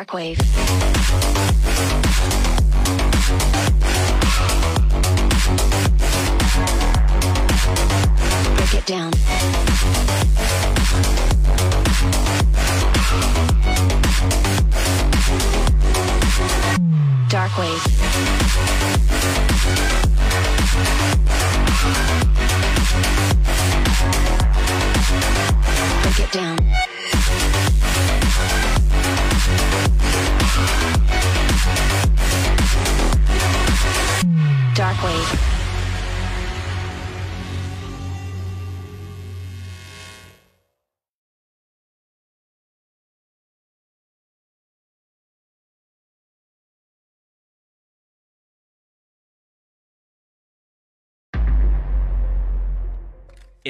Break it down.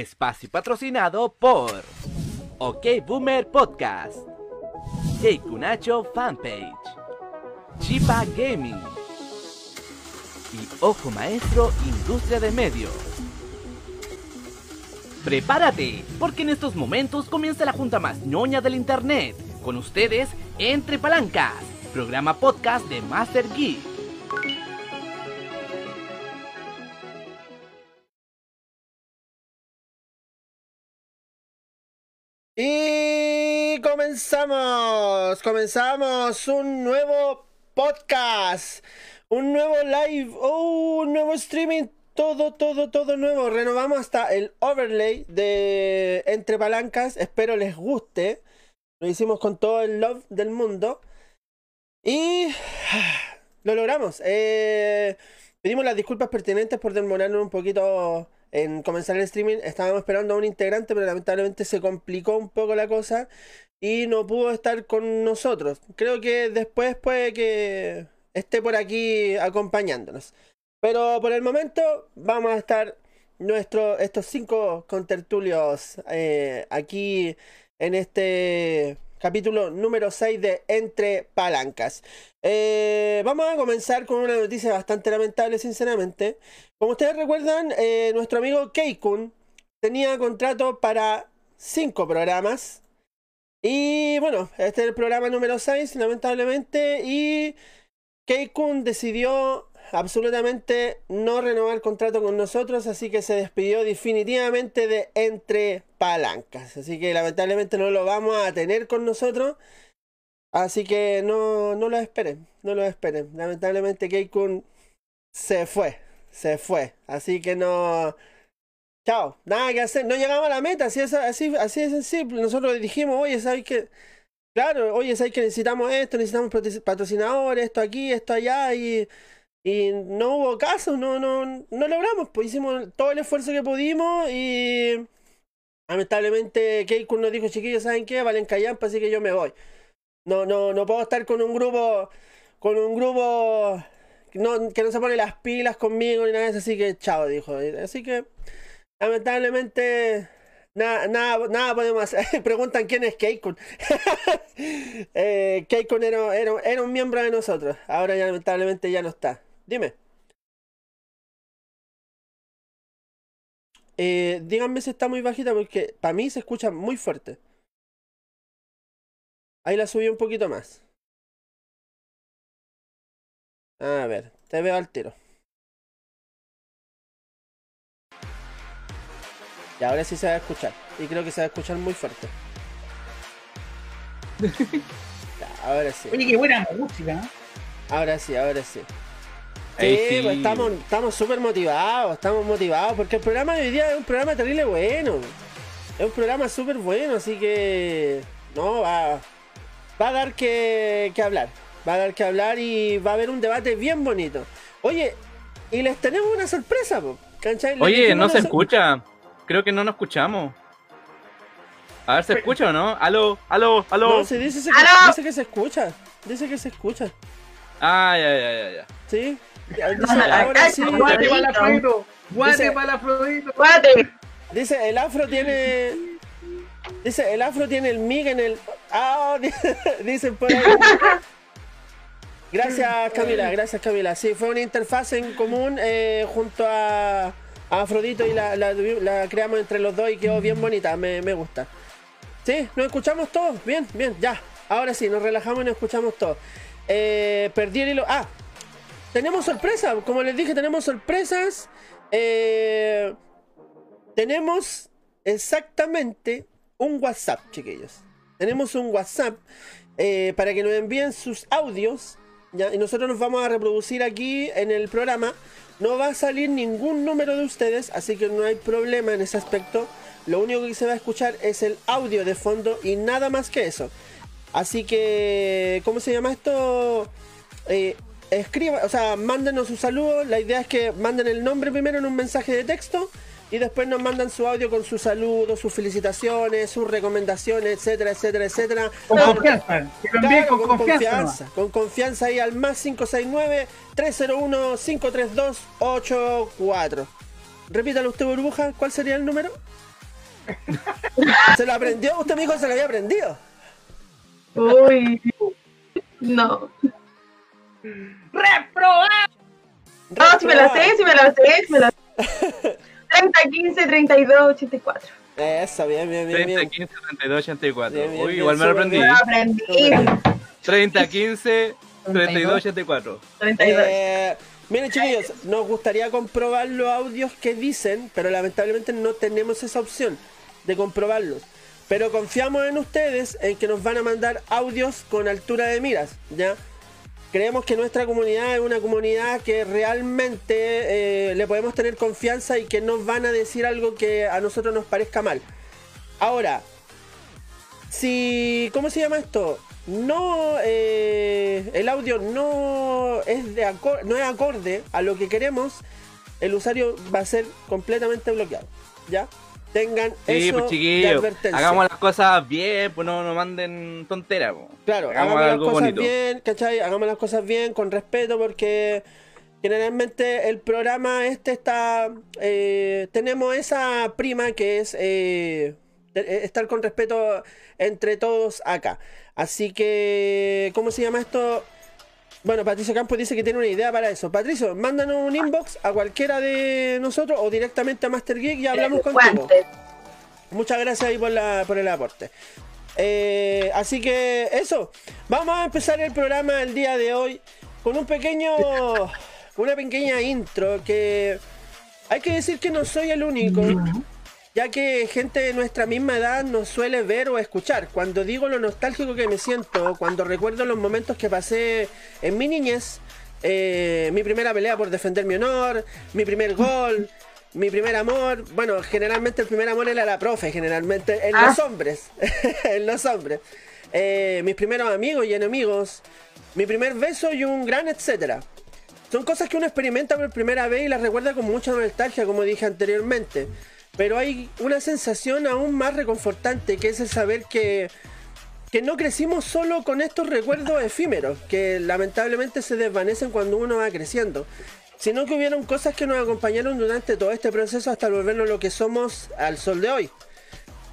Espacio patrocinado por OK Boomer Podcast, Jake Cunacho Fanpage, Chipa Gaming y Ojo Maestro Industria de Medios. Prepárate, porque en estos momentos comienza la junta más ñoña del internet. Con ustedes, Entre Palancas, programa podcast de Master Geek. Comenzamos, comenzamos un nuevo podcast, un nuevo live, oh, un nuevo streaming, todo, todo, todo nuevo. Renovamos hasta el overlay de Entre Palancas, espero les guste. Lo hicimos con todo el love del mundo. Y lo logramos. Eh, pedimos las disculpas pertinentes por demorarnos un poquito en comenzar el streaming. Estábamos esperando a un integrante, pero lamentablemente se complicó un poco la cosa y no pudo estar con nosotros. Creo que después puede que esté por aquí acompañándonos. Pero por el momento vamos a estar nuestro, estos cinco contertulios eh, aquí en este capítulo número 6 de Entre Palancas. Eh, vamos a comenzar con una noticia bastante lamentable, sinceramente. Como ustedes recuerdan, eh, nuestro amigo Keikun tenía contrato para cinco programas. Y bueno, este es el programa número 6, lamentablemente. Y Keikun decidió absolutamente no renovar el contrato con nosotros, así que se despidió definitivamente de Entre Palancas. Así que lamentablemente no lo vamos a tener con nosotros. Así que no, no lo esperen, no lo esperen. Lamentablemente Keikun se fue, se fue. Así que no... Chao, nada que hacer. No llegamos a la meta, así, es, así, así de simple. Nosotros dijimos, oye, ¿sabes qué? Claro, oye, ¿sabes que necesitamos esto? Necesitamos patrocinadores, esto aquí, esto allá y... Y no hubo caso, no, no, no logramos, pues hicimos todo el esfuerzo que pudimos y lamentablemente Keikun nos dijo, chiquillos, ¿saben qué? Valen callampa, así que yo me voy. No, no, no puedo estar con un grupo, con un grupo no, que no se pone las pilas conmigo ni nada de eso, así que chao, dijo. Así que lamentablemente nada, nada, nada podemos hacer. Preguntan quién es Keikun. eh, era, era, era un miembro de nosotros, ahora ya lamentablemente ya no está. Dime. Eh, díganme si está muy bajita porque para mí se escucha muy fuerte. Ahí la subí un poquito más. A ver, te veo al tiro. Y ahora sí se va a escuchar. Y creo que se va a escuchar muy fuerte. Ya, ahora sí. Oye, qué buena música, ¿no? Ahora sí, ahora sí. Sí, sí. pues estamos estamos súper motivados, estamos motivados, porque el programa de hoy día es un programa terrible bueno. Es un programa súper bueno, así que no va, va a dar que, que hablar. Va a dar que hablar y va a haber un debate bien bonito. Oye, y les tenemos una sorpresa, po, ¿cachai? Les Oye, no se escucha. Creo que no nos escuchamos. A ver, ¿se escucha o no? Aló, aló, aló. No, se dice, se- ¡Aló! dice que se escucha. Dice que se escucha. Ah, ya, ya, ya, ya. Sí. Dice, ahora sí. guate. Para Afrodito. Guate Dice- para Afrodito. ¡Guate! Dice, el afro tiene. Dice, el afro tiene el mig en el. Ah, dicen por ahí. Gracias Camila, gracias Camila. Sí, fue una interfaz en común eh, junto a, a Afrodito y la, creamos entre los dos y quedó bien bonita, me, gusta. Sí, nos escuchamos todos, bien, bien, ya. ahora sí, nos relajamos y nos escuchamos todos. Eh, perdí el hilo. Ah, tenemos sorpresa. Como les dije, tenemos sorpresas. Eh, tenemos exactamente un WhatsApp, chiquillos. Tenemos un WhatsApp eh, para que nos envíen sus audios. Y nosotros nos vamos a reproducir aquí en el programa. No va a salir ningún número de ustedes, así que no hay problema en ese aspecto. Lo único que se va a escuchar es el audio de fondo y nada más que eso. Así que, ¿cómo se llama esto? Eh, escriba, o sea, mándenos su saludo. La idea es que manden el nombre primero en un mensaje de texto y después nos mandan su audio con sus saludos, sus felicitaciones, sus recomendaciones, etcétera, etcétera, etcétera. Con confianza. Que lo envíen Claro, con, confianza. Con confianza ahí al más 569-301-532-84. Repítalo usted, burbuja. ¿Cuál sería el número? ¿Se lo aprendió? Usted me dijo que se lo había aprendido. Uy. No. No, si me la sé, si me la sé, si me la sé. 30, 15, 32, 84. Eso, bien, bien, bien. 30, bien. 15, 32, 84. Bien, bien, Uy, bien, igual me lo aprendí. Lo aprendí. 30, 15, 32, 84. 32. Eh, miren, chiquillos, nos gustaría comprobar los audios que dicen, pero lamentablemente no tenemos esa opción de comprobarlos. Pero confiamos en ustedes en que nos van a mandar audios con altura de miras, ¿ya? Creemos que nuestra comunidad es una comunidad que realmente eh, le podemos tener confianza y que nos van a decir algo que a nosotros nos parezca mal. Ahora, si, ¿cómo se llama esto? No, eh, el audio no es de no es acorde a lo que queremos, el usuario va a ser completamente bloqueado. ¿Ya? Tengan Sí, eso pues de chiquillos, advertencia. hagamos las cosas bien, pues no, no manden tonteras. Claro, hagamos, hagamos las cosas bonito. bien, ¿cachai? Hagamos las cosas bien, con respeto, porque generalmente el programa este está... eh, tenemos esa prima que es eh, de- estar con respeto entre todos acá. Así que, ¿cómo se llama esto? Bueno, Patricio Campos dice que tiene una idea para eso. Patricio, mándanos un inbox a cualquiera de nosotros o directamente a Master Geek y hablamos contigo. Guantes. Muchas gracias ahí por, la, por el aporte. Eh, así que eso, vamos a empezar el programa el día de hoy con un pequeño, una pequeña intro que hay que decir que no soy el único, ya que gente de nuestra misma edad nos suele ver o escuchar. Cuando digo lo nostálgico que me siento, cuando recuerdo los momentos que pasé en mi niñez, eh, mi primera pelea por defender mi honor, mi primer gol, mi primer amor. Bueno, generalmente el primer amor era la profe, generalmente en Ah. los hombres. en los hombres. Eh, mis primeros amigos y enemigos, mi primer beso y un gran etcétera. Son cosas que uno experimenta por primera vez y las recuerda con mucha nostalgia, como dije anteriormente. Pero hay una sensación aún más reconfortante, que es el saber que, que no crecimos solo con estos recuerdos efímeros, que lamentablemente se desvanecen cuando uno va creciendo, sino que hubieron cosas que nos acompañaron durante todo este proceso hasta volvernos lo que somos al sol de hoy.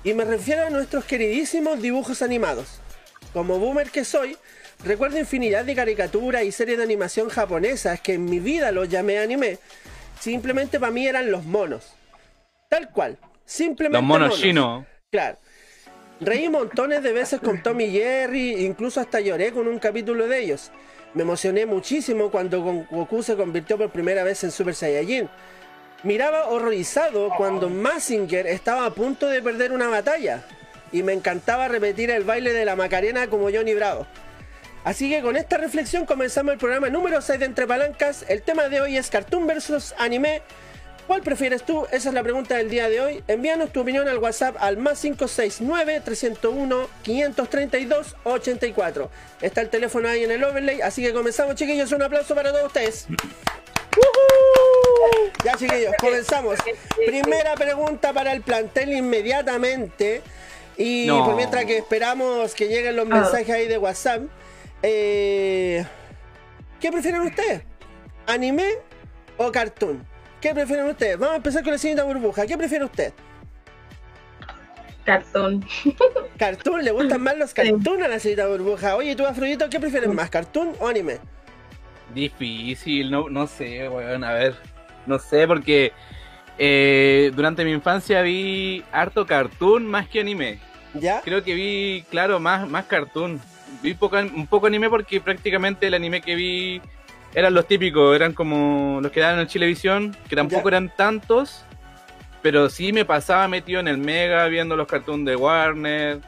Y me refiero a nuestros queridísimos dibujos animados. Como boomer que soy, recuerdo infinidad de caricaturas y series de animación japonesas que en mi vida los llamé anime. Simplemente para mí eran los monos. Tal cual. Simplemente Los monos chinos. Claro. Reí montones de veces con Tommy y Jerry, incluso hasta lloré con un capítulo de ellos. Me emocioné muchísimo cuando Goku se convirtió por primera vez en Super Saiyajin. Miraba horrorizado cuando Mazinger estaba a punto de perder una batalla. Y me encantaba repetir el baile de la Macarena como Johnny Bravo. Así que con esta reflexión comenzamos el programa número 6 de Entre Palancas. El tema de hoy es Cartoon versus Anime. ¿Cuál prefieres tú? Esa es la pregunta del día de hoy. Envíanos tu opinión al WhatsApp al más 569-301-532-84. Está el teléfono ahí en el overlay, así que comenzamos chiquillos. Un aplauso para todos ustedes. Ya chiquillos, comenzamos. Primera pregunta para el plantel inmediatamente. Y No. por mientras que esperamos que lleguen los Ah. mensajes ahí de WhatsApp. eh, ¿Qué prefieren ustedes? ¿Anime o cartoon? ¿Qué prefieren ustedes? Vamos a empezar con la señorita burbuja. ¿Qué prefiere usted? Cartón. ¿Cartoon? ¿Le gustan más los cartoon a la señorita burbuja? Oye, tú, Afrodito, ¿qué prefieres más? ¿Cartoon o anime? Difícil, no, no sé, weón, a ver. No sé, porque eh, durante mi infancia vi harto cartoon más que anime. ¿Ya? Creo que vi, claro, más, más cartoon. vi un poco anime porque prácticamente el anime que vi eran los típicos, eran como los que daban en Chilevisión, que tampoco Ya. eran tantos, pero sí me pasaba metido en el Mega viendo los cartoons de Warner,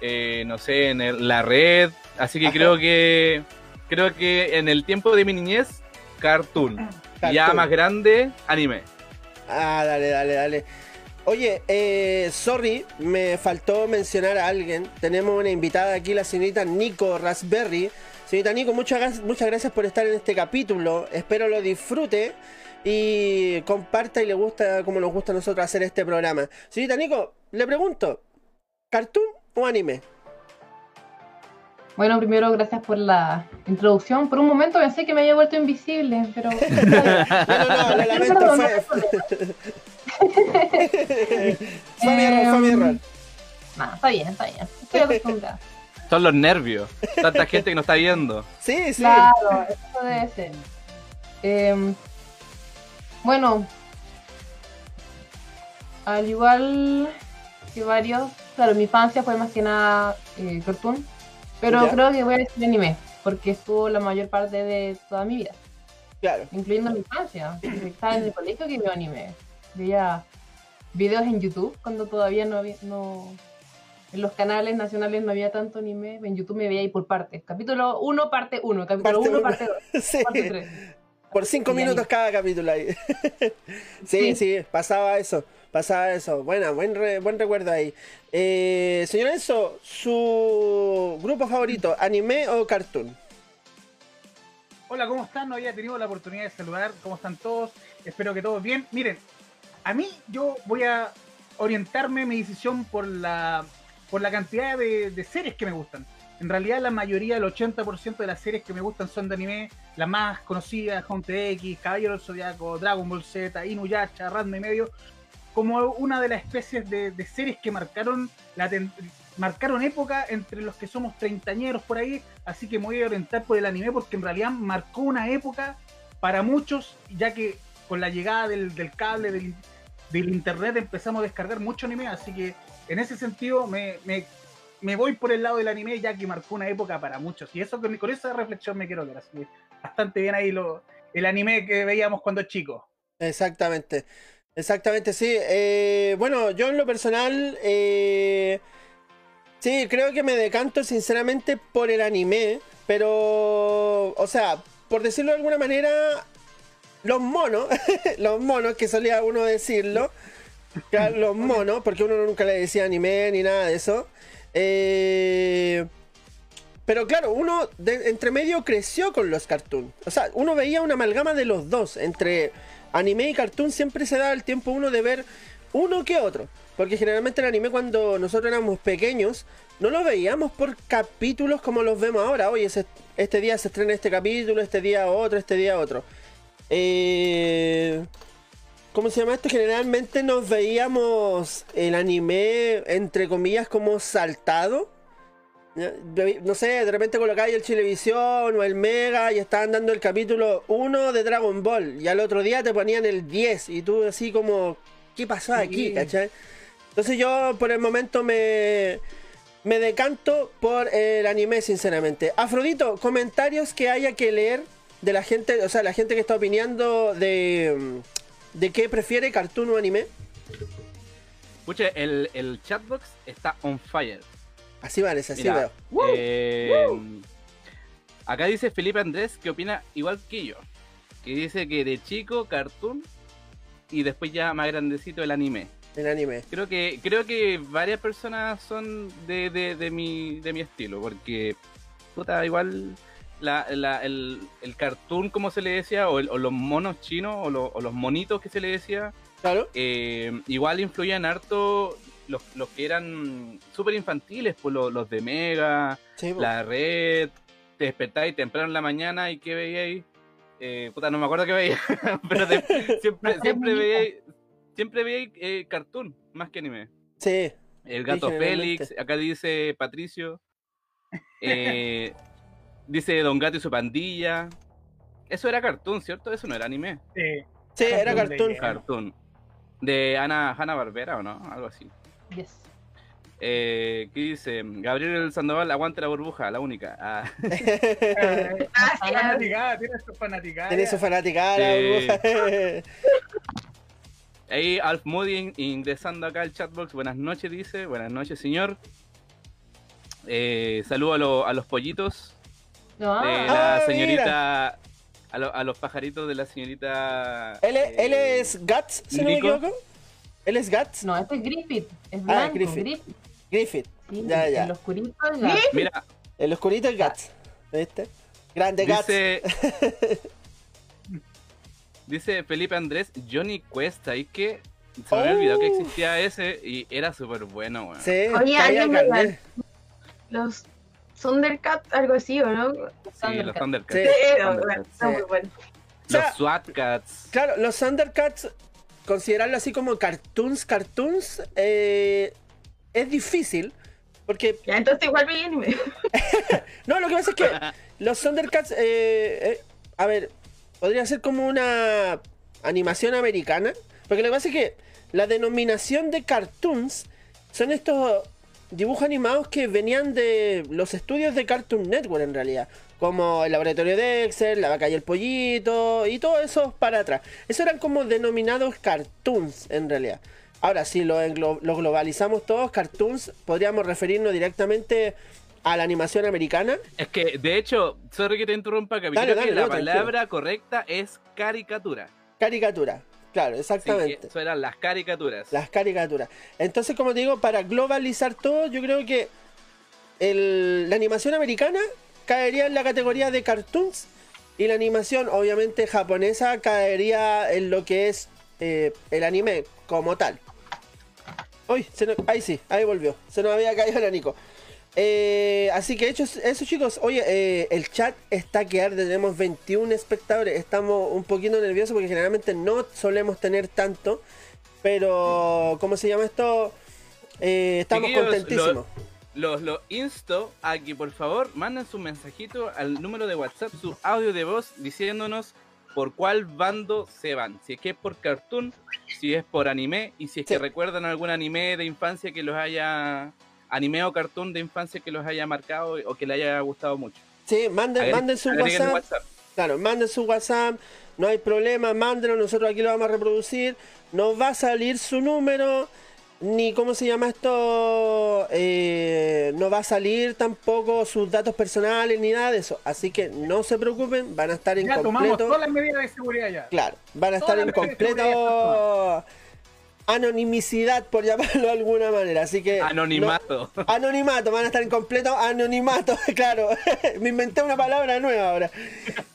eh, no sé, en el- la red, así que Ajá. creo que creo que en el tiempo de mi niñez, cartoon, ya Cartoon. más grande, anime. Ah, dale, dale, dale. Oye, eh, sorry, me faltó mencionar a alguien. Tenemos una invitada aquí, la señorita Nico Raspberry. Señorita Nico, muchas, muchas gracias por estar en este capítulo. Espero lo disfrute y comparta y le gusta como nos gusta a nosotros hacer este programa. Señorita Nico, le pregunto, ¿cartoon o anime? Bueno, primero, gracias por la introducción. Por un momento pensé que me había vuelto invisible, pero. No, no, no, lamento, Perdón, fue, fue mi error, fue mi error. No, está bien, está bien. Estoy acostumbrada. Son los nervios, tanta gente que nos está viendo. Sí, sí. Claro, eso debe ser. Em, bueno, al igual que varios, claro, mi infancia fue más que nada eh, cartoon, pero Ya. creo que voy a decir anime, porque estuvo la mayor parte de toda mi vida, Claro. incluyendo mi infancia. Estaba en el colegio que veo anime. Veía videos en YouTube cuando todavía no había, no, en los canales nacionales no había tanto anime. En YouTube me veía ahí por partes. Capítulo 1, parte 1, capítulo Parte 1, uno. parte 2, Sí. parte 3. Por cinco Y minutos anime. cada capítulo ahí. sí, sí, Sí. pasaba eso. Pasaba eso. Buena, buen, re- buen recuerdo ahí. Eh, señor Enzo, ¿su grupo favorito, anime o cartoon? Hola, ¿cómo están? No había tenido la oportunidad de saludar. ¿Cómo están todos? Espero que todos bien. Miren, a mí yo voy a orientarme mi decisión por la, por la cantidad de, series que me gustan. En realidad la mayoría, el 80% de las series que me gustan son de anime. Las más conocidas, Hunter X, Caballero del Zodiaco, Dragon Ball Z, Inuyasha, Ranma y medio. Como una de las especies de, series que marcaron la marcaron época entre los que somos treintañeros por ahí, así que me voy a orientar por el anime porque en realidad marcó una época para muchos, ya que con la llegada del, del cable, del, del internet empezamos a descargar mucho anime, así que en ese sentido me, me, me voy por el lado del anime ya que marcó una época para muchos. Y eso con, con esa reflexión me quiero quedar, así bastante bien ahí lo, el anime que veíamos cuando chicos. Exactamente. Exactamente, sí. Eh, bueno, yo en lo personal, eh, sí, creo que me decanto sinceramente por el anime, pero, o sea, por decirlo de alguna manera, los monos, los monos, que solía uno decirlo, claro, los monos, porque uno nunca le decía anime ni nada de eso. Eh, pero claro, uno de- entre medio creció con los cartoons. O sea, uno veía una amalgama de los dos. Entre anime y cartoon siempre se daba el tiempo uno de ver uno que otro. Porque generalmente el anime cuando nosotros éramos pequeños no lo veíamos por capítulos como los vemos ahora. Oye, este día se estrena este capítulo, este día otro, este día otro. Eh, ¿Cómo se llama esto? Generalmente nos veíamos el anime, entre comillas, como saltado. No sé, de repente colocáis el Chilevisión o el Mega y estaban dando el capítulo 1 de Dragon Ball. Y al otro día te ponían el 10 y tú así como, ¿qué pasó aquí? Sí. ¿Cachai? Entonces yo por el momento me, me decanto por el anime, sinceramente. Afrodito, comentarios que haya que leer de la gente, o sea, la gente que está opinando de, de qué prefiere cartoon o anime. Pucha, el, el chatbox está on fire. Así parece, así Mira, veo. eh, acá dice Felipe Andrés que opina igual que yo. Que dice que de chico, cartoon y después ya más grandecito el anime. El anime. Creo que creo que varias personas son de, de, de mi, de mi estilo, porque puta, igual la, la- el, el cartoon, como se le decía, o, el- o los monos chinos, o, lo- o los monitos que se le decía, Claro. eh, igual influían harto los, los que eran súper infantiles, pues los, los de Mega, Sí, la red, te despertáis temprano en la mañana y qué veíais. Eh, puta, no me acuerdo qué veía, pero siempre, siempre veíais, siempre veíais eh, cartoon, más que anime. Sí. El gato. Félix, acá dice Patricio. eh, dice Don Gato y su pandilla. Eso era cartoon, ¿cierto? Eso no era anime. Eh, Sí, era Cartoon cartoon. de- Cartoon. De Ana Hanna Barbera o no, algo así. Yes. Eh, ¿Qué dice? Gabriel Sandoval, aguante la burbuja, la única. Ah, Gracias. fanaticada, tiene su fanaticada. Tiene su fanaticada, Sí. burbuja. ahí Alf Moody in- ingresando acá al chatbox. Buenas noches, dice. Buenas noches, señor. Eh, saludo a, lo- a los pollitos No, de ah, la Ah, señorita. A, lo- a los pajaritos de la señorita. él, es- él eh, es Guts, si no me equivoco. Él es Guts. no, este es Griffith. Es Ah, blanco, Griffith. Griffith. Griffith. Sí, Ya, ya. El oscurito es la- Mira, El oscurito es Guts. ¿Viste? Grande Guts. dice. dice Felipe Andrés, Johnny Cuesta. Y que se me había Oh. olvidado que existía ese y era súper bueno, weón. Sí, Oye, alguien me. Los Thundercats, algo así, ¿o no? Sí, los Thundercats. Thundercats. Sí. Sí, Thundercats. muy bueno. O sea, Los SWAT Cats. Claro, los Thundercats, considerarlo así como cartoons, cartoons, eh, es difícil. Porque, Ya, entonces igual vi anime. no, lo que pasa es que los Thundercats, eh, eh, a ver, podría ser como una animación americana. Porque lo que pasa es que la denominación de cartoons son estos dibujos animados que venían de los estudios de Cartoon Network en realidad. Como el laboratorio de Dexter, la vaca y el pollito y todo eso para atrás. Eso eran como denominados cartoons en realidad. Ahora, si lo, globalizamos todos, cartoons, podríamos referirnos directamente a la animación americana. Es que, de hecho, sorry que te interrumpa, Capi, Dale, creo dale, que la tranquilo. palabra correcta es caricatura. Caricatura. Claro, Sí, exactamente. eso eran las caricaturas. Las caricaturas. Entonces, como te digo, para globalizar todo, yo creo que el- la animación americana caería en la categoría de cartoons y la animación, obviamente, japonesa caería en lo que es eh, el anime como tal. Uy, se nos- ahí sí, ahí volvió. Se nos había caído el anico. Eh, así que hechos eso chicos, oye, eh, el chat está que arde, tenemos 21 espectadores, estamos un poquito nerviosos porque generalmente no solemos tener tanto, pero ¿cómo se llama esto? Eh, estamos Chiquillos, contentísimos. Los, los insto a que por favor manden su mensajito al número de WhatsApp, su audio de voz, diciéndonos por cuál bando se van. Si es que es por cartoon, si es por anime, y si es Sí. que recuerdan algún anime de infancia que los haya. Anime o cartoon de infancia que los haya marcado o que les haya gustado mucho. Sí, manden, Agre- manden su WhatsApp. WhatsApp. Claro, manden su WhatsApp, no hay problema, mándenlo, nosotros aquí lo vamos a reproducir. No va a salir su número, ni cómo se llama esto, eh, no va a salir tampoco sus datos personales ni nada de eso. Así que no se preocupen, van a estar en Ya tomamos completo. todas las medidas de seguridad ya. Claro, van a estar en completo anonimicidad, por llamarlo de alguna manera. Así que. no- Anonimato. Anonimato, van a estar en completo anonimato, claro. Me inventé una palabra nueva ahora.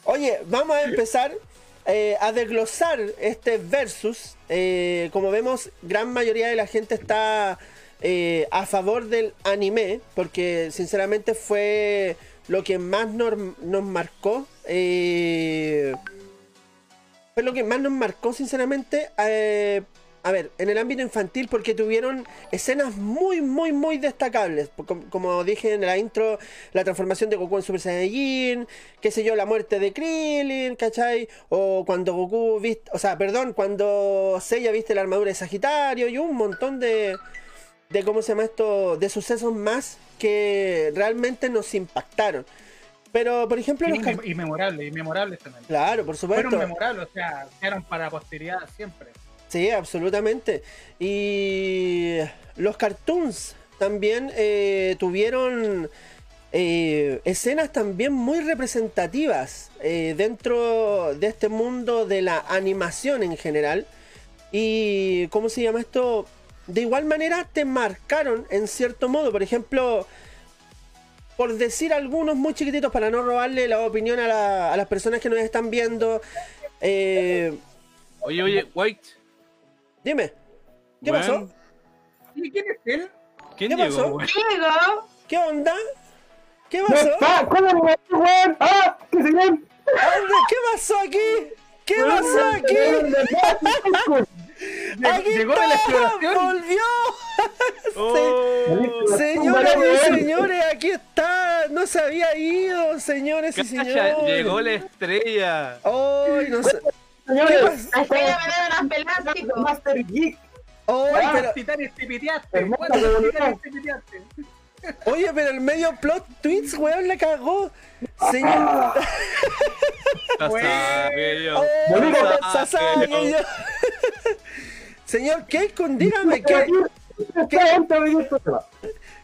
Oye, vamos a empezar eh, a desglosar este versus. Eh, como vemos, gran mayoría de la gente está eh, a favor del anime, porque sinceramente fue lo que más nos, nos marcó. fue lo que más nos marcó, sinceramente. A ver, en el ámbito infantil, porque tuvieron escenas muy, muy, muy destacables. Como, como dije en la intro, la transformación de Goku en Super Saiyajin, qué sé yo, la muerte de Krillin, ¿cachai? O cuando Goku viste, o sea, perdón, cuando Seiya viste la armadura de Sagitario y un montón de, de ¿cómo se llama esto? De sucesos más que realmente nos impactaron. Pero, por ejemplo, los Inme- car- Inmemorables, inmemorables también. Claro, por supuesto. Fueron memorables, o sea, quedaron para posteridad siempre. Sí, absolutamente. Y los cartoons también eh, tuvieron eh, escenas también muy representativas eh, dentro de este mundo de la animación en general. Y, ¿cómo se llama esto? De igual manera te marcaron en cierto modo. Por ejemplo, por decir algunos muy chiquititos para no robarle la opinión a, la- a las personas que nos están viendo. Oye, oye, wait. Dime, ¿qué pasó? ¿Y quién es él? ¿Quién ¿Qué llegó, pasó? ¿Qué onda? ¿Qué pasó? ¿Cómo me weón? ¡Ah! ¡Qué señor! ¿Qué pasó aquí? ¿Qué pasó aquí? Aquí Llegó de la está, exploración. ¡Volvió! Oh, Señoras y señores, aquí está. No se había ido, señores y señores. llegó la estrella. Ay, no sé. ¿Qué Señores, unas peladas, chicos. Master Geek. Oye, ¿Cuántos pero, titanes te piteaste? Hermosa ¿Cuántos comunidad. titanes te piteaste? oye, pero el medio plot twist, weón, la cagó. Señor. Oh. Señor Keikun, dígame ¿Qué?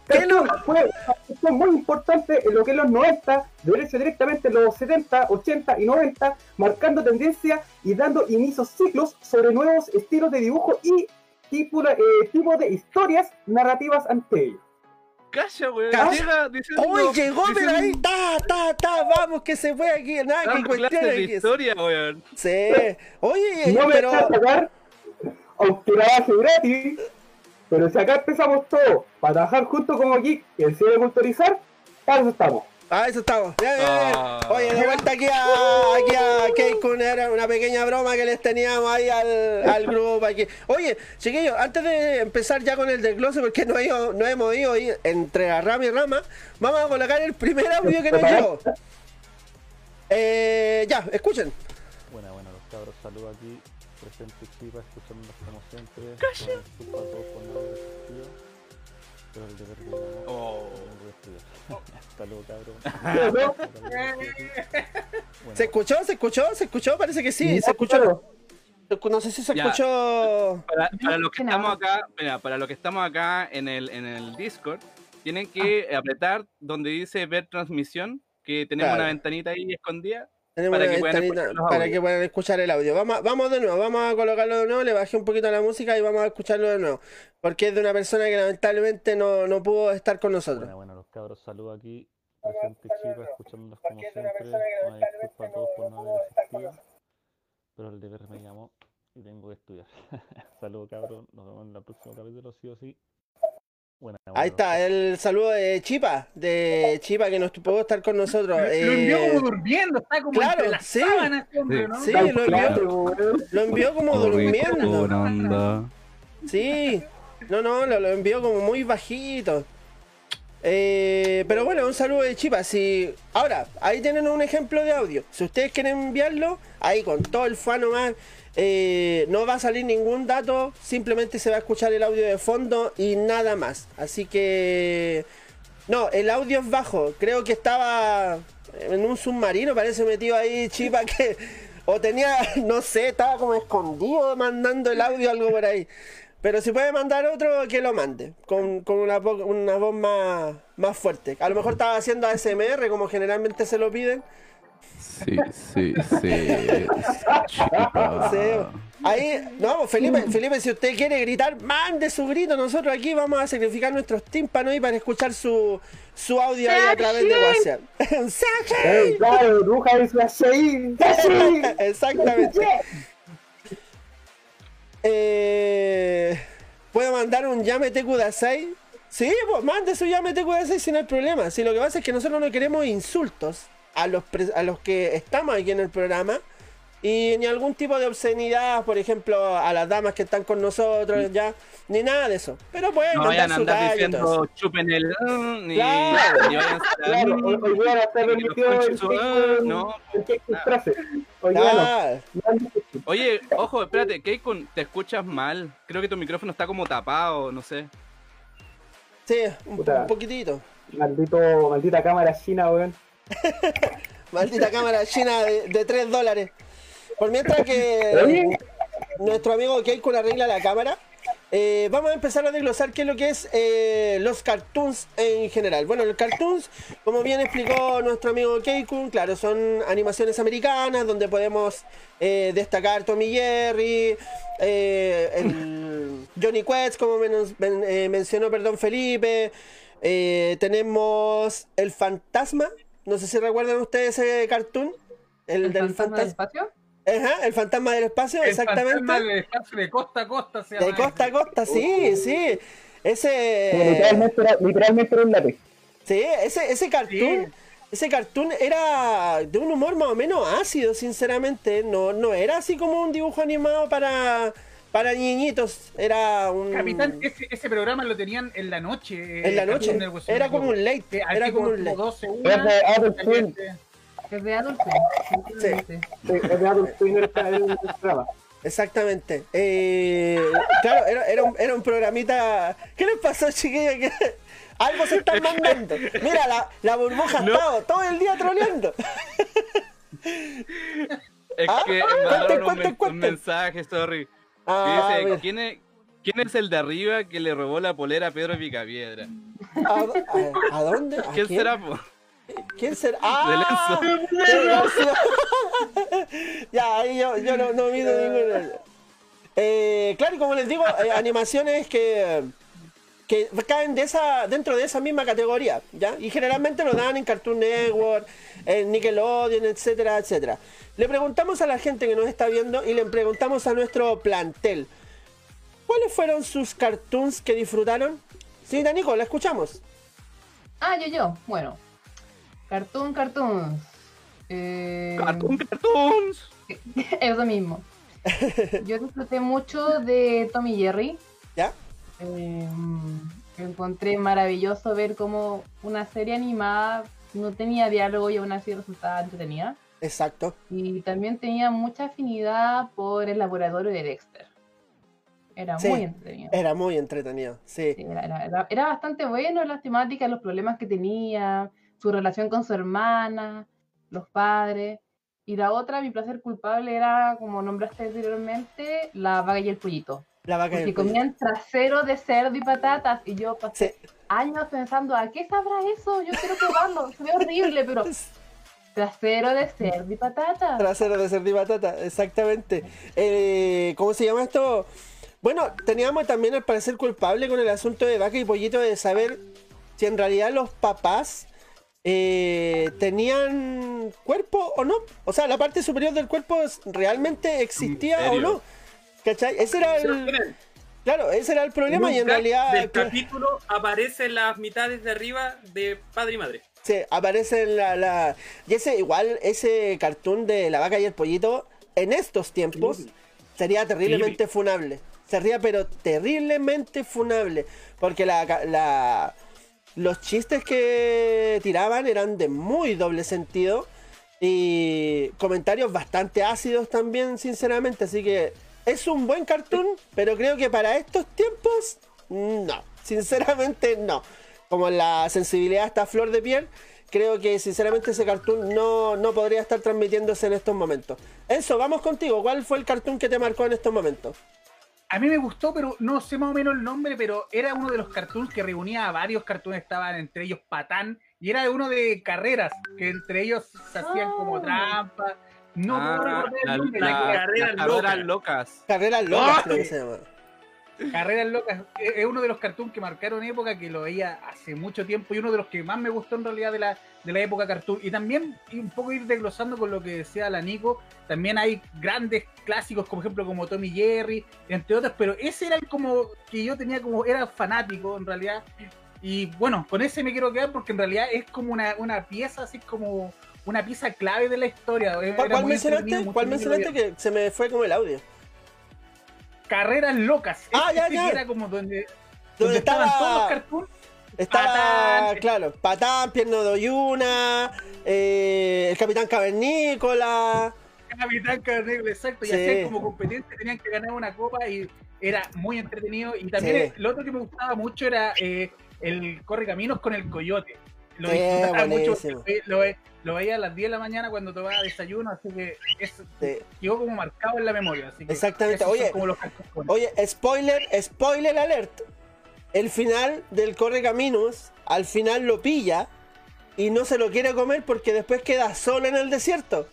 Que. Antes de venir este tema. ¿Qué no? Fue una cuestión muy importante en lo que es los 90, debería ser directamente en los 70, 80 y 90, marcando tendencia y dando inicios ciclos sobre nuevos estilos de dibujo y tipo, eh, tipo de historias narrativas ante ellos. Calla, weón. Calla. Llega diciendo. Hoy llegó, pero ahí, ta, ta, ta, vamos, que se fue aquí, nada, que cuestión de historia, weón. Sí. Oye, No me pero. sacar, aunque la base gratis, pero si acá empezamos todos para trabajar juntos como geek y el de culturizar, para eso estamos. Ah, eso estamos. Bien, bien, bien. Ah. Oye, de vuelta aquí a, aquí a Keikun, era una pequeña broma que les teníamos ahí al, al grupo aquí. Oye, chiquillos, antes de empezar ya con el desglose, porque no, ido- no hemos ido ahí entre la rama y rama, vamos a colocar el primer audio que nos llegó. Eh, ya, escuchen. Buena, buena, los cabros, saludos aquí, presente Chipa, escuchándonos como siempre. Con asistido, pero el deber de llamar, Oh. que estudiar. Saludos, cabrón. Bueno, ¿Se escuchó? ¿Se escuchó? ¿Se escuchó? Parece que sí, No, se escuchó. claro. No sé si se Ya. escuchó. Para, para los que estamos acá, mira, para los que estamos acá en el, en el Discord, tienen que apretar donde dice ver transmisión, que tenemos Claro. una ventanita ahí escondida. Tenemos Para una que puedan ventanita para que puedan escuchar el audio. Vamos, vamos de nuevo, vamos a colocarlo de nuevo, le bajé un poquito la música y vamos a escucharlo de nuevo. Porque es de una persona que lamentablemente no, no pudo estar con nosotros. buena, los cabros, saludos aquí, presente Chipa, escuchándonos como siempre. Una disculpa a todos por no haber asistido, pero el deber me llamó y tengo que estudiar. Saludos, cabrón, nos vemos en el próximo capítulo, sí o sí. Buena, Ahí está, el saludo de Chipa, de Chipa que no pudo estar con nosotros. Lo envió Eh, como durmiendo, está como claro, entre las sí. sábanas, hombre, ¿no? Sí, lo envió, lo como durmiendo. onda. Sí, no, no, lo, lo envió como muy bajito. Eh, pero bueno, un saludo de Chipa. Si, ahora, ahí tienen un ejemplo de audio. Si ustedes quieren enviarlo, ahí con todo el fan nomás, eh, no va a salir ningún dato, simplemente se va a escuchar el audio de fondo y nada más. Así que, no, el audio es bajo. Creo que estaba en un submarino, parece metido ahí Chipa que, o tenía, no sé, estaba como escondido mandando el audio, algo por ahí. Pero si puede mandar otro, que lo mande. Con, una voz más, más fuerte. A lo mejor estaba haciendo ASMR, como generalmente se lo piden. Sí, sí, sí. Chipa. Sí. Ahí, no, Felipe, Felipe, si usted quiere gritar, mande su grito. Nosotros aquí vamos a sacrificar nuestros tímpanos y para escuchar su, su audio ahí a través de WhatsApp. Exactamente. Eh, ¿Puedo mandar un Yamete Kudasai? Sí, pues mande su Yamete Kudasai sin el problema. Si lo que pasa es que nosotros no queremos insultos a los, pre- a los que estamos aquí en el programa. Y ni algún tipo de obscenidad, por ejemplo, a las damas que están con nosotros, ya, ni nada de eso. Pero pueden No mandar vayan a su andar diciendo chupen el mm, ni, Claro. ni vayan a Claro, hoy, hoy día no está permitido el no. Oye, ojo, espérate, Keikun, te escuchas mal. Creo que tu micrófono está como tapado, no sé. sí, un, un poquitito. Maldito, maldita cámara china, weón. Maldita cámara china de, de 3 dólares. Por mientras que nuestro amigo Keikun arregla la cámara, eh, vamos a empezar a desglosar qué es lo que es eh, los cartoons en general. Bueno, los cartoons, como bien explicó nuestro amigo Keikun, claro, son animaciones americanas donde podemos eh, destacar Tommy Jerry, el Johnny Quest, como men- mencionó perdón, Felipe. Tenemos El Fantasma. No sé si recuerdan ustedes ese cartoon. El, ¿El del fantasma del espacio? Ajá, el fantasma del espacio, El exactamente. fantasma del espacio de costa a costa se De costa a ese. costa, sí, sí. Ese. Literalmente, era, literalmente era un lápiz. Sí, ese, ese cartoon. Sí. Ese cartoon era de un humor más o menos ácido, sinceramente. No, no era así como un dibujo animado para, para niñitos. Era un. Capitán, ese, ese programa lo tenían en la noche. eh, en la noche. Era como un late. Que Era como un como late. 12, Era de Adult salía Swim. este- Es de sinceramente. Sí, es de programa. Exactamente. Eh, claro, era, era, un, era un programita. ¿Qué les pasó, chiquillos? ¿Qué- Algo se están mandando. Mira, la, la burbuja ha No. estado todo el día troleando. Es Ah, que mandaron un, men- un mensaje, sorry. Ah, dice. ¿quién es, ¿quién es el de arriba que le robó la polera a Pedro Picapiedra? ¿A, a- a dónde? ¿A ¿Quién quién? será, po? ¿Quién será? ¡Ah! Ya, ahí yo, yo no, no mido ninguno. Eh, claro, y como les digo, eh, animaciones que, que caen de esa, dentro de esa misma categoría, ¿ya? Y generalmente lo dan en Cartoon Network, en Nickelodeon, etcétera, etcétera. Le preguntamos a la gente que nos está viendo y le preguntamos a nuestro plantel, ¿cuáles fueron sus cartoons que disfrutaron? Sí, Nico, la escuchamos. Ah, yo, yo. Bueno. Cartoon, cartoons. Eh, Cartoon Cartoons. Eso mismo. Yo disfruté mucho de Tommy Jerry. ¿Ya? Eh, encontré maravilloso ver cómo una serie animada no tenía diálogo y aún así resultaba entretenida. Exacto. Y también tenía mucha afinidad por el laboratorio de Dexter. Era Sí, muy entretenido. Era muy entretenido, sí. Sí, era, era- era- era bastante bueno las temáticas, los problemas que tenía, su relación con su hermana, los padres. Y la otra, mi placer culpable, era, como nombraste anteriormente, la vaca y el pollito. La vaca Porque comían trasero de cerdo y patatas. Y yo pasé Sí. años pensando, ¿a qué sabrá eso? Yo quiero probarlo. Se ve horrible, pero trasero de cerdo y patatas. Trasero de cerdo y batata, exactamente. Eh, ¿Cómo se llama esto? Bueno, teníamos también el parecer culpable con el asunto de vaca y pollito de saber si en realidad los papás eh, tenían cuerpo o no. O sea, la parte superior del cuerpo realmente existía o no. ¿Cachai? Ese era el. Claro, ese era el problema y en realidad. Claro, capítulo aparecen las mitades de arriba de padre y madre. Sí, aparece en la, la- Y ese, igual, ese cartoon de la vaca y el pollito, en estos tiempos, sería terriblemente funable. Sería, pero terriblemente funable. Porque la, la- los chistes que tiraban eran de muy doble sentido. Y comentarios bastante ácidos también, sinceramente. Así que es un buen cartoon, pero creo que para estos tiempos, no. Sinceramente, no. Como la sensibilidad está a flor de piel, creo que sinceramente ese cartoon no, no podría estar transmitiéndose en estos momentos. Enzo, vamos contigo. ¿Cuál fue el cartoon que te marcó en estos momentos? A mí me gustó, pero no sé más o menos el nombre, pero era uno de los cartoons que reunía a varios cartoons, estaban entre ellos Patán, y era de uno de carreras, que entre ellos se hacían como Ah. trampas. No Ah, la las carrera carreras loca. locas. Carreras locas, ¡Ah! creo que se llama. Carreras locas es es uno de los cartoons que marcaron época que lo veía hace mucho tiempo y uno de los que más me gustó en realidad de la, de la época cartoon. Y también y un poco ir desglosando con lo que decía la Nico, también hay grandes clásicos como ejemplo como Tommy Jerry, entre otros, pero ese era el como que yo tenía como, era fanático en realidad. Y bueno, con ese me quiero quedar porque en realidad es como una, una pieza, así como una pieza clave de la historia. Era ¿Cuál, mencionaste? ¿Cuál mencionaste que se me fue como el audio? Carreras locas. Ah, Ese ya, ya. Era como donde, Donde estaban estaba- todos los cartoons. Estaba, Patán. claro, Patán, Pierno de Oyuna, eh, el Capitán Cavernícola. Capitán Carnegro, exacto, y Sí. hacían como competencia, tenían que ganar una copa y era muy entretenido. Y también Sí. lo otro que me gustaba mucho era eh, el corre caminos con el coyote. Lo disfrutaba mucho, veía a las 10 de la mañana cuando tomaba desayuno, así que eso Sí. quedó como marcado en la memoria. Así que Exactamente. Oye, como los cartoons. Oye, spoiler, spoiler alert. El final del Corre Caminos, al final lo pilla y no se lo quiere comer porque después queda solo en el desierto.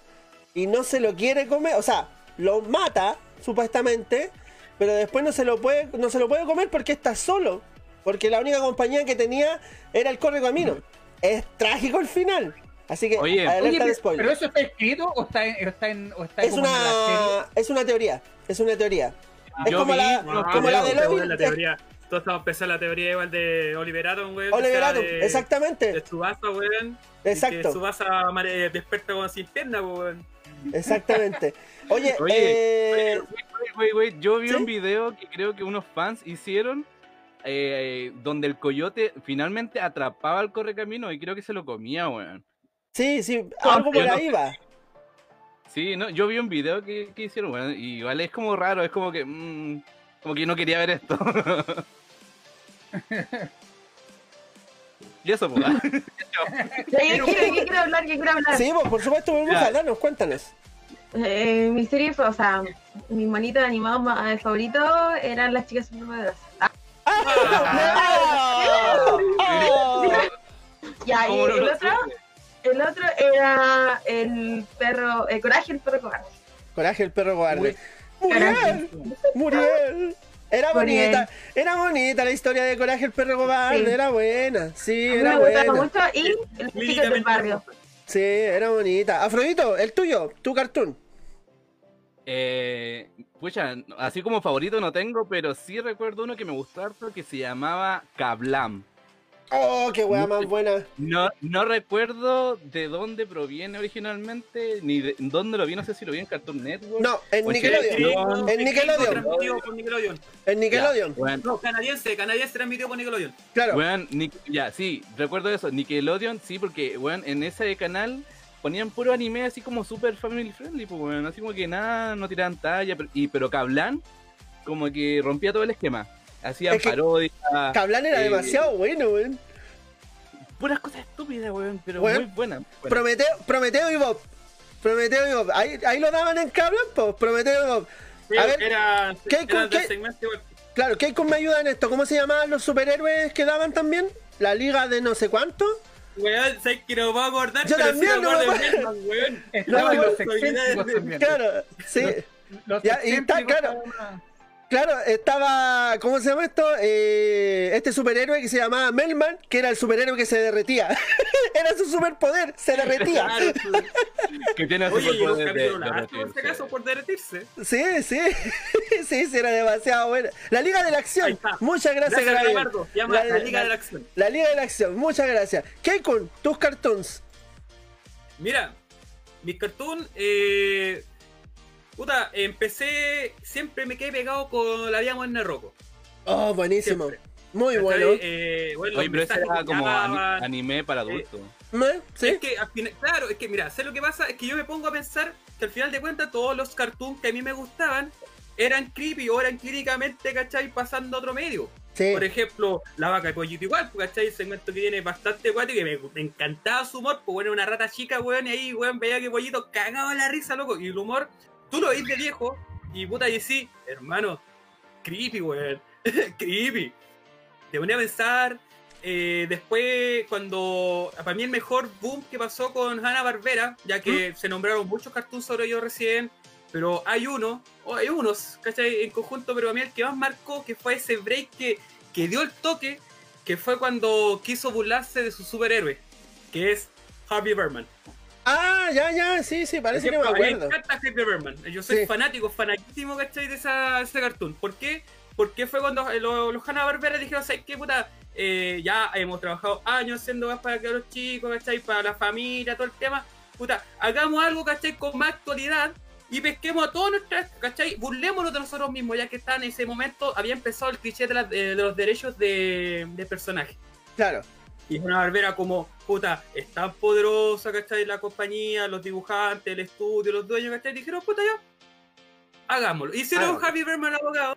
Y no se lo quiere comer, o sea, lo mata, supuestamente, pero después no se lo puede, no se lo puede comer porque está solo. Porque la única compañía que tenía era el Corre Camino. Es trágico el final. Así que, Oye, alerta Oye, spoiler. pero eso está escrito o está en, o está en, o está es como en la serie? una, es una teoría, es una teoría. es Yo como vi la, los como la videos, de Lobby. la teoría. Todos estamos pensando en la teoría igual de Oliver Atom, weón. que Oliver sea Atom, de- exactamente. De Tsubasa, weón. y Exacto. Mare- despierta con pierna, weón. Exactamente. Oye, Oye, eh, wait, wait, Yo vi ¿Sí? un video que creo que unos fans hicieron eh, donde el coyote finalmente atrapaba al correcamino y creo que se lo comía, weón. sí, sí, No, algo por yo no ahí va. Sí, no, yo vi un video que, que hicieron, bueno, y igual es como raro, es como que. mm, como que no quería ver esto. y eso, pues. ¿ah? ¿Qué quiere, qué quiere hablar? ¿Qué quiere hablar? Sí, pues, por supuesto, vamos a hablarnos, cuéntanos. Eh, mi serie, o sea, mis manitos animados más favoritos eran las chicas superpoderosas. Ya, y ¿Cómo no el otro, el otro era el perro, el coraje, el perro cobarde. Coraje el perro cobarde. Muriel, Muriel. Era Muriel. bonita, era bonita la historia de Coraje el perro cobarde, Sí. era buena, sí, A mí era me gustaba buena. mucho y el chico del barrio. Sí, era bonita. Afrodito, el tuyo, tu cartoon. Eh, pucha, así como favorito no tengo, pero sí recuerdo uno que me gustó harto que se llamaba Kablam. Oh, qué weá más buena. No, no recuerdo de dónde proviene originalmente, ni de dónde lo vi, no sé si lo vi en Cartoon Network. No, en Nickelodeon. En Nickelodeon. En Nickelodeon, Bueno, No, canadiense, canadiense transmitido por Nickelodeon. claro. Ya, sí, recuerdo eso. Nickelodeon, sí, porque, weón, en ese canal ponían puro anime así como super family friendly, pues, weón. Así como que nada, no tiraban talla, pero, y, pero Kablan, como que rompía todo el esquema. Hacían Es que parodias, Cablan era eh, demasiado bueno, weón. puras cosas estúpidas, weón, pero muy buenas. buenas. Prometeo, Prometeo y Bob. Prometeo y Bob. Ahí, ahí lo daban en Cablan, pues. Prometeo y Bob. A ver, era, ¿qué- era con del qué? segmento igual. claro, Keikon me ayuda en esto. ¿Cómo se llamaban los superhéroes que daban también? La liga de no sé cuánto. Weón, sé que no me puedo acordar, Yo pero también sí me no acuerdo me de Batman, weón. Estaban los excéntricos también. Claro, sí. Los Ya, y está, claro. Claro, estaba. ¿Cómo se llama esto? Eh, este superhéroe que se llamaba Melman, que era el superhéroe que se derretía. era su superpoder, se derretía. Claro, que tiene ese Oye, y un superpoder de- de en este caso, por derretirse. Sí, sí. sí, sí, era demasiado buena. La Liga de la Acción. Muchas gracias, Gracias, Gabriel. Llama La Liga de la Acción. La Liga de la Acción, muchas gracias. Keikon, tus cartoons. Mira, mis cartoons, eh, puta, empecé, siempre me quedé pegado con la vida moderna de Rocco. Oh, buenísimo. Siempre. Muy bueno. Eh, bueno, Oye, pero ese era como daban. anime para adultos. ¿Eh? ¿Sí? Es que al final, claro, es que mira, sé lo que pasa, es que yo me pongo a pensar que al final de cuentas todos los cartoons que a mí me gustaban eran creepy o eran clínicamente, ¿cachai? Pasando a otro medio. Sí. Por ejemplo, la vaca de pollito igual, pues, ¿cachai? El segmento que tiene bastante guato y que me, me encantaba su humor, pues bueno, una rata chica, weón, y ahí, weón, veía que pollito cagaba la risa, loco. Y el humor, tú lo veis de viejo, y puta, y sí, hermano, creepy, weón, creepy. Te ponía a pensar, eh, después, cuando, para mí el mejor boom que pasó con Hanna Barbera, ya que se nombraron muchos cartoons sobre ellos recién, pero hay uno, o hay unos, ¿cachai? En conjunto, pero a mí el que más marcó, que fue ese break que, que dio el toque, que fue cuando quiso burlarse de su superhéroe, que es Harvey Birdman. Ah, ya, ya, sí, sí, parece que me ejemplo, a mí acuerdo. Me encanta. Yo soy Sí. fanático, fanatísimo, ¿cachai? De esa, de ese cartoon. ¿Por qué? Porque fue cuando eh, los, los Hanna-Barbera dijeron, ¿sabes qué, puta? Eh, ya hemos trabajado años haciendo más para que los chicos, ¿cachai? Para la familia, todo el tema. Puta, hagamos algo, ¿cachai? Con más actualidad y pesquemos a todos nuestros, ¿cachai? Burlémonos de nosotros mismos, ya que está en ese momento, había empezado el cliché de, la- de- de los derechos de, de personaje. Claro. Y es una barbera como, puta, es tan poderosa, ¿cachai? La compañía, los dibujantes, el estudio, los dueños, ¿cachai? Dijeron, puta, ya, hagámoslo. Hicieron Hagámoslo. Javi Berman abogado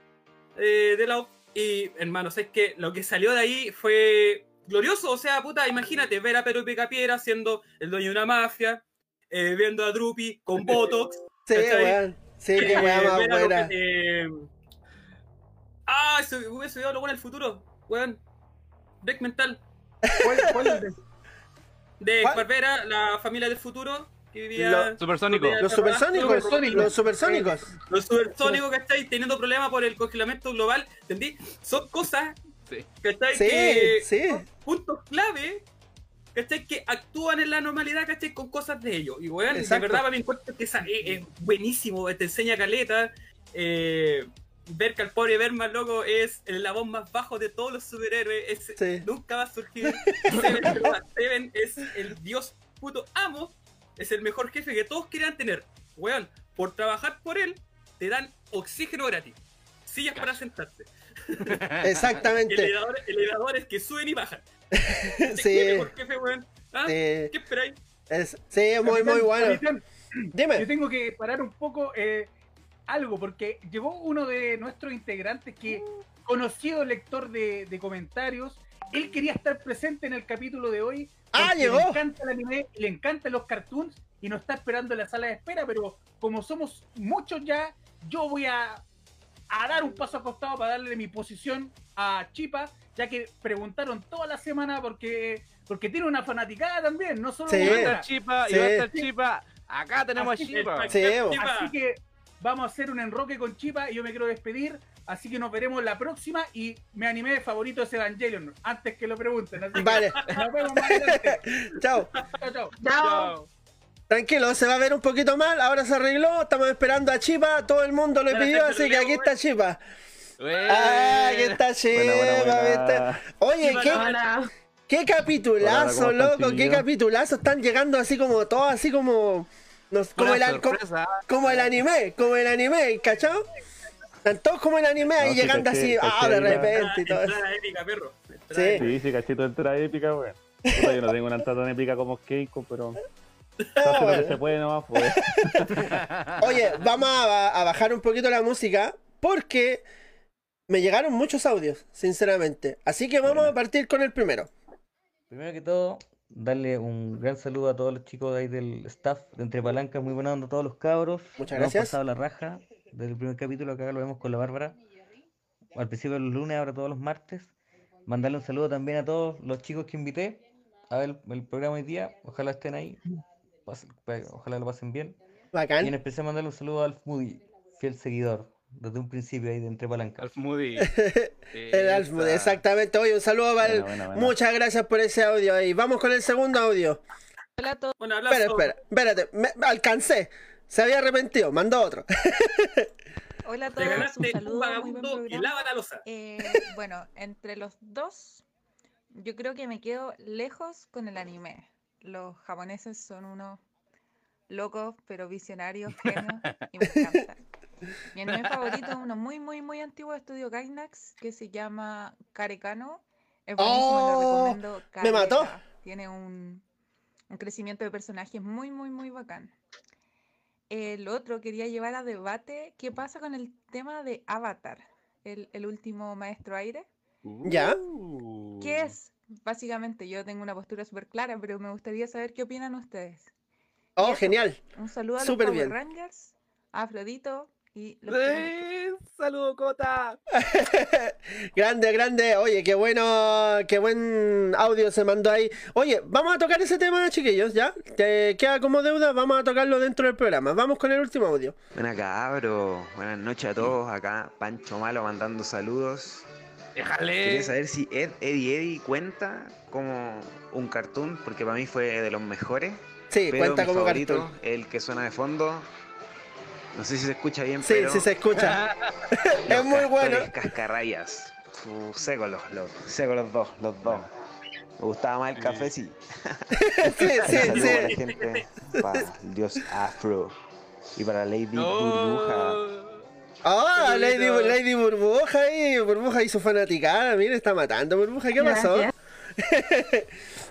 eh, de la Y, hermanos, es que lo que salió de ahí fue glorioso. O sea, puta, imagínate ver a Pedro Picapiedra siendo el dueño de una mafia, eh, viendo a Drupi con Botox. Sí, weón. Sí, Eh, a lo buena. que, eh, Ah, se hubiese olvidado lo bueno del futuro, weón. Break mental. ¿Cuál, cuál de- De ¿Cuál? Barbera, la familia del futuro, que vivía... Lo- Supersónico. vivía Los supersónicos. Supersónicos. Los supersónicos. Los supersónicos, ¿cachai? Teniendo problemas por el congelamiento global, ¿entendí? Son cosas, Sí. ¿cachai? Sí, que sí. son puntos clave, ¿cachai? Que actúan en la normalidad, ¿cachai? Con cosas de ellos. Y, weón, de Exacto. verdad, para mí encuentro que esa, es, es buenísimo, te enseña caleta. Eh, ver que al pobre Berman, loco, es el eslabón más bajo de todos los superhéroes. es- Sí. Nunca va a surgir. Seven, Seven es el dios puto amo. Es el mejor jefe que todos quieran tener. Weón, por trabajar por él, te dan oxígeno gratis. Sillas para sentarse. Exactamente. Elevadores, elevadores que suben y bajan. ¿Qué Sí. mejor jefe, weón? ¿Ah? Sí. ¿Qué esperáis? Es, sí, muy, muy bueno. Capitán, Yo Dime. tengo que parar un poco eh, algo, porque llegó uno de nuestros integrantes que, conocido lector de, de comentarios, él quería estar presente en el capítulo de hoy. Ah, llegó. Le encanta el anime, le encantan los cartoons y nos está esperando en la sala de espera, pero como somos muchos ya, yo voy a, a dar un paso acostado para darle mi posición a Chipa, ya que preguntaron toda la semana porque, porque tiene una fanaticada también, no solo Sí. Y va a una. estar chipa, y Sí. va a estar chipa. Acá tenemos a Así chipa. Sí. Así que vamos a hacer un enroque con Chipa y yo me quiero despedir. Así que nos veremos la próxima y mi anime favorito es Evangelion, antes que lo pregunten. Así que Vale. nos vemos más adelante. Chao. Chao, chao. Tranquilo, se va a ver un poquito mal. Ahora se arregló. Estamos esperando a Chipa. Todo el mundo lo pidió, así que aquí está Chipa. Ah, aquí está Chipa. Oye, Chipa, ¿qué, Hola. qué Hola, capitulazo, ¿cómo están, loco. Qué capitulazo. Están llegando así como todos, así como. Como, el, como, el anime, como el anime, ¿cachao? Están todos como el anime ahí No, sí, llegando caché, así, ah, de repente y todo eso. Entrada épica, perro. Entrada Sí. Sí, sí, cachito entrada épica, weón. Yo no tengo una entrada tan épica como Keiko, pero. Se hace lo bueno. que se puede nomás, pues. Oye, vamos a, a bajar un poquito la música porque me llegaron muchos audios, sinceramente. Así que vamos Bueno. a partir con el primero. Primero que todo, darle un gran saludo a todos los chicos de ahí del staff de Entre Palancas, muy buena onda a todos los cabros. Muchas Nos Hemos gracias. pasado la raja desde el primer capítulo que acá lo vemos con la Bárbara. Al principio los lunes, ahora todos los martes. Mandarle un saludo también a todos los chicos que invité a ver el, el programa hoy día. Ojalá estén ahí. Ojalá lo pasen bien. Y en Bacán. especial mandarle un saludo a Alf Moody, fiel seguidor, desde un principio ahí de Entre Palancas. Alf Moody. El Esa. exactamente. Oye, un saludo para buena. Muchas gracias por ese audio ahí. Vamos con el segundo audio. Hola a todos. Abrazo. Espera, espera, espérate. Me, alcancé. Se había arrepentido. Mandó otro. Hola a todos. Un ganaste un saludo, muy buen vagabundo y lava la losa. Eh, bueno, entre los dos, yo creo que me quedo lejos con el anime. Los japoneses son unos locos, pero visionarios, genios, y me encanta. Mi anime favorito es uno muy, muy, muy antiguo de estudio Gainax que se llama Karekano. Es buenísimo, Oh, lo recomiendo. me mató. Tiene un, un crecimiento de personajes muy, muy, muy bacán. El otro quería llevar a debate qué pasa con el tema de Avatar, el, el último maestro aire. ¿Ya? Uh. ¿Qué es? Básicamente, yo tengo una postura súper clara, pero me gustaría saber qué opinan ustedes. Oh, eso. genial. Un saludo a los Power bien. Rangers, a Afrodito y los. Eh, Saludo, Cota. grande, grande. Oye, qué bueno, qué buen audio se mandó ahí. Oye, vamos a tocar ese tema, chiquillos, ¿ya? Te queda como deuda, vamos a tocarlo dentro del programa. Vamos con el último audio. Buena cabro, buenas noches a todos. Acá Pancho Malo mandando saludos. Déjale. Quería saber si Ed, Eddie Eddie cuenta como un cartoon, porque para mí fue de los mejores. Sí, pero cuenta mi como favorito, cartoon. el que suena de fondo. No sé si se escucha bien, Sí, pero. sí se escucha. Es muy bueno. Cascarrayas. Uh, seco los, los, seco los dos, los dos. Me gustaba más el café, sí. sí, sí, saludo para la sí. gente, para el dios Afro y para Lady Oh. Burbuja. Ah, Lady, Saludito. Lady Burbuja ahí, Burbuja hizo fanaticada, mire, está matando Burbuja, ¿qué pasó?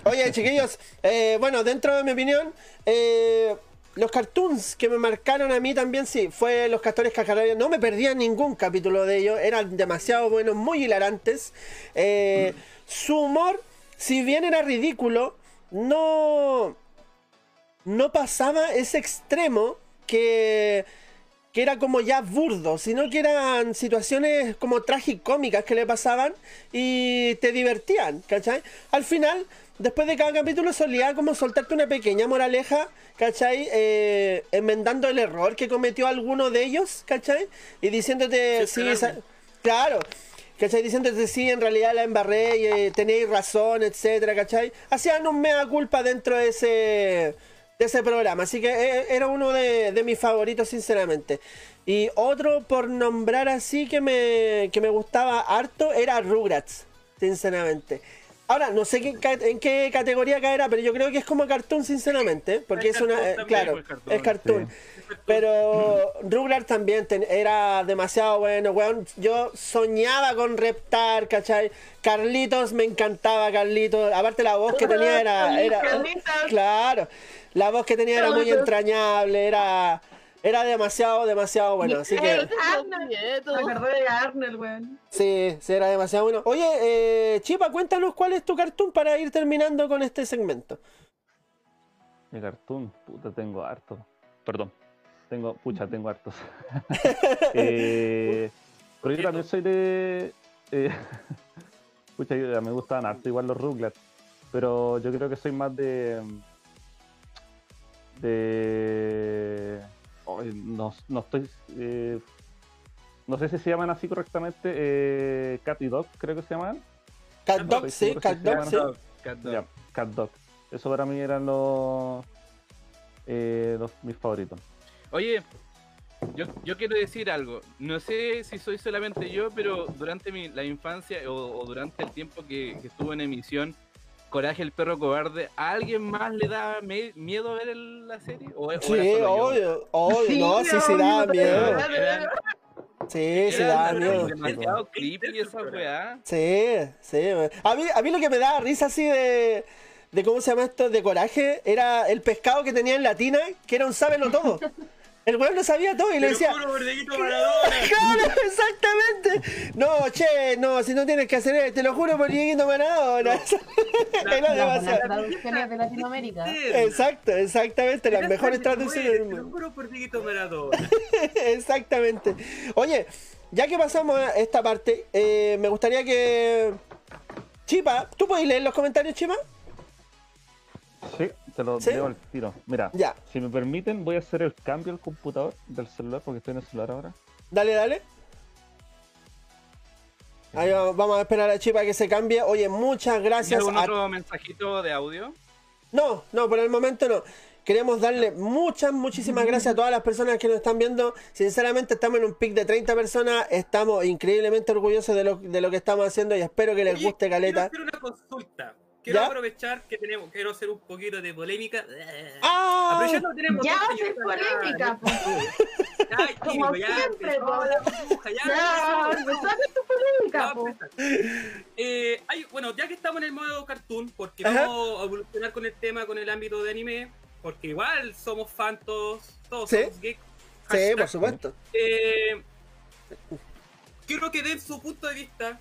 Oye, chiquillos, eh, bueno, dentro de mi opinión, eh, los cartoons que me marcaron a mí también, sí, fue Los Castores Cascarrabias. No me perdía ningún capítulo de ellos, eran demasiado buenos, muy hilarantes. Eh, Su humor, si bien era ridículo, no, no pasaba ese extremo que que era como ya burdo, sino que eran situaciones como tragicómicas que le pasaban y te divertían, ¿cachai? Al final, después de cada capítulo solía como soltarte una pequeña moraleja, ¿cachai? Eh, enmendando el error que cometió alguno de ellos, ¿cachai? Y diciéndote, Sí, sí, claro. ¿Cachai? Diciéndote, sí, en realidad la embarré y eh, tenéis razón, etcétera, ¿cachai? Hacían un mea culpa dentro de ese, de ese programa. Así que eh, era uno de, de mis favoritos, sinceramente. Y otro, por nombrar así, que me, que me gustaba harto, era Rugrats, sinceramente. Ahora, no sé qué en qué categoría caerá, pero yo creo que es como cartoon, sinceramente. Porque es, Es una. cartoon eh, claro, pues, cartoon. es cartoon. Pero Rugrats también ten- era demasiado bueno, weón. Yo soñaba con Reptar, ¿cachai? Carlitos, me encantaba Carlitos. Aparte la voz que tenía era... era Carlitos. claro, la voz que tenía era muy entrañable, era... Era demasiado, demasiado bueno. Así que... Arnold. Me acordé de Arnold, weón. Sí, sí, era demasiado bueno. Oye, eh, Chipa, cuéntanos cuál es tu cartoon para ir terminando con este segmento. Mi cartoon, puta, tengo harto. Perdón, tengo, pucha, tengo hartos. eh, pero yo también soy de. eh, pucha, yo- me gustaban harto igual los Rugrats. Pero yo creo que soy más de. De. No, no estoy. eh, no sé si se llaman así correctamente. Eh, Cat y Dog, creo que se llaman. Cat No Dog, sí, Cat Dog, llaman sí. Cat Dog. ya, Cat Dog. Eso para mí eran los, eh, los mis favoritos. Oye, yo, yo quiero decir algo. No sé si soy solamente yo, pero durante mi, la infancia o, o durante el tiempo que, que estuvo en emisión, Coraje el perro cobarde, ¿a alguien más le da miedo ver el- la serie? ¿O, o Sí, yo? obvio, obvio, Sí, no, sí, sí da miedo. Era- Sí, sí da miedo. demasiado creepy esa weá. Sí, sí. A mí, a mí lo que me daba risa así de, de cómo se llama esto, de coraje, era el pescado que tenía en latina, que era un sábelo todo. El weón lo sabía todo y le decía. Te lo juro por Dieguito Maradona. ¡Claro, exactamente! No, che, no, si no tienes que hacer eso, te lo juro por Dieguito Maradona. Era Las demasiado. buenas traducciones de Latinoamérica. Exacto, exactamente, las mejores traducciones del Te lo mundo. juro por Dieguito Maradona. Exactamente. Oye, ya que pasamos a esta parte, eh, me gustaría que. Chipa, ¿tú puedes leer los comentarios, Chipa? Sí, te lo ¿Sí? leo al tiro. Mira, Ya. si me permiten, voy a hacer el cambio al computador del celular porque estoy en el celular ahora. Dale, dale. Ahí va- vamos a esperar a Chipa que se cambie. Oye, muchas ¿Tiene gracias algún a otro mensajito de audio? No, no, por el momento no. Queremos darle muchas, muchísimas gracias a todas las personas que nos están viendo. Sinceramente, estamos en un pic de 30 personas. Estamos increíblemente orgullosos de lo, de lo que estamos haciendo y espero que les Oye, guste, Caleta. Quiero hacer una consulta. Quiero ¿Ya? aprovechar que tenemos, quiero hacer un poquito de polémica. ¡Ah! Aprovechando que tenemos Ya polémica. Ay, Como ya siempre, empezó po. la burbuja, ya, Ya, empezó. empezó a hacer tu polémica, Ya va a po. empezar. Eh, hay- bueno, ya que estamos en el modo cartoon, porque Ajá. vamos a evolucionar con el tema, con el ámbito de anime, porque igual somos fan todos, todos Sí. somos geeks. Sí, por supuesto. Eh, quiero que den su punto de vista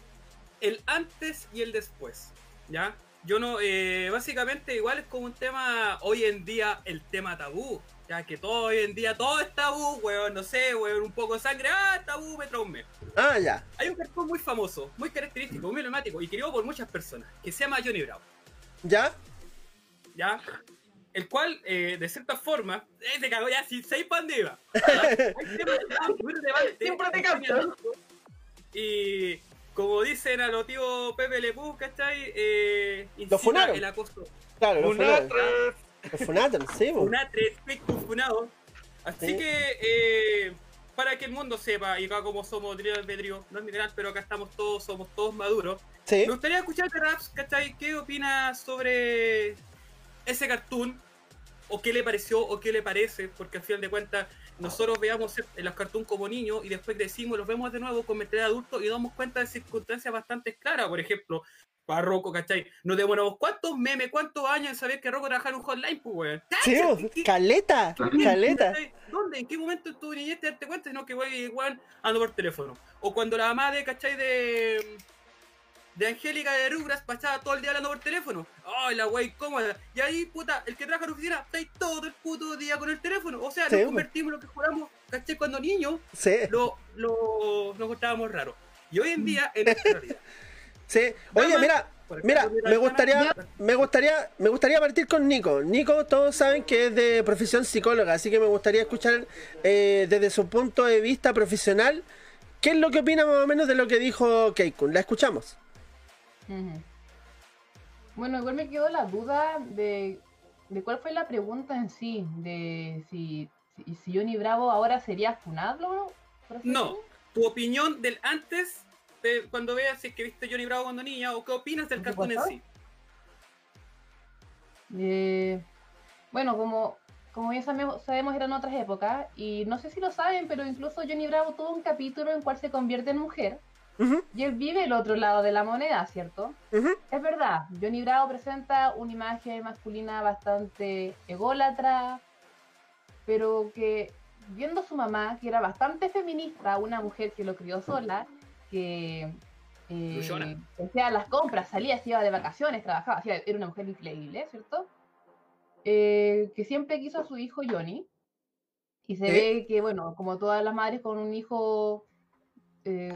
el antes y el después, ¿ya? Yo no, eh, básicamente igual es como un tema, hoy en día, el tema tabú, ya que todo hoy en día, todo es tabú, weón, no sé, weón, un poco de sangre, ah, tabú, me traumé. Ah, ya. Hay un cartón muy famoso, muy característico, muy emblemático y querido por muchas personas, que se llama Johnny Bravo, ¿Ya? ¿ya? El cual, eh, de cierta forma, eh, te cago ya, si seis relevantes, Siempre te mucho. Y como dicen a los tíos Pepe Le Pew, ¿cachai? Eh, incita funaron. el acoso. Claro, los Funatres. funaron. Los funaron, sí. Funatres, funado. Así Sí. que, eh, para que el mundo sepa, y acá como somos Trio del Pedrio, no es mi canal, pero acá estamos todos, somos todos maduros. Sí. Me gustaría escucharte, Raps, ¿cachai? ¿Qué opinas sobre ese cartoon? ¿O qué le pareció o qué le parece? Porque al final de cuentas, nosotros veamos en los cartoons como niños y después crecimos, los vemos de nuevo con mentalidad de adultos y damos cuenta de circunstancias bastante claras. Por ejemplo, para Rocco, ¿cachai? Nos demoramos cuántos memes, cuántos años en saber que Rocco trabajaba en un hotline, pues, weón. Sí, caleta, caleta. ¿Dónde? ¿En qué momento en tu niñez te diste cuenta? No, que voy igual ando por teléfono. O cuando la mamá de, ¿cachai? De. De Angélica de Rugras pasaba todo el día hablando por teléfono. Ay, la wey cómoda. Y ahí, puta, el que trabaja en la oficina está ahí todo el puto día con el teléfono. O sea, Sí, nos po. convertimos en lo que jugamos, ¿cachai? Cuando niños, Sí. lo, lo, nos encontrábamos raro. Y hoy en día, en nuestra realidad. Sí. Oye, mira, mira, me gustaría, me gustaría, me gustaría partir con Nico. Nico, todos saben que es de profesión psicóloga, así que me gustaría escuchar eh, desde su punto de vista profesional, ¿qué es lo que opina más o menos de lo que dijo Keikun? La escuchamos. Bueno, igual me quedó la duda de, de cuál fue la pregunta en sí, de si, si, si Johnny Bravo ahora sería así No, tu opinión del antes cuando veas si es que viste Johnny Bravo cuando niña o qué opinas del cartoon en sí. Eh, bueno, como, como ya sabemos, sabemos, eran otras épocas, y no sé si lo saben, pero incluso Johnny Bravo tuvo un capítulo en el cual se convierte en mujer, Y él vive el otro lado de la moneda, ¿cierto? Es verdad, Johnny Bravo presenta una imagen masculina bastante ególatra, pero que viendo a su mamá, que era bastante feminista, una mujer que lo crió sola, que eh, hacía las compras, salía, se iba de vacaciones, trabajaba, hacía- era una mujer increíble, ¿cierto? Eh, que siempre quiso a su hijo Johnny, y se ve que, bueno, como todas las madres con un hijo eh,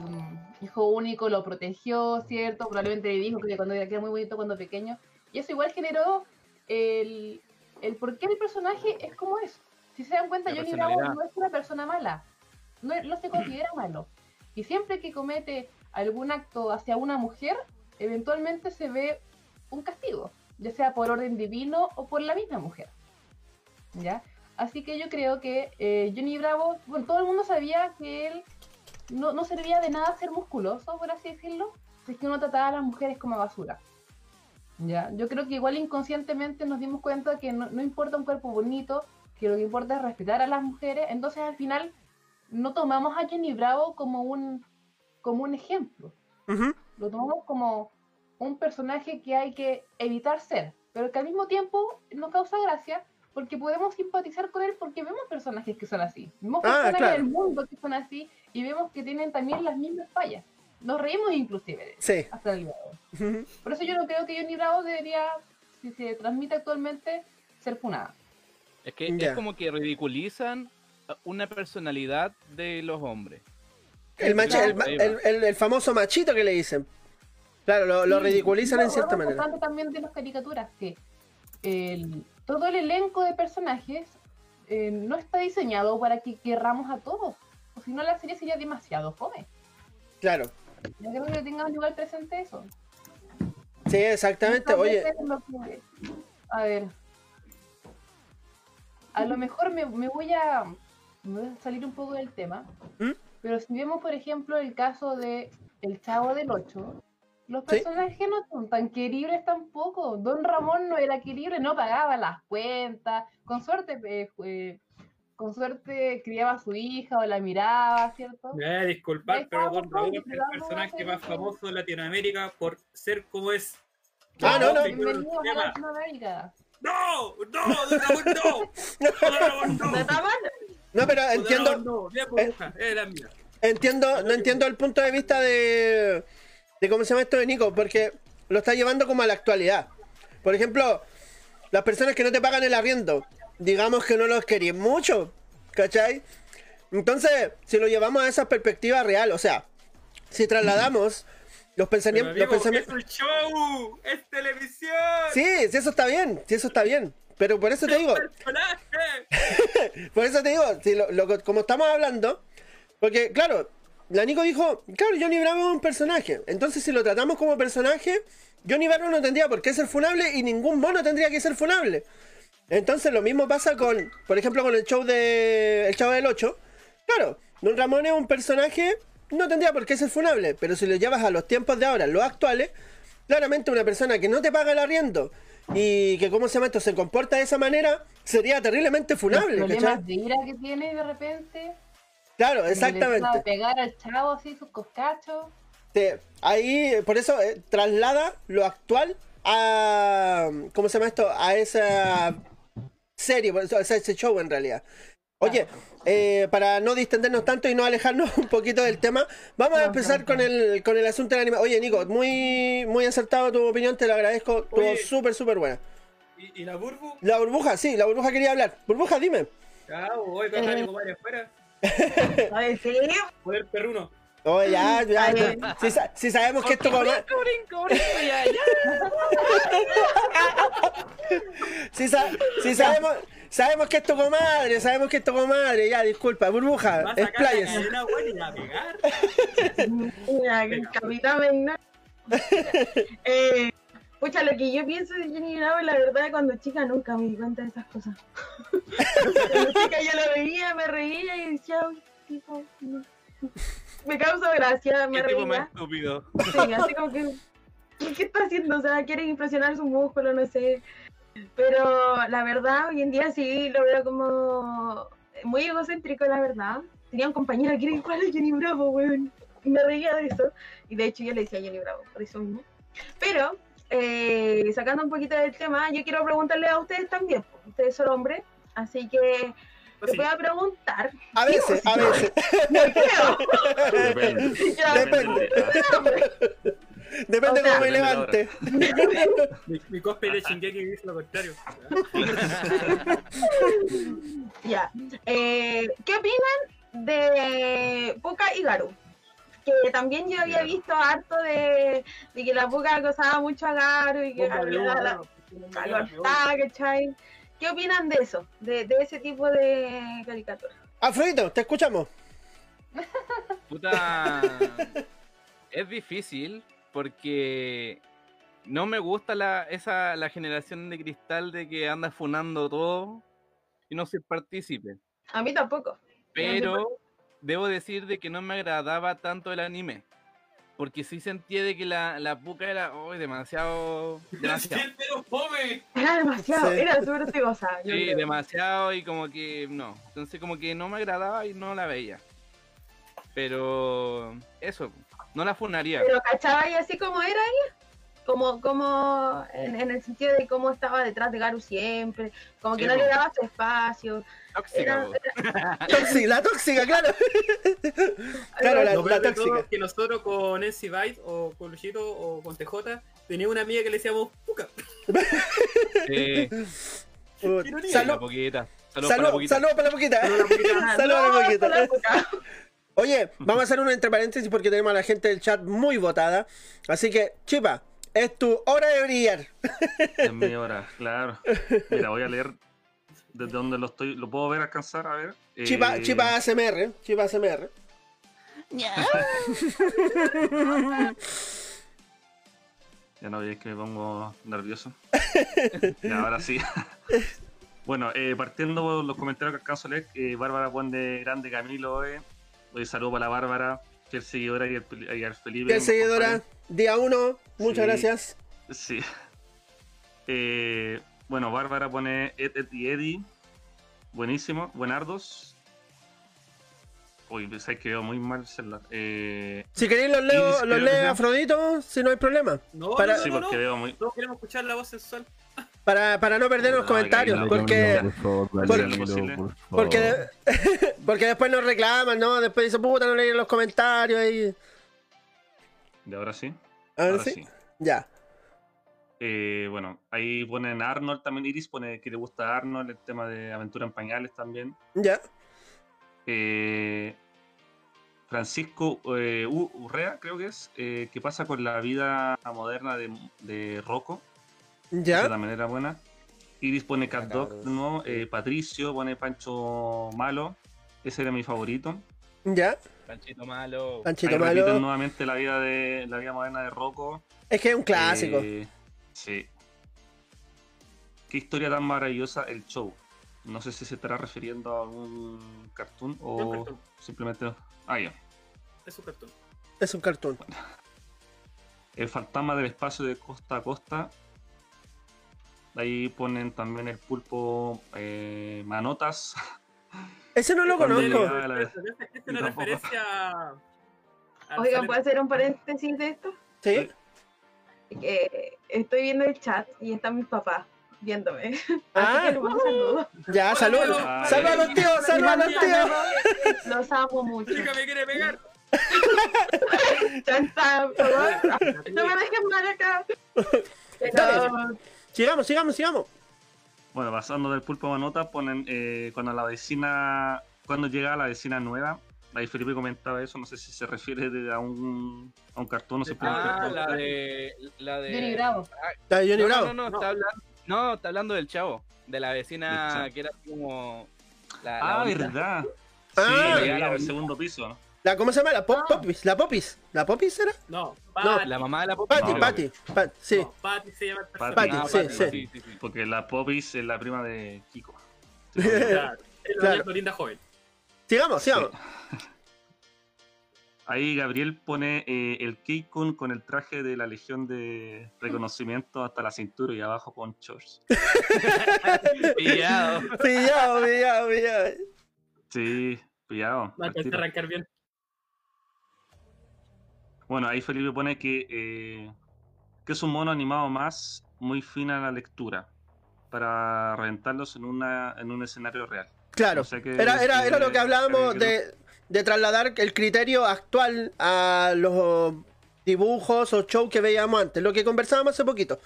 hijo único lo protegió, ¿cierto? Probablemente le dijo que cuando era que era muy bonito cuando pequeño. Y eso igual generó el, el por qué el personaje es como es. Si se dan cuenta, La Johnny Bravo no es una persona mala. No se considera malo. Y siempre que comete algún acto hacia una mujer, eventualmente se ve un castigo, ya sea por orden divino o por la misma mujer. ¿Ya? Así que yo creo que eh, Johnny Bravo, bueno, todo el mundo sabía que él no, no servía de nada ser musculoso, por así decirlo, si es que uno trataba a las mujeres como basura. Ya, yo creo que igual inconscientemente nos dimos cuenta que no, no importa un cuerpo bonito, que lo que importa es respetar a las mujeres, entonces al final no tomamos a Johnny Bravo como un, como un ejemplo, lo tomamos como un personaje que hay que evitar ser, pero que al mismo tiempo nos causa gracia porque podemos simpatizar con él porque vemos personajes que son así, vemos Ah, personajes claro. del mundo que son así y vemos que tienen también las mismas fallas. Nos reímos inclusive de Sí. hasta el día de hoy. Ujú. Por eso yo no creo que Johnny Bravo debería, si se transmite actualmente, ser funada. Es que es como que ridiculizan a una personalidad de los hombres. El, machi- el, el- el- el famoso machito que le dicen. Claro, lo, ridiculizan en cierta lo manera. importante también de las caricaturas, que el- todo el elenco de personajes eh, no está diseñado para que querramos a todos. Si no, la serie sería demasiado fome. Claro. Yo creo que tengan igual presente eso. Sí, exactamente. Oye, que- A ver. A lo mejor me, me voy a, me voy a salir un poco del tema. ¿Mm? Pero si vemos, por ejemplo, el caso de El Chavo del 8, los Sí. personajes no son tan queribles tampoco. Don Ramón no era querible, no pagaba las cuentas. Con suerte, eh, eh, con suerte criaba a su hija o la miraba, ¿cierto? Me voy a disculpar, Ahí pero Don Raúl es el personaje más famoso de Latinoamérica por ser como es. Ah, no, no. Bienvenidos a. Latinoamérica. ¡No! ¡No! ¡Don Ramón no! ¡Don Ramón no! ¿No está mal? no, pero entiendo, era mía. entiendo, no entiendo el punto de vista de, de cómo se llama esto de Nico, porque lo está llevando como a la actualidad. Por ejemplo, las personas que no te pagan el arriendo, digamos que no los queréis mucho, ¿cachai? Entonces, si lo llevamos a esa perspectiva real, o sea, si trasladamos los pensamientos, los pensamientos, ¡Es un show! ¡Es televisión! sí, sí, eso está bien, sí, eso está bien, pero por eso te digo. Por eso te digo, si lo- lo- como estamos hablando, porque claro, la Nico dijo, claro, Johnny Bravo es un personaje. Entonces, si lo tratamos como personaje, Johnny Bravo no tendría por qué ser funable y ningún mono tendría que ser funable. Entonces, lo mismo pasa con, por ejemplo, con el show de El Chavo del 8. Claro, Don Ramón es un personaje, no tendría por qué ser funable, pero si lo llevas a los tiempos de ahora, los actuales, claramente una persona que no te paga el arriendo y que, ¿cómo se llama esto?, se comporta de esa manera, sería terriblemente funable, Los ¿cachai? problemas de ira que tiene de repente. Claro, le exactamente. A pegar al chavo así, sus coscachos. Te- ahí, por eso, eh, traslada lo actual a. ¿Cómo se llama esto? A esa serie, por eso, a ese show en realidad. Oye, eh, para no distendernos tanto y no alejarnos un poquito del tema, vamos a empezar con el, con el asunto del anime. Oye, Nico, muy, muy acertado tu opinión, te lo agradezco. Estuvo súper, súper buena. ¿Y, y la burbu? La burbuja, sí, la burbuja quería hablar. Burbuja, dime. Ya, voy compadre afuera. A ver, sí. Poder perruno. Oye, ya, ya. Ay. Si, si sabemos que esto como. Si, sa- si sabemos, sabemos que es tu comadre, sabemos que es tu comadre, ya, disculpa, burbuja, Va a la la va a. Mira, el capitán eh, pucha, lo que yo pienso de Jenny Bravo, la verdad, cuando chica nunca me di cuenta de esas cosas. cuando chica yo lo veía, me reía y decía, uy, tipo, no. me causó gracia, me tipo más estúpido. Sí, así como que, ¿qué, qué está haciendo? O sea, quieren impresionar su músculo, no sé. Pero la verdad, hoy en día sí lo veo como muy egocéntrico, la verdad. Tenía un compañero que era igual a Jenny Bravo, weón. Y me reía de eso. Y de hecho yo le decía a Jenny Bravo, por eso mismo. Pero, eh, sacando un poquito del tema, yo quiero preguntarle a ustedes también. Ustedes son hombres, así que les voy a preguntar. A veces, a veces. No creo. Depende. Ya, Depende. Depende O sea, cómo me la levante. Mi, mi cosplay de Shingeki dice lo contrario. Ya. Eh, ¿Qué opinan de Puka y Garu? Que también yo había visto harto de, de que la Puka acosaba mucho a Garu y que Garu le daba la, la cortada, ¿cachai? ¿Qué opinan de eso? De, de ese tipo de caricatura. Afrodito, te escuchamos. Puta. es difícil porque no me gusta la, esa, la generación de cristal de que anda funando todo y no soy partícipe. A mí tampoco. Pero debo decir de que no me agradaba tanto el anime. Porque sí sentía de que la, la puca era oh, demasiado. demasiado. Era demasiado, Sí. era súper cegosa. yo Sí, creo. demasiado y como que no. Entonces como que no me agradaba y no la veía. Pero eso, no la funaría. Pero ¿cachaba y así como era ella? Como, como en, en el sentido de cómo estaba detrás de Garu siempre, como que Sí, no le daba su espacio. Tóxica, Era-. Tóxica, la tóxica, claro. claro, la, la tóxica. es que nosotros con NC Byte o con Luchito o con TJ teníamos una amiga que le decíamos Puka. Sí, Uh, la Salud, poquita. Saludos para la salud, poquita. salud para la poquita. Ah, Salud para la poquita. Oye, vamos a hacer un entre paréntesis porque tenemos a la gente del chat muy votada. Así que, Chipa, es tu hora de brillar. Es mi hora, claro. Mira, voy a leer desde donde lo estoy. ¿Lo puedo ver alcanzar? A ver. Chipa, Eh, Chipa ASMR. Chipa ASMR. Ya no veis que me pongo nervioso. ahora sí. bueno, eh, partiendo por los comentarios que alcanzo a leer, eh, Bárbara pone grande Camilo. Eh. Hoy saludo para la Bárbara, fiel seguidora y el, Felipe. Bien, mi seguidora. compadre. Día 1. Muchas Sí. gracias. Sí. Eh, bueno, Bárbara pone Ed, Ed y Eddie. Buenísimo. Buenardos. Uy, pensáis que veo muy mal el celular. Eh, Si queréis los leo, los que lee. Afrodito, si no hay problema. No, Para- no, sí, no, porque no. veo muy. Todos queremos escuchar la voz sensual. Para, para no perder los No, comentarios, porque, por favor, porque- por porque, después nos reclaman, ¿no? Después dicen, puta, no leí los comentarios y... De ahora sí. Ahora Ahora sí. sí. Ya. Eh, bueno, ahí ponen Arnold también. Iris pone que le gusta Arnold el tema de aventura en pañales también. Ya. Eh, Francisco eh, Urrea, creo que es. eh, ¿Qué pasa con la vida moderna de, de Rocco? Esa Ya. también era buena. Iris pone Cat Dog de nuevo. eh, Patricio pone Pancho Malo. Ese era mi favorito. Ya. Panchito malo. Panchito Ahí malo. nuevamente la vida de la vida moderna de Rocco. Es que es un clásico. Eh, sí. Qué historia tan maravillosa el show. No sé si se estará refiriendo a algún cartoon un o cartoon. simplemente. Ah, ya. Es un cartón. Es un cartoon. El fantasma del espacio de costa a costa. Ahí ponen también el pulpo eh, Manotas. Ese no lo Cuando conozco. la- es una tampoco. referencia Oigan, ¿puedo hacer un paréntesis de esto? Sí. Que estoy viendo el chat y están mis papás viéndome. Así Ah. que les mando saludos. Ya, salud. Ah, Salud a ya. los tíos, salud a los tíos. Los amo mucho. Chica me quiere pegar. Por favor. No me dejen mal acá. Pero, Dale. Sigamos, sigamos, sigamos. Bueno, pasando del pulpo Manotas, ponen eh, cuando la vecina. Cuando llega la vecina nueva. Ahí Felipe comentaba eso, no sé si se refiere de- a un, a un cartón o simplemente. Ah, la de. La de. Johnny Bravo. La de Johnny no, Bravo. No, no, no, está hablando, no, está hablando del chavo. De la vecina chavo. que era como. La, Ah, verdad. Ah. sí, la llega al segundo piso, ¿no? La, ¿Cómo se llama? La pop, popis. La popis. ¿La popis era? No, No, Patty. La mamá de la Patty, No. Patty. Pat- sí. No, Patty se llama el. Patty. Ah, sí, Patty, sí. sí, sí, sí. Porque la Popis es la prima de Kiko. Claro. Es Claro. una linda joven. Sigamos, sigamos. Ahí Gabriel pone eh, el Keikun con el traje de la Legión de Reconocimiento hasta la cintura y abajo con shorts. Pillado. Pillado, pillado, pillado. Sí, pillado. Va a arrancar bien. Bueno, ahí Felipe pone que, eh, que es un mono animado más muy fina a la lectura para reventarlos en, una, en un escenario real. Claro, era, era, era lo que hablábamos de, de trasladar el criterio actual a los dibujos o shows que veíamos antes, lo que conversábamos hace poquito.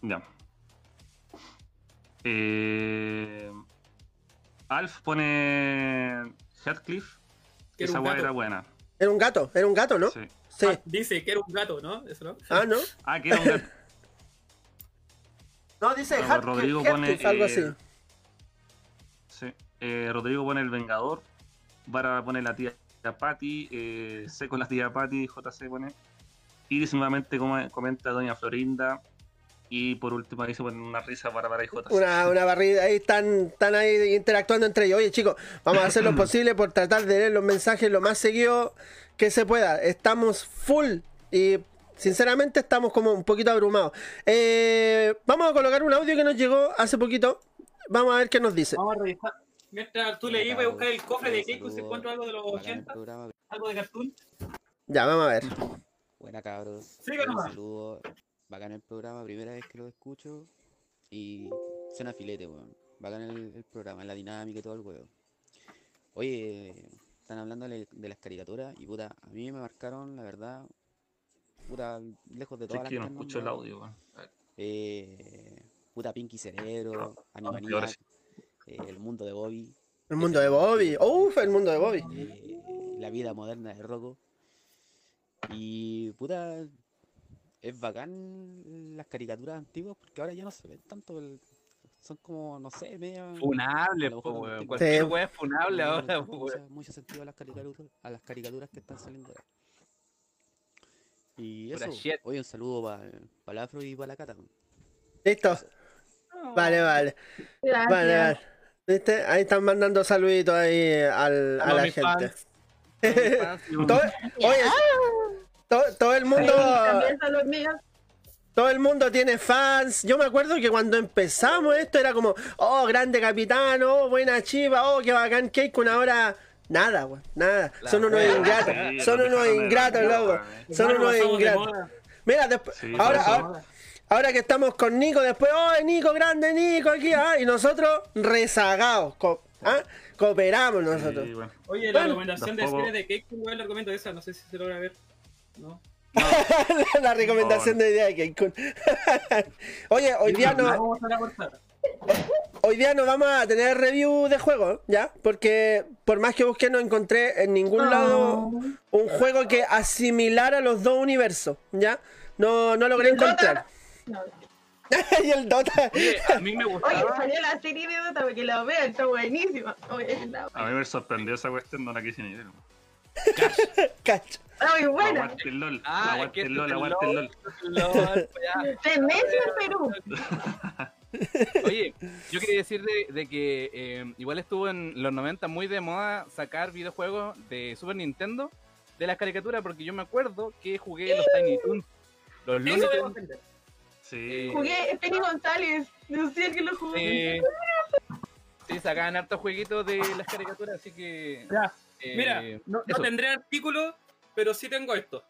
Ya. Eh, Alf pone Heathcliff. Esa gato. era buena. Era un gato, era un gato, ¿no? Sí. Sí. Dice que era un gato, ¿no? Eso no. Ah, ¿no? Ah, que era un gato. No, dice No, Hart- Rodrigo pone, algo eh, así. Sí. Eh, Rodrigo pone el Vengador. Vara pone la tía Patty. Eh, C con la tía Patty. JC pone. Iris nuevamente come- comenta Doña Florinda. Y por último ahí se ponen una risa para para y JC. Una, una barrida, ahí están, están ahí interactuando entre ellos. Oye, chicos, vamos a hacer lo posible por tratar de leer los mensajes lo más seguido que se pueda. Estamos full y sinceramente estamos como un poquito abrumados. Eh, vamos a colocar un audio que nos llegó hace poquito. Vamos a ver qué nos dice. Vamos a revisar. Mientras tú leí, voy a buscar el cofre de Keiko si encuentro algo de los 80. Algo de cartoon. Ya, vamos a ver. Buena cabros. Siga Un nomás. saludo. Bacán el programa, primera vez que lo escucho. Y suena filete, weón. Bacán el, el programa, la dinámica y todo el weón. Oye, están hablando de, de las caricaturas y puta, a mí me marcaron, la verdad, puta, lejos de Sí, todas es que yo no las escucho el audio, weón. Eh, puta Pinky Cerebro, ahora Animaniac, sí. eh, El Mundo de Bobby, El mundo de Bobby. Uf, el mundo de Bobby. eh, La vida moderna de Rocco. Y puta, es bacán las caricaturas antiguas porque ahora ya no se ven tanto. el- son como, no sé, medio. Funable, tengo- Cualquier Sí. weá es funable no le ahora, mucha- weón. mucho sentido a las caricaturas, a las caricaturas que están saliendo ahora. Y eso, oye, un saludo para el Afro y para la Cata. ¿Listo? Vale, vale. Gracias. Vale, vale. ¿Viste? Ahí están mandando saluditos ahí al- a la gente. fans. Fans un- Todo- el mundo. Todo el mundo tiene fans. Yo me acuerdo que cuando empezamos esto era como, oh, grande capitán, oh, buena chiva, oh, qué bacán cake. Una hora, nada, weón, nada. La Son unos ingratos, Sí, son nos unos ingratos, loco. Son unos ingratos. Mira, después, Sí, ahora, ahora, ahora que estamos con Nico, después, oh, Nico, grande Nico aquí, ah, y nosotros rezagados, co- ah, cooperamos nosotros. Sí, bueno. Oye, la Bueno, recomendación de serie de Keiko, weón, la recomiendo esa. No sé si se logra ver. ¿No? la recomendación de idea de Keikun. Oye, hoy día no. Vamos a. Hoy día no vamos a tener review de juego, ¿ya? Porque por más que busqué no encontré en ningún lado un juego que asimilara los dos universos, ¿ya? No, no logré encontrar. No. y el Dota. Oye, a mí me Oye, gustaba. salió la serie de Dota porque la veo, está buenísima. Oye, la A mí me sorprendió esa cuestión, no la quise ni ver. Está muy buena. Aguante el LOL, Ah, aguante el LOL, aguante el LOL. LOL. En Perú. Oye, yo quería decir de, de que eh, igual estuvo en los 90 muy de moda sacar videojuegos de Super Nintendo de las caricaturas, porque yo me acuerdo que jugué los Tiny Toons, los Looney Tunes. Sí. Jugué Penny González. No sé que lo jugué. eh, sí, sacaban hartos jueguitos de las caricaturas, así que... Ya. eh, Mira, no, no tendré artículo, pero sí tengo esto.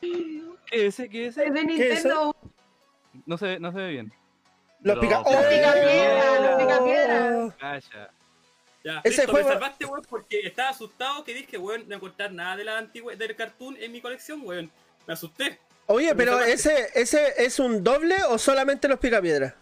¿Qué es ese? ¿Qué es ese? Es de. Nintendo. No se, ve- no se ve bien. Los Los pica... picapiedra, los picapiedra. ¡Oh! Calla. Ya, Ese listo, juego- me salvaste, weón, porque estaba asustado que dije, weón, no encontrar nada de la antigua del cartoon en mi colección, weón. Me asusté. Oye, pero Pero ese, ese es un doble o solamente los picapiedras?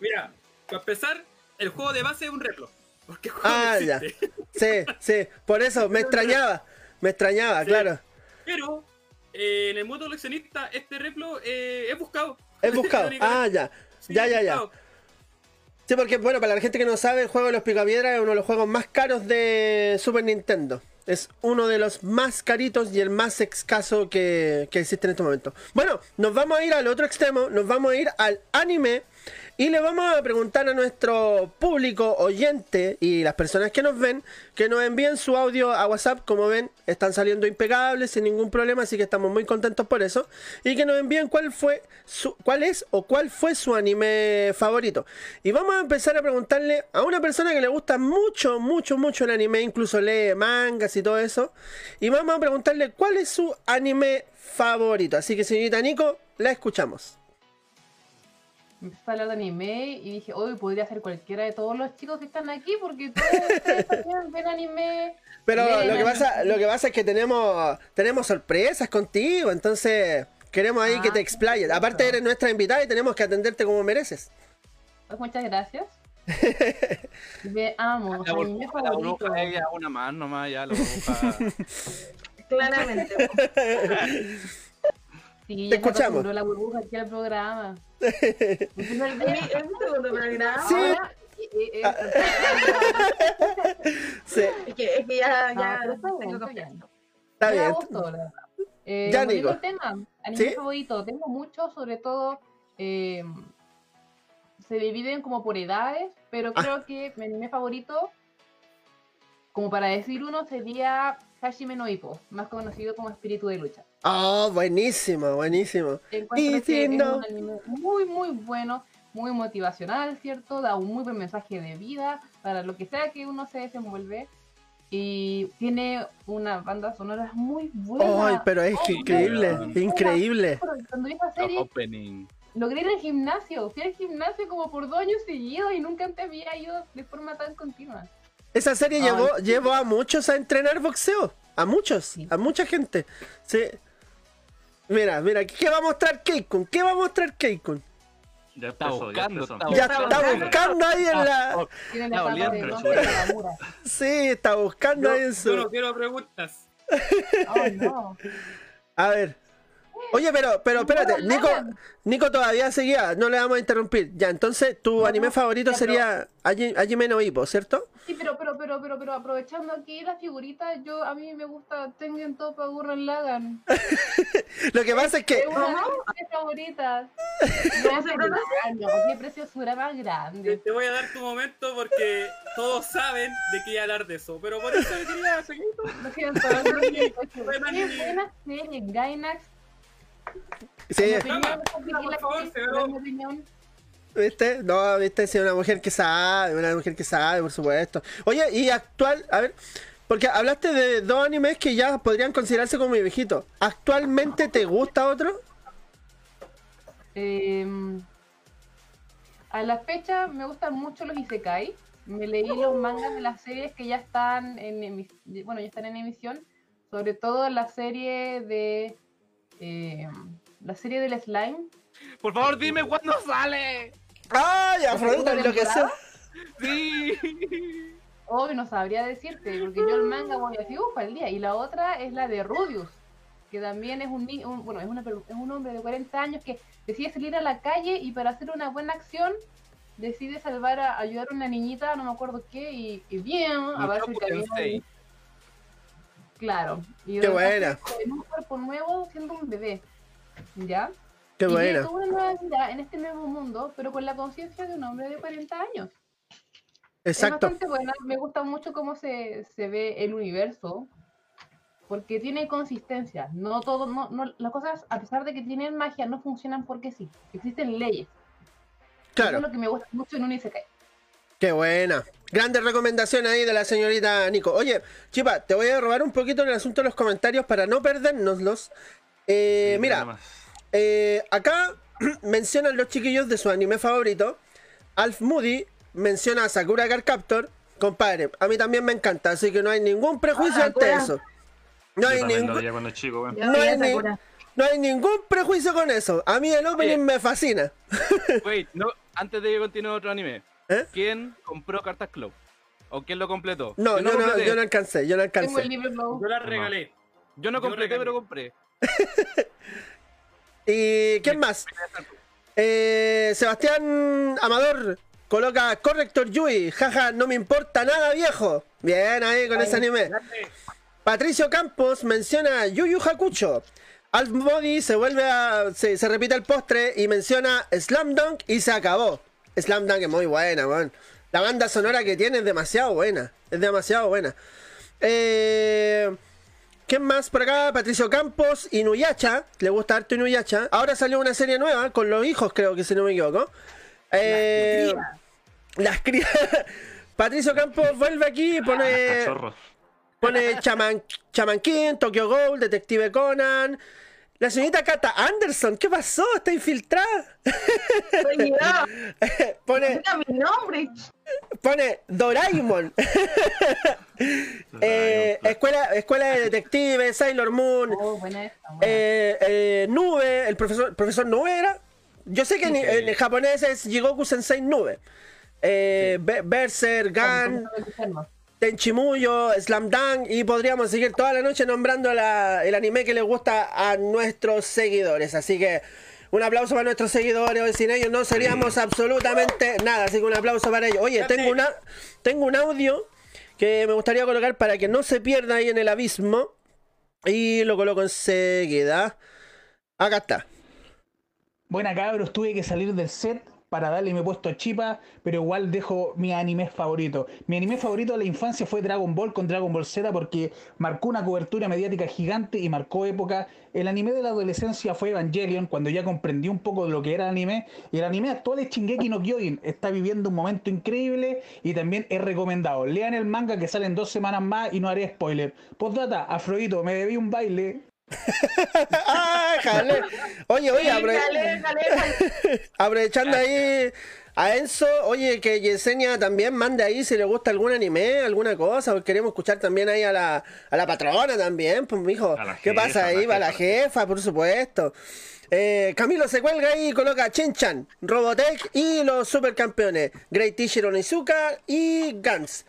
Mira, para empezar, el juego de base es un replo. Porque Ah, ya. existe. Sí, sí, por eso me extrañaba. Me extrañaba, Sí. claro. Pero eh, en el mundo coleccionista, este replo eh, es buscado. He buscado. Ah, ya. Sí, Ya, es ya, ya. Sí, porque, bueno, para la gente que no sabe, el juego de los Picapiedras es uno de los juegos más caros de Super Nintendo. Es uno de los más caritos y el más escaso que, que existe en este momento. Bueno, nos vamos a ir al otro extremo, nos vamos a ir al anime y le vamos a preguntar a nuestro público oyente y las personas que nos ven que nos envíen su audio a WhatsApp. Como ven, están saliendo impecables sin ningún problema, así que estamos muy contentos por eso. Y que nos envíen cuál fue su, cuál es o cuál fue su anime favorito. Y vamos a empezar a preguntarle a una persona que le gusta mucho, mucho, mucho el anime, incluso lee mangas y todo eso. Y vamos a preguntarle cuál es su anime favorito. Así que, señorita Nico, la escuchamos. Empecé a hablar de anime y dije, hoy podría ser cualquiera de todos los chicos que están aquí porque todos ustedes también ven anime. Pero lo que anime. pasa, lo que pasa es que tenemos, tenemos sorpresas contigo, entonces queremos ahí que te explayes. Aparte eres nuestra invitada y tenemos que atenderte como mereces. Pues muchas gracias. Me amo. La burbuja, la burbuja, ella, una más nomás, ya la burbuja. Claramente. Sí, Te ya escuchamos. la burbuja aquí al programa. Es mi segundo programa. Sí. Ahora, eh, eh, Ah. Sí, Es que, es que ya, No, ya pero está bien, está bien. gusto, la verdad. Eh, Ya, al tema, anime ¿Sí? favorito, tengo muchos, sobre todo eh, se dividen como por edades, pero Ah. creo que mi anime favorito, como para decir uno, sería Hashime no Ippo, más conocido como Espíritu de Lucha. Oh, buenísimo, buenísimo. Encuentro Y que es un anime muy, muy bueno, muy motivacional, ¿cierto? Da un muy buen mensaje de vida para lo que sea que uno se desenvuelve. Y tiene una banda sonora muy buena. Ay, pero es Oh, increíble, increíble. Cuando vi esa serie, opening. logré ir al gimnasio. Fui al gimnasio como por dos años seguidos y nunca antes había ido de forma tan continua. Esa serie Ay, llevó, sí. llevó a muchos a entrenar boxeo. A muchos, a mucha gente. Sí. Mira, mira, ¿qué va a mostrar Keikun? ¿Qué va a mostrar Keikun? Ya Está empezó, ya buscando, empezó. Ya está buscando ahí en la. Sí, está buscando ahí en Yo no su. quiero preguntas. Oh, no. A ver. Oye, pero, pero espérate, Nico, Nico todavía seguía, no le vamos a interrumpir. Ya, entonces tu anime favorito ya, pero- sería Haji- Hajime no Ippo, ¿cierto? Sí, pero, pero, pero, pero, pero aprovechando aquí las figuritas, yo a mí me gusta Tengen Toppa Gurren Lagann. Lo que pasa es que Es una de mis favoritas. No, pero no, qué preciosura más grande. te voy a dar tu momento porque todos saben de qué hablar de eso. Pero por eso me quería seguir. Lo siento, serie, Gainax. Sí, mi es mi ¿viste? No, viste, sí, una mujer que sabe, una mujer que sabe, por supuesto. Oye, y actual, a ver, porque hablaste de dos animes que ya podrían considerarse como viejitos. ¿Actualmente te gusta otro? eh, a la fecha me gustan mucho los Isekai. Me leí los mangas de las series que ya están en emis- bueno, ya están en emisión. Sobre todo la serie de eh, la serie del slime. Por favor, dime cuándo sale. ¡Ay, Afrodita, segunda lo que sea! temporada? Sí. Hoy no sabría decirte, porque yo el manga voy así, uff, al día. Y la otra es la de Rudius, que también es un, un- bueno, es, una es un hombre de 40 años que decide salir a la calle y para hacer una buena acción decide salvar a ayudar a una niñita, no me acuerdo qué, y, y bien, el camino Tensei. de- Claro. Y Qué buena. En un cuerpo nuevo, siendo un bebé. ¿Ya? ¡Qué y buena! toda una nueva vida en este nuevo mundo, pero con la conciencia de un hombre de 40 años. Es Exacto. bastante buena, me gusta mucho cómo se, se ve el universo, porque tiene consistencia. No todo, no, no, las cosas, a pesar de que tienen magia, no funcionan porque sí. Existen leyes. Eso Claro. es lo que me gusta mucho en un Isekai. ¡Qué buena! Grande recomendación ahí de la señorita Nico. Oye, Chipa, te voy a robar un poquito en el asunto de los comentarios para no perdernoslos. Eh, Sí, mira. Eh, acá mencionan los chiquillos de su anime favorito. Alf Moody menciona a Sakura Card Captor. Compadre, a mí también me encanta, así que no hay ningún prejuicio ante Sakura. eso. No hay, ningún, chico, no, hay ni- Sakura. no hay ningún prejuicio con eso. A mí el opening Oye. me fascina. Wait, no, antes de que continúe otro anime. ¿Eh? ¿Quién compró Cartas Club? ¿O quién lo completó? No, yo no, completé. yo no alcancé, yo no Tengo el alcancé. libro. Yo la regalé. Yo no yo completé, regalé. pero compré. ¿Y quién más? Eh, Sebastián Amador coloca Corrector Yui. Jaja, no me importa nada, viejo. Bien ahí con ese anime. Patricio Campos menciona Yu Yu Hakucho. Alf Body se vuelve a. Se, se repite el postre y menciona Slam Dunk y se acabó. Slam Dunk es muy buena, weón. La banda sonora que tiene es demasiado buena. Es demasiado buena. Eh, ¿Quién más por acá? Patricio Campos, Inuyacha. Le gusta harto Inuyacha. Ahora salió una serie nueva con los hijos, creo que si no me equivoco. Eh, las crías. Patricio Campos vuelve aquí y pone. Pone Chaman, Chaman King, Tokyo Ghoul, Detective Conan. La señorita Kata Anderson, ¿qué pasó? Está infiltrada. Soy yo. pone, Mira mi nombre. pone Doraemon. Eh, escuela, escuela de detectives, Sailor Moon. Oh, buena esta, buena. eh, eh, Nube, el profesor, profesor Nube era. Yo sé que en, en japonés es Jigoku Sensei Nube. Eh, Be- Berserk, Gun, Tenchimuyo, Slam Dunk y podríamos seguir toda la noche nombrando la- el anime que les gusta a nuestros seguidores. Así que un aplauso para nuestros seguidores. Hoy sin ellos no seríamos absolutamente nada. Así que un aplauso para ellos. Oye, tengo, una, tengo un audio que me gustaría colocar para que no se pierda ahí en el abismo. Y lo coloco enseguida. Acá está. Buena cabros, tuve que salir del set para darle mi puesto a Chipa, pero igual dejo mi anime favorito. Mi anime favorito de la infancia fue Dragon Ball con Dragon Ball Z porque marcó una cobertura mediática gigante y marcó época. El anime de la adolescencia fue Evangelion, cuando ya comprendí un poco de lo que era el anime. Y el anime actual es Shingeki no Kyojin. Está viviendo un momento increíble y también es recomendado. Lean el manga que sale en dos semanas más y no haré spoiler. Postdata, Afrodito, me debí un baile. ¡Ah, jale! Oye, oye, Sí, apro- jale, jale, jale. aprovechando ahí a Enzo, oye, que Yesenia también mande ahí si le gusta algún anime, alguna cosa, porque queremos escuchar también ahí a la, a la patrona también, pues mijo, ¿qué jefa, pasa ahí? Va la jefa, por supuesto. Eh, Camilo se cuelga ahí y coloca Chenchan, Robotech y los supercampeones, Great Teacher Onizuka y Gans.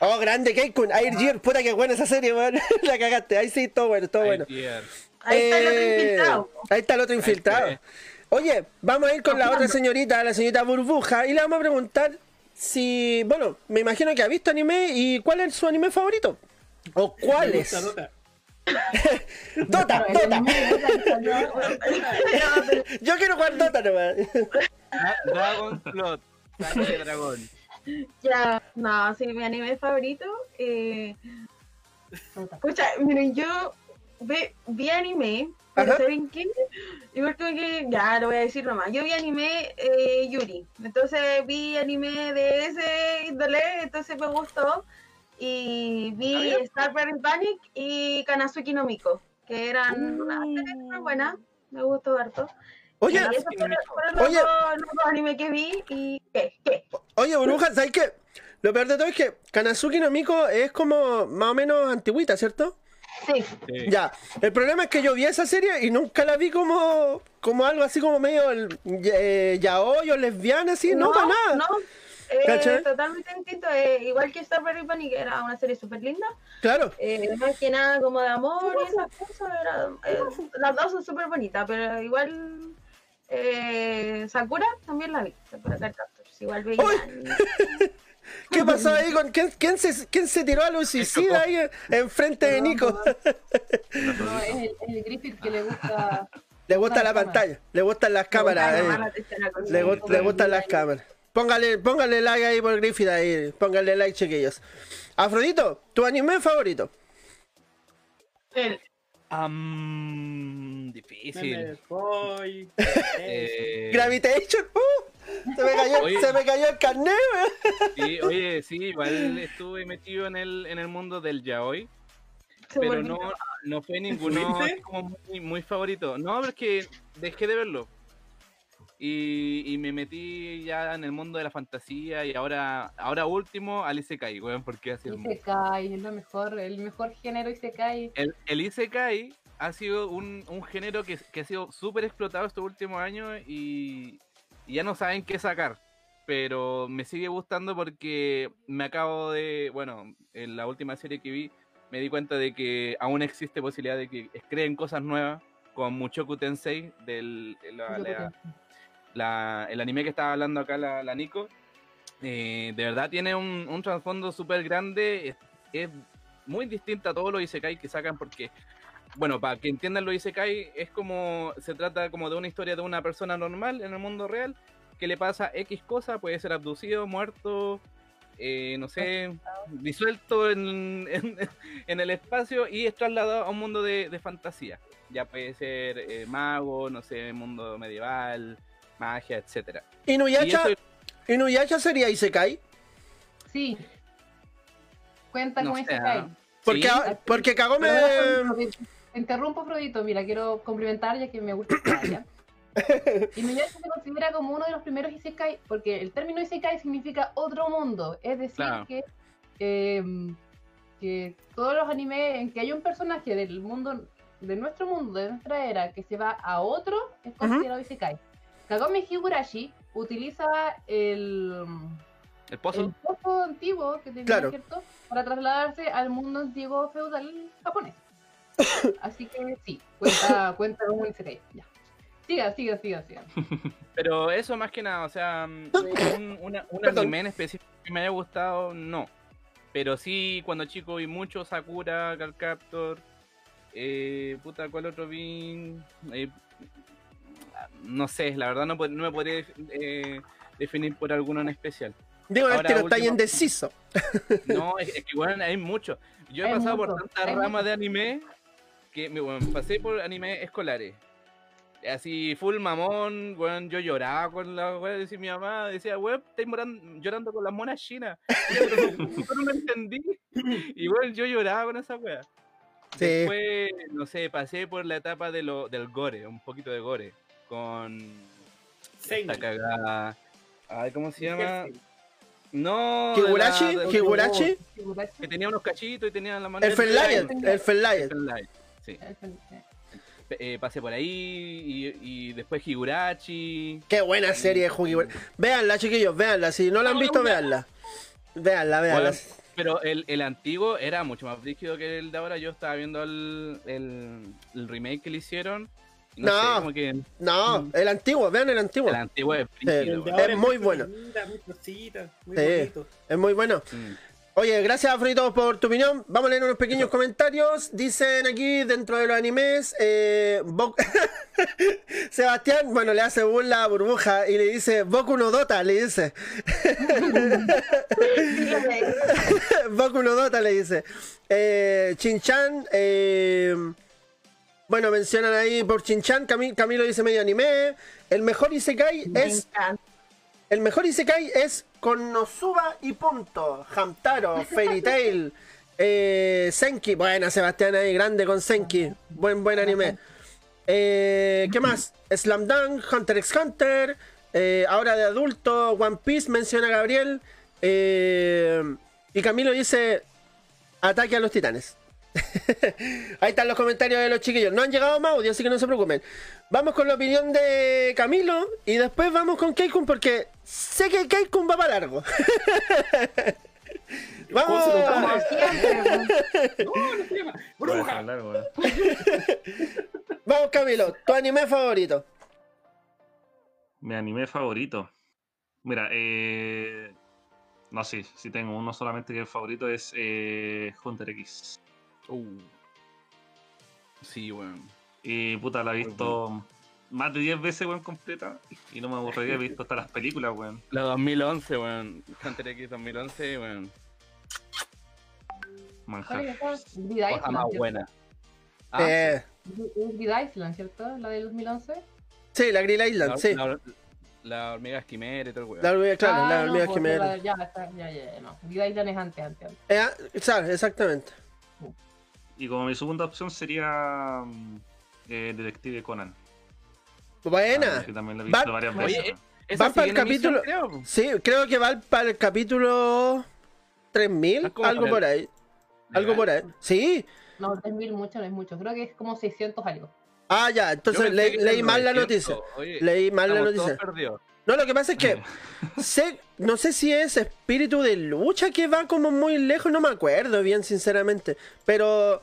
Oh, grande Keikun, Air Gear, puta que buena esa serie, weón. la cagaste, ahí sí, todo bueno, todo bueno. Ahí está el otro Eh, infiltrado. Ahí está el otro infiltrado. Oye, vamos a ir con la otra señorita, la señorita Burbuja, y le vamos a preguntar si, bueno, me imagino que ha visto anime y cuál es su anime favorito. ¿O cuál es? Dota, Dota, Dota. Yo quiero jugar Dota nomás. Dragon Plot. Sangre de dragón. Ya, no, sí, mi anime favorito. Eh... Escucha, miren, yo ve- vi anime, pero Ajá. ¿saben qué? Igual como que, ya lo voy a decir nomás. Yo vi anime eh, Yuri, entonces vi anime de ese índole, entonces me gustó. Y vi Star Parent Panic y Kanazuki no Miko, que eran una serie súper buena, me gustó harto. Oye, fueron los, oye. dos animes que vi y ¿qué? ¿Qué? Oye, Burbuja, ¿sabes qué? Lo peor de todo es que Kanazuki no Miko es como más o menos antigüita, ¿cierto? Sí. Ya, el problema es que yo vi esa serie y nunca la vi como, como algo así como medio el, eh, yaoi o lesbiana, así, no, para nada. No, eh, totalmente distinto. eh, igual que Star Wars Panic, que era una serie súper linda. Claro. Eh, más que nada como de amor y esas cosas. era- eh, las dos son súper bonitas, pero igual eh, Sakura también la vi. Sakura Captors, Igual veía. ¿Qué pasó ahí con quién, quién se, quién se tiró a los suicida ahí enfrente de Nico? No, es el, el Griffith que le gusta. Le gusta la pantalla, le gustan las cámaras, eh. le gustan las cámaras. Póngale, póngale like ahí por Griffith ahí, póngale like chiquillos. Afrodito, ¿tu anime favorito? El Am, difícil. Voy. Eh, Gravitation, uh, se me cayó, Oye. se me cayó el carnet. Sí, oye, sí, igual estuve metido en el, en el mundo del yaoi, pero no, no fue ninguno como muy, muy favorito. No, porque dejé de verlo. Y, y me metí ya en el mundo de la fantasía y ahora, ahora último al Isekai, weón, porque así el, Isekai, es lo mejor, el mejor género Isekai. el, el Isekai ha sido un, un género que, que ha sido súper explotado estos últimos años y, y ya no saben qué sacar. Pero me sigue gustando porque me acabo de. Bueno, en la última serie que vi, me di cuenta de que aún existe posibilidad de que creen cosas nuevas con Muchoku Tensei, del, la- la- el anime que estaba hablando acá la, la Nico. Eh, de verdad tiene un, un trasfondo súper grande. Es, es muy distinta a todos los Isekai que sacan porque, bueno, para que entiendan los Isekai, es como, se trata como de una historia de una persona normal en el mundo real que le pasa X cosa, puede ser abducido, muerto, eh, no sé, disuelto en, en- en el espacio y es trasladado a un mundo de, de fantasía. Ya puede ser eh, mago, no sé, mundo medieval, magia, etcétera. Inuyasha, Y eso- Inuyasha sería Isekai. Sí. Cuenta No con ese ¿ah? Porque, Sí. porque Kagome. Te interrumpo, Frodito. Mira, quiero complementar ya que me gusta esta área. Inuyasha se considera como uno de los primeros Isekai, porque el término Isekai significa otro mundo. Es decir, Claro. que, eh, que todos los animes en que hay un personaje del mundo, de nuestro mundo, de nuestra era, que se va a otro, es considerado Isekai. Kagome Higurashi utiliza el, El pozo. el pozo antiguo que tenía, Claro. ¿cierto? Para trasladarse al mundo antiguo feudal japonés. Así que sí, cuenta, cuenta un Isekai. Ya. Siga, siga, siga, siga. Pero eso más que nada, o sea, mm, un, una- un anime en específico que me haya gustado, no. Pero sí, cuando chico vi mucho Sakura, Captor, eh, puta, ¿cuál otro vi? Eh, no sé, la verdad no, no me podría eh, definir por alguno en especial. Digo, este no está indeciso. No, es, es que bueno, hay mucho. Yo he Hay pasado por mucho, tantas hay ramas mucho. de anime que me, bueno, pasé por anime escolares. Así, full mamón, weón, yo lloraba con la weón, decía mi mamá, decía, weón, estáis moran- llorando con las monas chinas. Yo, pero no, no lo entendí. Y bueno, yo lloraba con esa weá. Sí. Después, no sé, pasé por la etapa de lo, del gore, un poquito de gore. Con esta cagada. Ay, ¿cómo se llama? No. de- Higurashi, que tenía unos cachitos y tenía la mano. el Fenlight, el Fenlight. Sí. Eh, pasé por ahí y, y después Higurashi. Qué buena serie de Higurashi. Veanla, chiquillos, veanla. Si no la han visto, veanla. Veanla, veanla. Bueno, pero el, el antiguo era mucho más rígido que el de ahora. Yo estaba viendo el, el, el remake que le hicieron. No, No. sé, como que No, el antiguo, vean el antiguo. el antiguo es Sí, es muy bueno. Linda, muy cosita, muy Sí, bonito. es muy bueno. Mm. Oye, gracias Frito por tu opinión. Vamos a leer unos pequeños comentarios. Dicen aquí dentro de los animes, eh, Bo- Sebastián, bueno, le hace burla a Burbuja y le dice Boku no Dota, le dice. Boku no Dota le dice. Eh, Chinchan, eh, bueno, mencionan ahí por Chinchan, Cami- Camilo dice medio anime. El mejor Isekai es el mejor Isekai es Konosuba y punto. Hamtaro, Fairy Tail, eh, Senki. Buena, Sebastián ahí, grande con Senki. Buen, buen anime. Eh, ¿Qué más? Slam Dunk, Hunter x Hunter. eh, ahora de adulto, One Piece, menciona Gabriel. y Camilo dice: Ataque a los titanes. Ahí están los comentarios de los chiquillos. No han llegado más audios, así que no se preocupen. Vamos con la opinión de Camilo y después vamos con Keikun porque sé que Keikun va para largo. vamos. A weón. Vamos Camilo, tu anime favorito. Mi anime favorito. Mira, eh. No, sí, sí tengo uno solamente que el favorito es eh, Hunter X. Uh. Sí, weón. Y puta, la he visto más de 10 veces, weón, completa. Y no me aburriría, he visto hasta las películas, weón. La 2011, weón. Hunter X 2011, weón. ¿Cuál Manjar. Cosa más Island, buena. ¿cierto? Ah, Eh, Es Vida Island, ¿cierto? La del 2011. sí, la Grill Island, la, sí. la, la hormiga esquimera y todo el weón. La hormiga, claro, Ah, la no, hormiga pues, quimera. la- Ya, ya, ya, ya, no. Vida Island es antes, antes, antes. Eh, ah, claro, exactamente. Y como mi segunda opción sería mm, eh, Detective Conan. Buena. Que también la he Va- visto varias veces. Van para el capítulo. creo. Sí, creo que va para el capítulo 3000, Ah, como algo por ahí. Algo por ahí. Sí. No, 3.000 mucho, no es mucho. Creo que es como 600 algo. Ah, ya, entonces le- leí mal la 900. noticia. Oye, Leí mal la todos noticia. perdidos. No, lo que pasa es que sé, no sé si es espíritu de lucha que va como muy lejos, no me acuerdo bien, sinceramente. Pero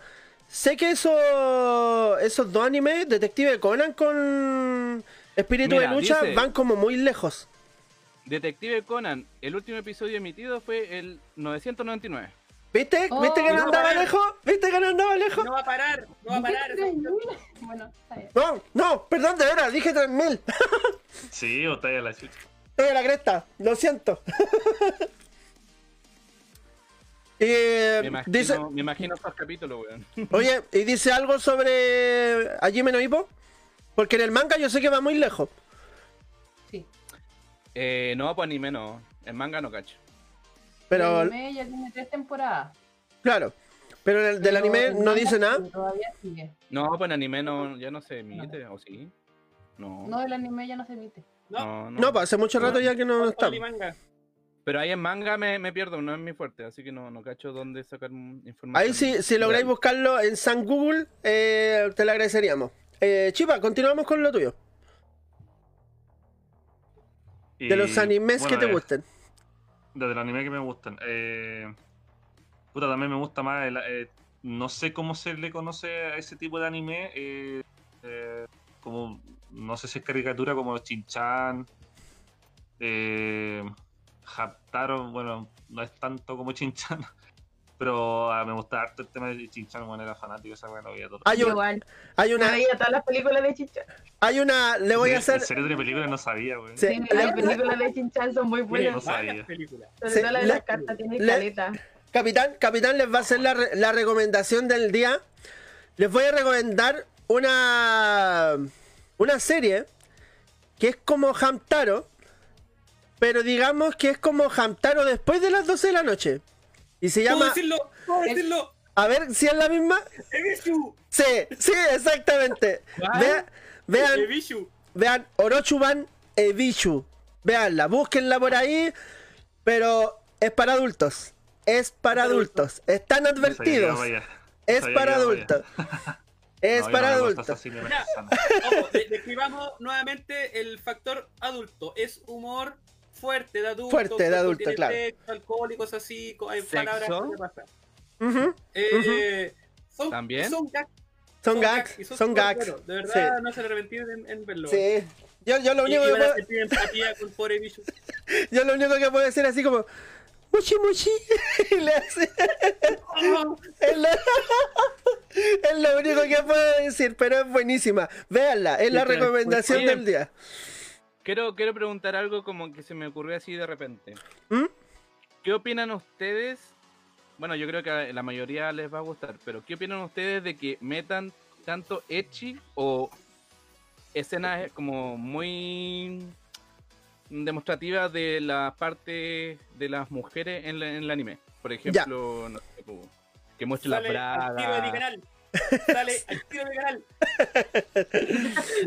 sé que eso, esos dos animes, Detective Conan con espíritu Mira, de lucha, dice- van como muy lejos. Detective Conan, el último episodio emitido fue el 999. ¿Viste? Oh, ¿Viste que no no andaba lejos? ¿Viste que no andaba lejos? No va a parar, no va a parar. Bueno, está bien. No, no, perdón, de veras, dije 3000. Sí, o talla la chucha. Estoy a la cresta, lo siento. y eh, Me imagino, dice, me imagino esos capítulos, weón. oye, y dice algo sobre a Jimmy no Hippo? Porque en el manga yo sé que va muy lejos. Eh, no, pues anime no. En manga no cacho. Pero, El anime ya tiene tres temporadas. claro. Pero el del Pero anime el no dice nada. Todavía sigue. No, pues en anime no, ya no se emite, ¿o sí? No. No, el anime ya no se emite. No, no. No, pues hace mucho rato ya que no está. Pero ahí en manga me, me pierdo, no es mi fuerte, así que no, no cacho dónde sacar información. Ahí sí, si lográis buscarlo en San Google, eh, te lo agradeceríamos. Eh, Chipa, continuamos con lo tuyo. De los animes bueno, que te eh, gusten. De los animes que me gustan. Eh, puta, también me gusta más. el- eh, no sé cómo se le conoce a ese tipo de anime. eh, eh, como. No sé si es caricatura como Chinchan. Eh, Haptaro, bueno, no es tanto como Chinchan. Pero ah, me gusta harto el tema de Chinchan, bueno, era fanático esa weá, lo veía todo. Hay, un- Igual. hay una, veía todas las películas de Chinchan. hay una, le voy a ¿En hacer. serio tiene películas? No sabía, güey. Sí, Las películas de Chinchan son muy No buenas. sabía. Sobre Sí, todo la de le- las cartas, tiene le- caleta. Capitán, Capitán les va a hacer la, re- la recomendación del día. Les voy a recomendar una una serie que es como Hamtaro, pero digamos que es como Hamtaro después de las 12 de la noche. Y se ¿Puedo llama decirlo? ¿Puedo decirlo? A ver si es la misma. Ebisu. Sí, sí, exactamente. Vea- vean, Ebisu. vean Orochuban Ebichu. Veanla, búsquenla por ahí, pero es para adultos. Es para adultos. Están advertidos. Es para adultos. Es para adultos. describamos nuevamente el factor adulto. Es humor fuerte de adulto. Fuerte de adulto, tiene claro. sexo, alcohólicos así, hay ¿Sexo? palabras que pasan. Ujú, Eh, son, ¿También? Son gags. Son gags, son súper gags. buenos. De verdad, Sí. no se arrepentir en, en verlo. Sí. Yo, yo lo único y que puedo, sentir empatía con pobre bicho. yo lo único que puedo decir así como Muchi muchi y le hace es, lo, es lo único que puedo decir, pero es buenísima. Véanla, es la recomendación oye, del día. Quiero, quiero preguntar algo como que se me ocurrió así de repente. ¿Mm? ¿Qué opinan ustedes? Bueno, yo creo que a la mayoría les va a gustar, pero ¿qué opinan ustedes de que metan tanto ecchi o escenas como muy demostrativas de la parte de las mujeres en, la- en el anime? Por ejemplo, no sé, que muestren las Sale al tiro de mi canal. Sale al tiro de mi canal.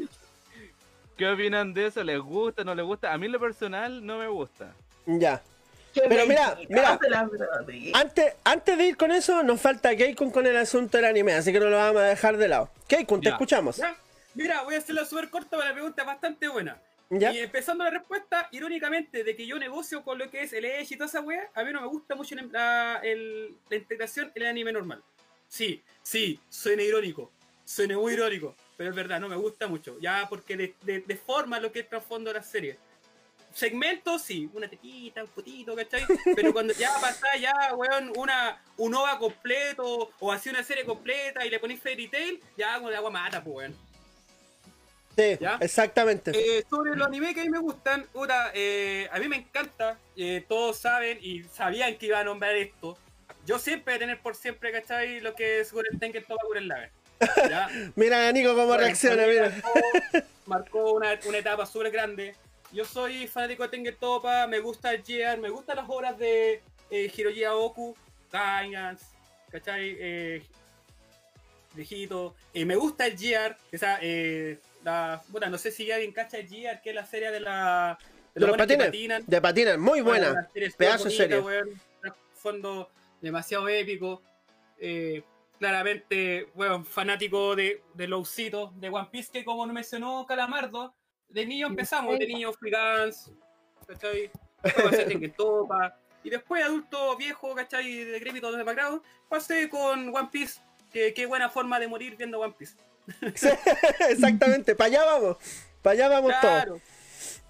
¿Qué opinan de eso? ¿Les gusta? ¿No les gusta? A mí en lo personal no me gusta. Ya. Pero mira, mira. Antes, antes de ir con eso, nos falta Keikun con el asunto del anime, así que no lo vamos a dejar de lado. Keikun, te Ya. escuchamos. Ya, Mira, voy a hacerlo súper corto, pero la pregunta es bastante buena. ¿Ya? Y empezando la respuesta, irónicamente, de que yo negocio con lo que es el Edge y toda esa wea, a mí no me gusta mucho la, la- el- la integración en el anime normal. Sí, sí, suena irónico, suena muy irónico, pero es verdad, no me gusta mucho, ya porque de- de- deforma lo que es trasfondo de la serie. Segmentos, sí, una tetita, un putito, ¿cachai? Pero cuando ya pasa ya, weón, una, un OVA completo, o así una serie completa y le ponéis Fairy Tail, ya con el agua mata, pues, weón. Sí, ¿Ya? exactamente. Eh, sobre los animes que a mí me gustan, eh, a mí me encanta, eh, todos saben y sabían que iba a nombrar esto. Yo siempre voy a tener por siempre, ¿cachai? Lo que es Gurren Tengen Toba Gurren Lagann. ¿Ya? Mira Nico cómo Bueno, reacciona, mira. Marcó, marcó una, una etapa súper grande. Yo soy fanático de Tengen Topa, me gusta el GR, me gustan las obras de eh, Hiroji Aoku, ¿cachai? Eh, viejito. Eh, me gusta el GR, esa, eh, la, bueno, no sé si alguien cacha el GR, que es la serie de la... De los buenos que patines. patinan. De patinan, muy Bueno, buena. súper Pedazo de serie. un fondo demasiado épico. Eh, claramente, bueno, fanático de, de Lowcito, de One Piece, que como mencionó Calamardo, de niño empezamos, de niño Free Guns, ¿cachai? Topa, y después adulto viejo, ¿cachai? De Grépito de Macrado, pasé con One Piece, que qué buena forma de morir viendo One Piece. Exactamente, para allá vamos. Para allá vamos Claro. todos.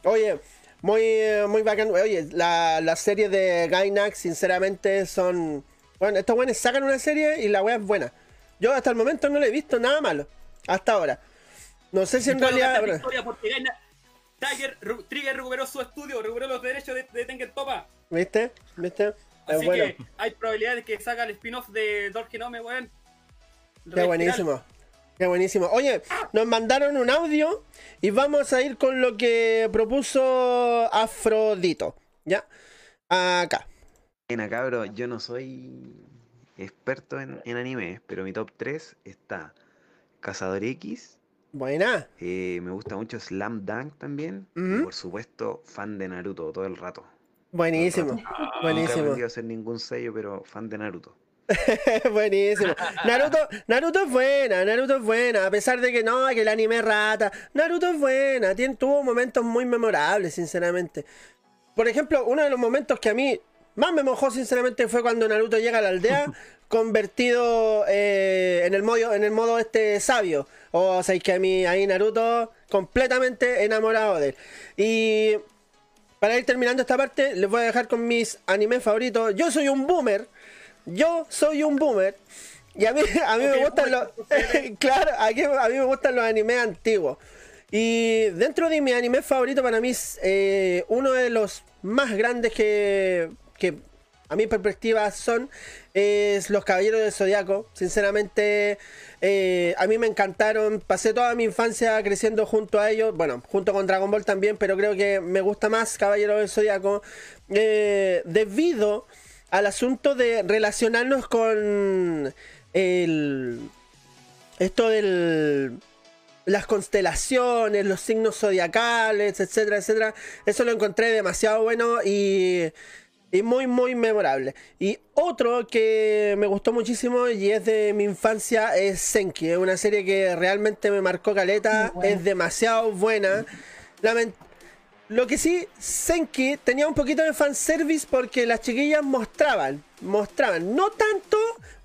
Oye, muy, eh, muy bacán. Oye, la, la serie de Gainax, sinceramente, son Bueno, estos buenos sacan una serie y la weá es buena. Yo hasta el momento no le he visto nada malo. Hasta ahora. No sé si en realidad. Tiger, Trigger recuperó su estudio, recuperó los derechos de, de Tengen Topa. ¿Viste? ¿Viste? Es Así bueno. que hay probabilidades de que saca el spin-off de Dorgenome, weón. Qué buenísimo. Qué buenísimo. Oye, nos mandaron un audio y vamos a ir con lo que propuso Afrodito. ¿Ya? Acá. Buena, cabro, yo no soy experto en, en anime, pero mi top 3 está Cazador X. Buena. eh, me gusta mucho Slam Dunk también. Y por supuesto, fan de Naruto todo el rato. Buenísimo. He Buenísimo. aprendido a hacer ningún sello, pero fan de Naruto. Buenísimo. Naruto, Naruto es buena, Naruto es buena, a pesar de que no, que el anime es rata. Naruto es buena, tiene, tuvo momentos muy memorables, sinceramente. Por ejemplo, uno de los momentos que a mí más me mojó, sinceramente, fue cuando Naruto llega a la aldea convertido eh, en, el modo, en el modo este sabio. O sea, es que a mí ahí Naruto completamente enamorado de él. Y para ir terminando esta parte, les voy a dejar con mis animes favoritos. Yo soy un boomer. Yo soy un boomer. Y a mí, a mí me gustan los. claro, aquí- a mí me gustan los animes antiguos. Y dentro de mi anime favorito, para mí es eh, uno de los más grandes que, que a mi perspectiva son es Los Caballeros del Zodiaco. Sinceramente, eh, a mí me encantaron. Pasé toda mi infancia creciendo junto a ellos. Bueno, junto con Dragon Ball también, pero creo que me gusta más Caballeros del Zodiaco. eh, debido al asunto de relacionarnos con el esto del las constelaciones, los signos zodiacales, etcétera, etcétera. Eso lo encontré demasiado bueno y, y muy, muy memorable. Y otro que me gustó muchísimo y es de mi infancia es Senki. Es una serie que realmente me marcó caleta. Es demasiado buena. Lament- lo que sí, Senki tenía un poquito de fanservice porque las chiquillas mostraban, mostraban, no tanto,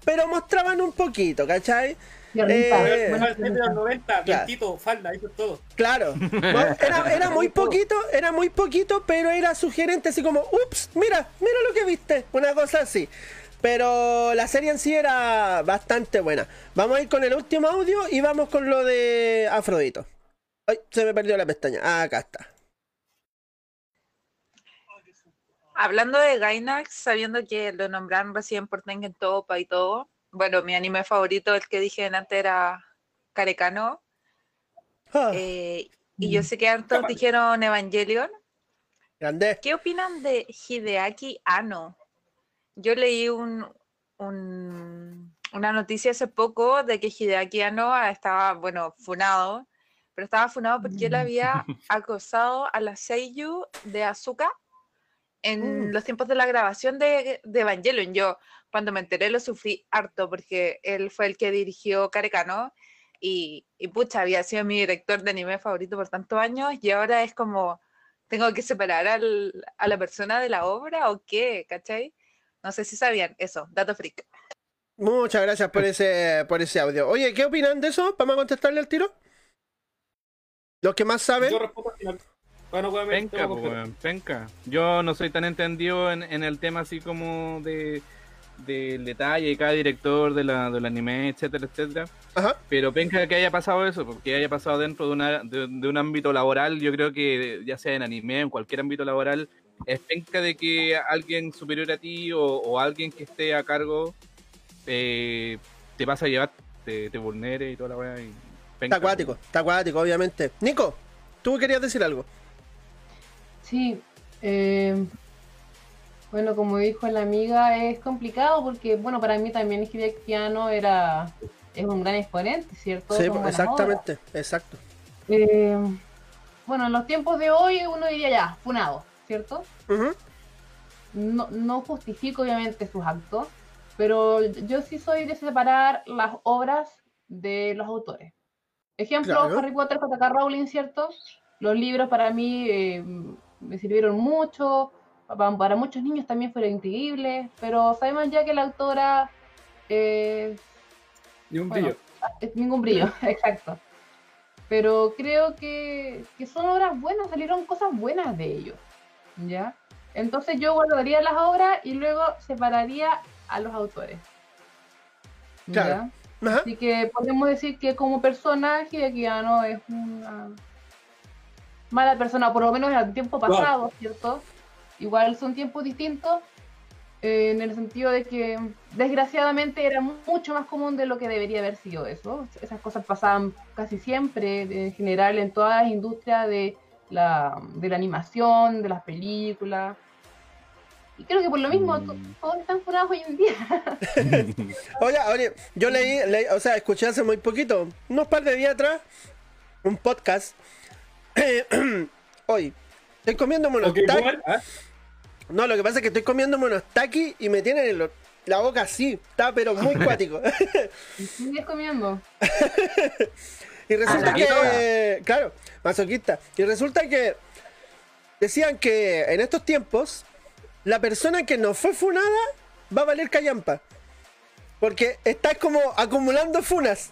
pero mostraban un poquito, ¿cachai? Eh, Bueno, el de los 90, claro. vientito, falda, eso es todo. Claro. No, Era, era muy poquito, era muy poquito, pero era sugerente así como, ups, mira, mira lo que viste. Una cosa así. Pero la serie en sí era bastante buena. Vamos a ir con el último audio y vamos con lo de Afrodito. Ay, se me perdió la pestaña. Ah, acá está. Hablando de Gainax, sabiendo que lo nombraron recién por Tengen Topa y todo, bueno, mi anime favorito, el que dije antes, era Carecano. Eh, y yo sé que hartos dijeron Evangelion. Grande. ¿Qué opinan de Hideaki Anno? Yo leí un, un- una noticia hace poco de que Hideaki Anno estaba, bueno, funado, pero estaba funado porque él había acosado a la Seiyu de Asuka en los tiempos de la grabación de, de Evangelion. Yo, cuando me enteré, lo sufrí harto porque él fue el que dirigió Carecano y, y pucha, había sido mi director de anime favorito por tantos años y ahora es como, ¿tengo que separar al- a la persona de la obra o qué? ¿Cachai? No sé si sabían eso, dato freak. Muchas gracias por ese, por ese audio. Oye, ¿qué opinan de eso? ¿Vamos a contestarle al tiro? Los que más saben. Yo respondo al final. Bueno, weón, Penca, weón, penca. Yo no soy tan entendido en, en el tema así como de del detalle de cada director de la, del anime, etcétera, etcétera. Pero penca que haya pasado eso, porque haya pasado dentro de, una, de, de un ámbito laboral, yo creo que ya sea en anime, en cualquier ámbito laboral, es penca de que alguien superior a ti o, o alguien que esté a cargo eh, te pasa a llevar, te, te vulnere y toda la weá. Está acuático, está acuático, obviamente. Nico, tú querías decir algo. Sí, eh, bueno, como dijo la amiga, es complicado porque, bueno, para mí también Hideaki Anno era, es un gran exponente, ¿cierto? Sí, Son exactamente, exacto. Eh, bueno, en los tiempos de hoy uno diría ya, funado, ¿cierto? no, no justifico obviamente sus actos, pero yo sí soy de separar las obras de los autores. Ejemplo, Claro. Harry Potter, J.K. Rowling, ¿cierto? Los libros para mí eh, me sirvieron mucho, para muchos niños también fueron increíbles, pero sabemos ya que la autora... eh, Ni un bueno, brillo. es ningún brillo, exacto. Pero creo que, que son obras buenas, salieron cosas buenas de ellos, ¿ya? Entonces yo guardaría las obras y luego separaría a los autores. Claro. Así que podemos decir que como personaje Akiano es una mala persona, por lo menos en el tiempo pasado, ¿cierto? Igual son tiempos distintos, eh, en el sentido de que desgraciadamente era mu- mucho más común de lo que debería haber sido eso. Esas cosas pasaban casi siempre, en general en todas las industrias de la, de la animación, de las películas. Y creo que por lo mismo to- todos están funados hoy en día. Oye, oye, yo leí, leí- o sea, escuché hace muy poquito, unos par de días atrás, un podcast. Hoy, estoy comiéndome unos Ok, taquis. bueno, ¿ah? No, lo que pasa es que estoy comiéndome unos taquis y me tienen el- la boca así, está pero muy cuático. Y sigues comiendo. Y resulta que, claro, masoquista. Y resulta que decían que en estos tiempos la persona que no fue funada va a valer callampa. Porque estás como acumulando funas.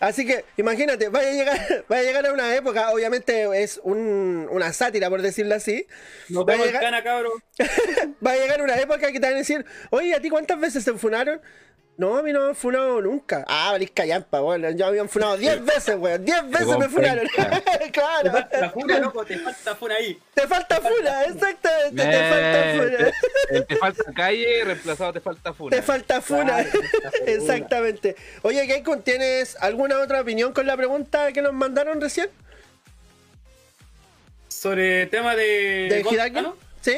Así que imagínate, vaya a llegar, vaya a, llegar a una época, obviamente es un- una sátira por decirlo así. Nos Va a llegar- cana, cabrón. va a llegar una época que te van a decir, oye, ¿a ti cuántas veces te funaron? No, a mí no me han funado nunca. Ah, valís callampa, bueno, ya me habían funado 10 veces, weón. 10 veces me funaron. Te claro. falta la funa, loco, te falta funa ahí. Te falta funa, exactamente, te falta funa. te, te falta calle, reemplazado te falta funa. Te falta funa. Exactamente. Oye, Keikun, ¿tienes alguna otra opinión con la pregunta que nos mandaron recién? Sobre el tema de. ¿De no? ¿Sí?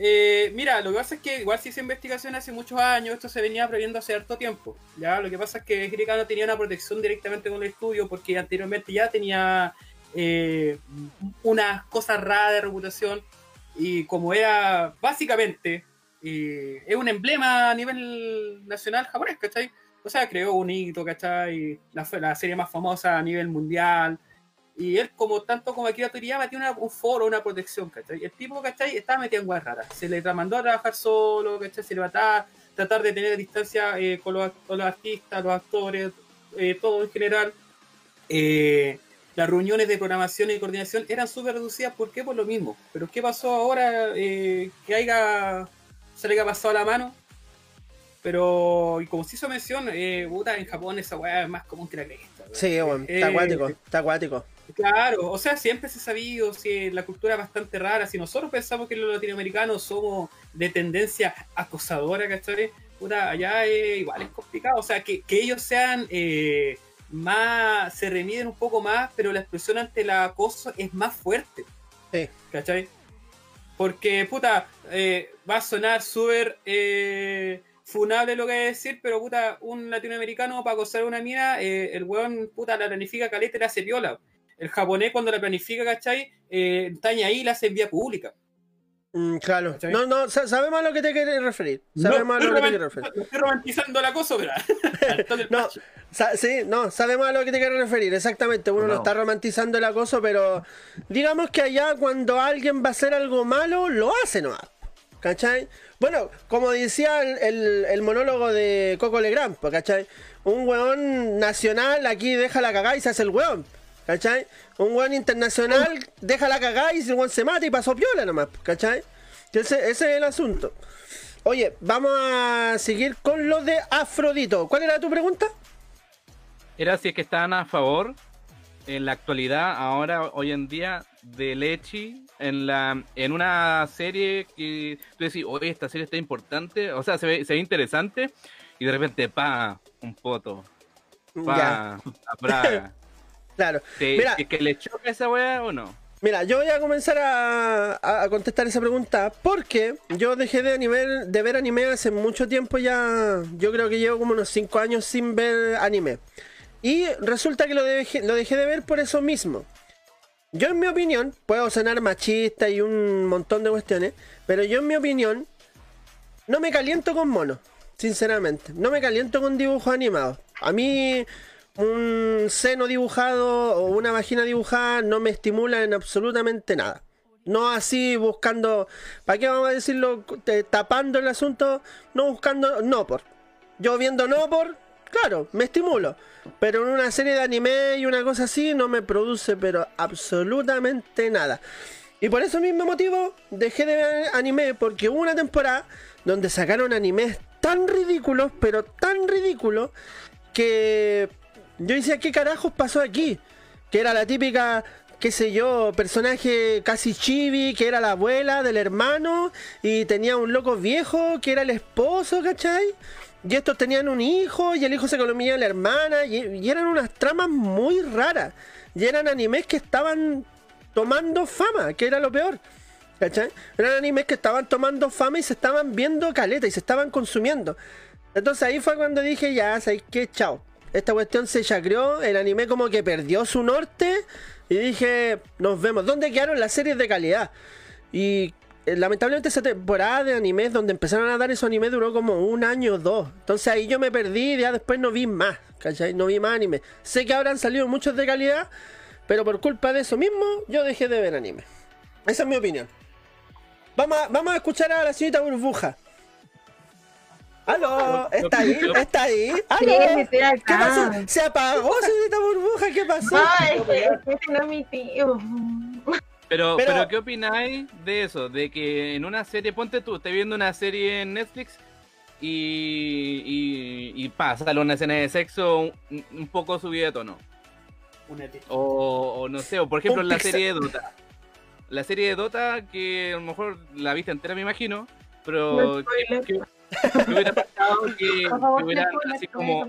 Eh, mira, lo que pasa es que igual se hizo investigación hace muchos años, esto se venía previendo hace harto tiempo. Ya, lo que pasa es que Hirika no tenía una protección directamente con el estudio porque anteriormente ya tenía eh, unas cosas raras de reputación y como era básicamente eh, es un emblema a nivel nacional japonés, ¿cachai? O sea, creó un hito, ¿cachai? La, la serie más famosa a nivel mundial. Y él, como tanto como Akira Toriyama, tiene una- un foro, una protección, ¿cachai? El tipo, ¿cachai? Estaba metido en guas raras. Se le mandó a trabajar solo, ¿cachai? Se le mataba, tratar de tener distancia eh, con, los, con los artistas, los actores, eh, todo en general. Eh, las reuniones de programación y coordinación eran súper reducidas. ¿Por qué? Por lo mismo. Pero ¿qué pasó ahora? Que haya, se le haya pasado la mano. Pero, y como se hizo mención, eh, puta, en Japón esa weá es más común que la cresta. Sí, weón, está acuático, está acuático. Claro, o sea, siempre se ha sabido, si la cultura es bastante rara, si nosotros pensamos que los latinoamericanos somos de tendencia acosadora, ¿cachai? Puta, allá eh, igual es complicado, o sea, que, que ellos sean eh, más, se remiden un poco más, pero la expresión ante el acoso es más fuerte, Sí. ¿cachai? Porque, puta, eh, va a sonar súper eh, funable lo que voy a decir, pero, puta, un latinoamericano para acosar a una mina, eh, el weón, puta, la planifica caleta y la hace piola. El japonés cuando la planifica, ¿cachai? Eh, está ahí y la hace en vía pública. Mm, claro. No, no, sa- sabemos a lo que te quieres referir. Sabemos a estoy lo que te quieres referir. no estoy romantizando el acoso, pero... No, sa- sí, no, sabemos a lo que te quieres referir, exactamente. Uno no No. está romantizando el acoso, pero digamos que allá cuando alguien va a hacer algo malo, lo hace nomás. ¿Cachai? Bueno, como decía el, el- el monólogo de Coco Legrand, pues, ¿cachai? Un weón nacional aquí deja la cagada y se hace el weón. ¿Cachai? Un weón internacional deja la cagada y el weón se mata y pasó piola nomás, ¿cachai? Ese, ese es el asunto. Oye, vamos a seguir con lo de Afrodito. ¿Cuál era tu pregunta? Era si es que estaban a favor en la actualidad, ahora, hoy en día, de Lechi en la en una serie que tú decís, oye, esta serie está importante, o sea, se ve, se ve interesante, y de repente, pa, un poto, pa, a Praga. Claro. ¿Te, Mira, ¿Es que le choca esa weá o no? Mira, yo voy a comenzar a contestar esa pregunta porque yo dejé de, anime, de ver anime hace mucho tiempo ya. Yo creo que llevo como unos 5 años sin ver anime. Y resulta que lo dejé, lo dejé de ver por eso mismo. Yo en mi opinión, puedo sonar machista y un montón de cuestiones, pero yo en mi opinión no me caliento con monos, sinceramente. No me caliento con dibujos animados. A mí un seno dibujado o una vagina dibujada no me estimula en absolutamente nada. No así buscando, ¿para qué vamos a decirlo? Tapando el asunto, no buscando no por. Yo viendo no por, claro, me estimulo. Pero en una serie de anime y una cosa así no me produce pero absolutamente nada. Y por ese mismo motivo dejé de ver anime porque hubo una temporada donde sacaron animes tan ridículos, pero tan ridículos, que yo decía, ¿qué carajos pasó aquí? Que era la típica, qué sé yo, personaje casi chibi, que era la abuela del hermano, y tenía un loco viejo, que era el esposo, ¿cachai? Y estos tenían un hijo, y el hijo se comía a la hermana, y, eran unas tramas muy raras. Y eran animes que estaban tomando fama, que era lo peor. ¿Cachai? Eran animes que estaban tomando fama y se estaban viendo caleta y se estaban consumiendo. Entonces ahí fue cuando dije, ya, ¿sabes qué? Chao. Esta cuestión se chacreó, el anime como que perdió su norte y dije, nos vemos. ¿Dónde quedaron las series de calidad? Y eh, lamentablemente esa temporada de animes donde empezaron a dar esos animes duró como un año o dos. Entonces ahí yo me perdí y ya después no vi más, ¿cachai? No vi más anime. Sé que ahora han salido muchos de calidad, pero por culpa de eso mismo yo dejé de ver anime. Esa es mi opinión. Vamos a, vamos a escuchar a la señorita Burbuja. ¡Aló! ¿Está ahí? ¿Está ahí? ¡Aló! Sí, estoy acá. ¿Qué pasó? ¿Se apagó, señorita Burbuja? ¿Qué pasó? Ay, que ese no es mi tío. Pero, Pero- pero, ¿qué opináis de eso? De que en una serie, ponte tú, estés viendo una serie en Netflix y, y, y pa, sale una escena de sexo un, un poco subida de tono. O, o no sé, o por ejemplo Un la serie de Dota. La serie de Dota, que a lo mejor la viste entera, me imagino, pero No que, que- que hubiera pasado que, Por favor, que hubieran así después, como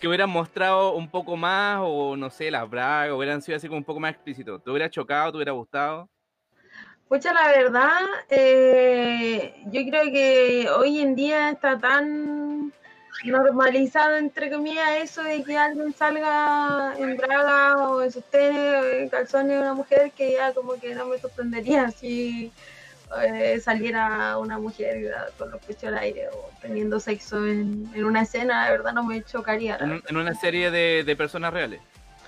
que hubieran mostrado un poco más, o no sé, las bragas, hubieran sido así como un poco más explícito. ¿Te hubiera chocado, te hubiera gustado? Pucha, la verdad, eh, yo creo que hoy en día está tan normalizado, entre comillas, eso de que alguien salga en braga o en sostén o en calzones de una mujer que ya como que no me sorprendería si eh, saliera una mujer con los pechos al aire o teniendo sexo en, en una escena, la verdad no me chocaría. En, un- en una serie de, de personas reales.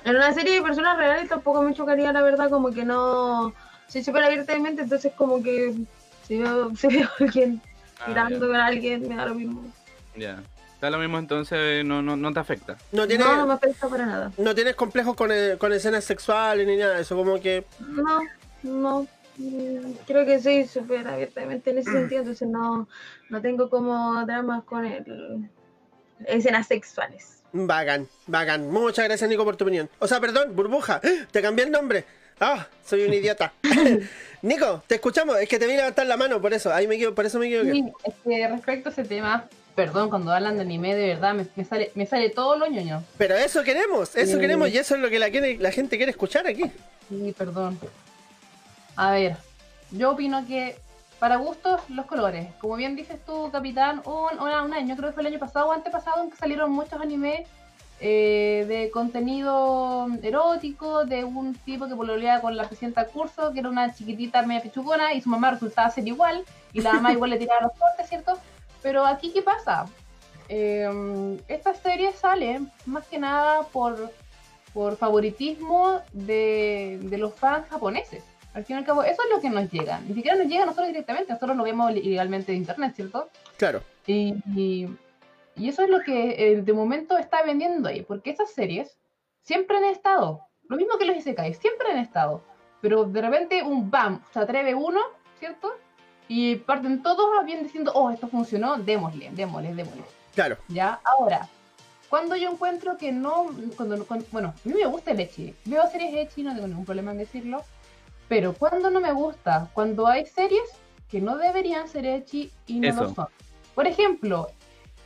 en una serie de personas reales tampoco me chocaría, la verdad, como que no. Soy súper abierta de mente, entonces, como que si veo, si veo a alguien Ah, tirando con alguien, me da lo mismo. Ya. Está lo mismo entonces, no, no, no te afecta. No tienes, No, no me afecta para nada. no tienes complejos con, eh, con escenas sexuales ni nada eso, como que... No, no. Mm, Creo que soy súper abierta de mente en ese sentido, entonces no, no tengo como dramas con el, escenas sexuales. Bacán, bacán. Muchas gracias, Nico, por tu opinión. O sea, perdón, burbuja. Te cambié el nombre. Ah, soy un idiota. Nico, te escuchamos. Es que te vi levantar la mano, por eso. Ahí me equivo- por eso me equivoqué. Sí, es que respecto a ese tema, perdón, cuando hablan de anime, de verdad, me, me sale, me sale todo lo ñoño. Pero eso queremos, eso Sí. queremos y eso es lo que la, quiere- la gente quiere escuchar aquí. Sí, perdón. A ver, yo opino que para gustos los colores. Como bien dices tú, Capitán, un, un año, creo que fue el año pasado o antepasado, en que salieron muchos animes eh, de contenido erótico, de un tipo que pololeaba con la presidenta curso, que era una chiquitita media pichugona, y su mamá resultaba ser igual, y la mamá igual le tiraba los cortes, ¿cierto? Pero aquí, ¿qué pasa? Eh, estas series salen más que nada por por favoritismo de, de los fans japoneses. Al fin y al cabo, eso es lo que nos llega. Ni siquiera nos llega a nosotros directamente, nosotros lo vemos ilegalmente de internet, ¿cierto? Claro. Y, y, y eso es lo que eh, de momento está vendiendo ahí, porque esas series siempre han estado, lo mismo que los Isekai, siempre han estado, pero de repente un BAM, se atreve uno, ¿cierto? Y parten todos bien diciendo, oh, esto funcionó, démosle, démosle, démosle. Claro. Ya, ahora, cuando yo encuentro que no, cuando, cuando- bueno, a mí me gusta el Echi, veo series Echi, no tengo ningún problema en decirlo, pero cuando no me gusta, cuando hay series que no deberían ser Echi y no lo son. Por ejemplo,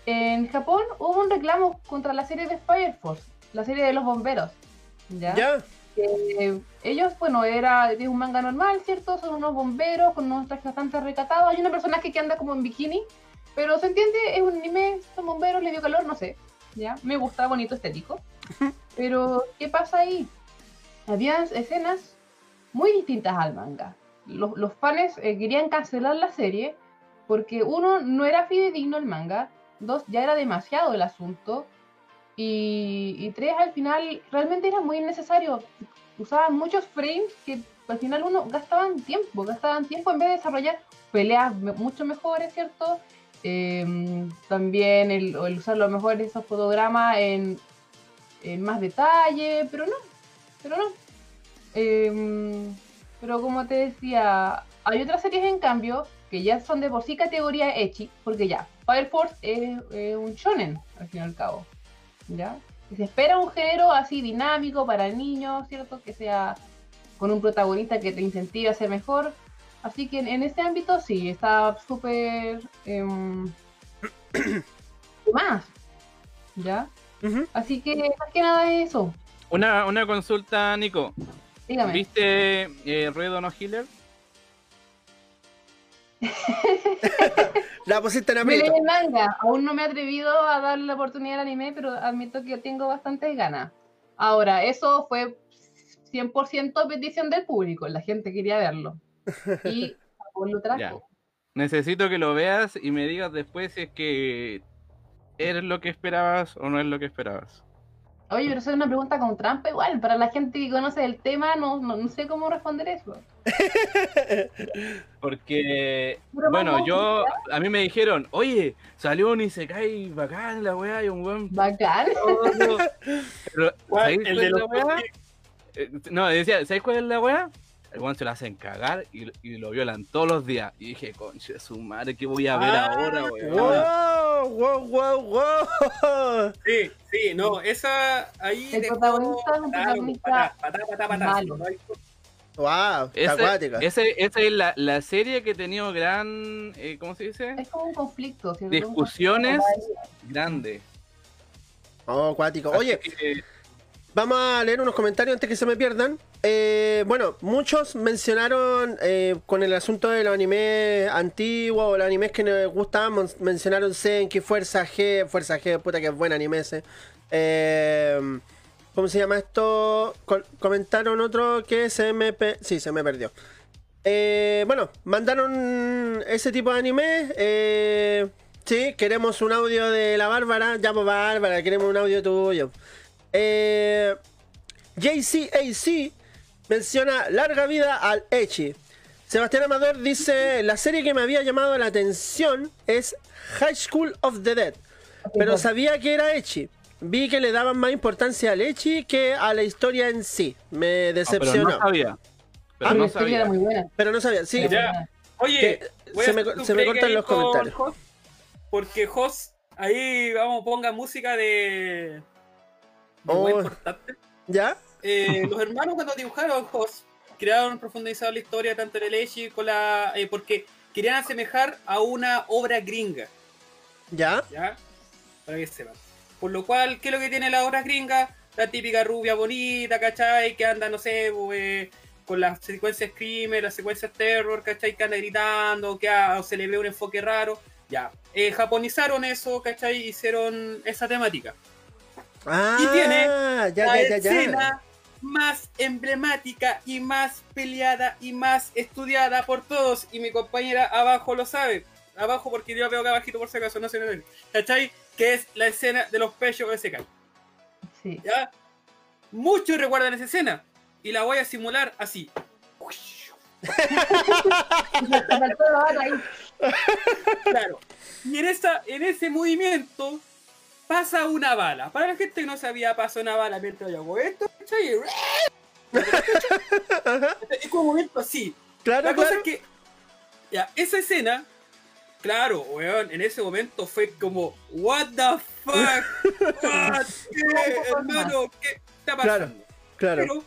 en Japón hubo un reclamo contra la serie de Fire Force, la serie de los bomberos, ¿ya? Ya. Eh, ellos, bueno, era es un manga normal, ¿cierto? Son unos bomberos con unos trajes bastante recatados. Hay una personaje que anda como en bikini, pero se entiende, es un anime, son bomberos, le dio calor, no sé. ¿ya? Me gusta, bonito, estético. Pero, ¿qué pasa ahí? Había escenas muy distintas al manga. Los, los fans eh, querían cancelar la serie porque, uno, no era fidedigno el manga, dos, ya era demasiado el asunto, y, tres, al final, realmente era muy innecesario. Usaban muchos frames que al final uno gastaban tiempo, gastaban tiempo en vez de desarrollar peleas mucho mejores, ¿cierto? Eh, también el, el usar lo mejor de esos fotogramas en más detalle, pero no, pero no. Eh, pero como te decía, hay otras series en cambio que ya son de por sí categoría Echi, porque ya, Fire Force es un shonen, al fin y al cabo. ¿Ya? Y se espera un género así dinámico para niños, ¿cierto? Que sea con un protagonista que te incentive a ser mejor. Así que en, en ese ámbito sí, está súper... em, más. ¿Ya? Así que más que nada es eso. Una, una consulta, Nico. Dígame. ¿Viste eh, Ruedo No Healer? La pusiste en Me leí aprieto. el manga, aún no me he atrevido a darle la oportunidad al anime, pero admito que tengo bastantes ganas. Ahora, eso fue 100% petición del público, la gente quería verlo. Y lo trajo. Ya. Necesito que lo veas y me digas después si es que eres lo que esperabas o no es lo que esperabas. Oye, pero eso es una pregunta con trampa igual, para la gente que conoce el tema, no, no, no sé cómo responder eso. Porque, Pero bueno, yo, a mí me dijeron, oye, salió un Isekai bacán la weá y un weón. Bacán. Pero, ¿Cuál? ¿sabéis ¿El cuál de es la weá? Eh, No, decía, ¿sabéis cuál es la weá? El weón se lo hacen cagar y, y lo violan todos los días. Y dije, conche su madre, ¿qué voy a ver Ah, ahora, weón? Wow, wow, wow, wow. Sí, sí, no, esa ahí El dejó protagonista es un patá, protagonista patá, patá, patá, Wow, está Ese- acuática. ese- Esa es la, la serie que ha tenido gran, eh, ¿cómo se dice? Es como un conflicto, ¿cierto? Discusiones grandes. Oh, acuático. Oye, vamos a leer unos comentarios antes que se me pierdan. Eh, bueno, muchos mencionaron eh, con el asunto de los animes antiguos o los animes que nos gustaban, mencionaron Senki, Fuerza G, Fuerza G, puta que es buen anime ese. Eh, ¿Cómo se llama esto? Co- comentaron otro que se me... sí, se me perdió. Eh, bueno, mandaron ese tipo de anime. Sí, queremos un audio de la Bárbara. Ya, pues Bárbara, queremos un audio tuyo. Eh, JCAC menciona larga vida al Echi. Sebastián Amador dice: La serie que me había llamado la atención es High School of the Dead. Pero sabía que era Echi. Vi que le daban más importancia al Echi que a la historia en sí. Me decepcionó. pero no sabía. Pero Ah, no la historia sabía. era muy buena. Pero no sabía, sí. Ya. Oye, se me- se cortan los comentarios. Porque Jos, ahí vamos, ponga música de. Oh. muy importante. ¿Ya? Eh, los hermanos cuando dibujaron Jos crearon profundizar la historia tanto en el Echi con la. eh, porque querían asemejar a una obra gringa. ¿Ya? ¿Ya? Para que sepan. Por lo cual, ¿qué es lo que tiene la obra gringa? La típica rubia bonita, ¿cachai? Que anda, no sé, eh, con las secuencias screamer, las secuencias terror, ¿cachai? Que anda gritando, que se le ve un enfoque raro. Ya. Eh, japonizaron eso, ¿cachai? Hicieron esa temática. Ah, y tiene ya, la ya, ya, ya. escena más emblemática y más peleada y más estudiada por todos. Y mi compañera abajo lo sabe. Abajo porque yo la veo acá abajito por si acaso, no se me ve. ¿Cachai? Que es la escena de los pechos de ese Sí. ¿Ya? Muchos recuerdan esa escena. Y la voy a simular así. Claro. Y en, esa, en ese movimiento pasa una bala. Para la gente que no sabía, pasa una bala mientras yo hago esto. ¿cachai? es como un movimiento así. Claro, la cosa claro. es que ya, esa escena, claro, weón, en ese momento fue como, what the fuck, what, ¿Qué, hermano, ¿qué está pasando? Claro, claro. Pero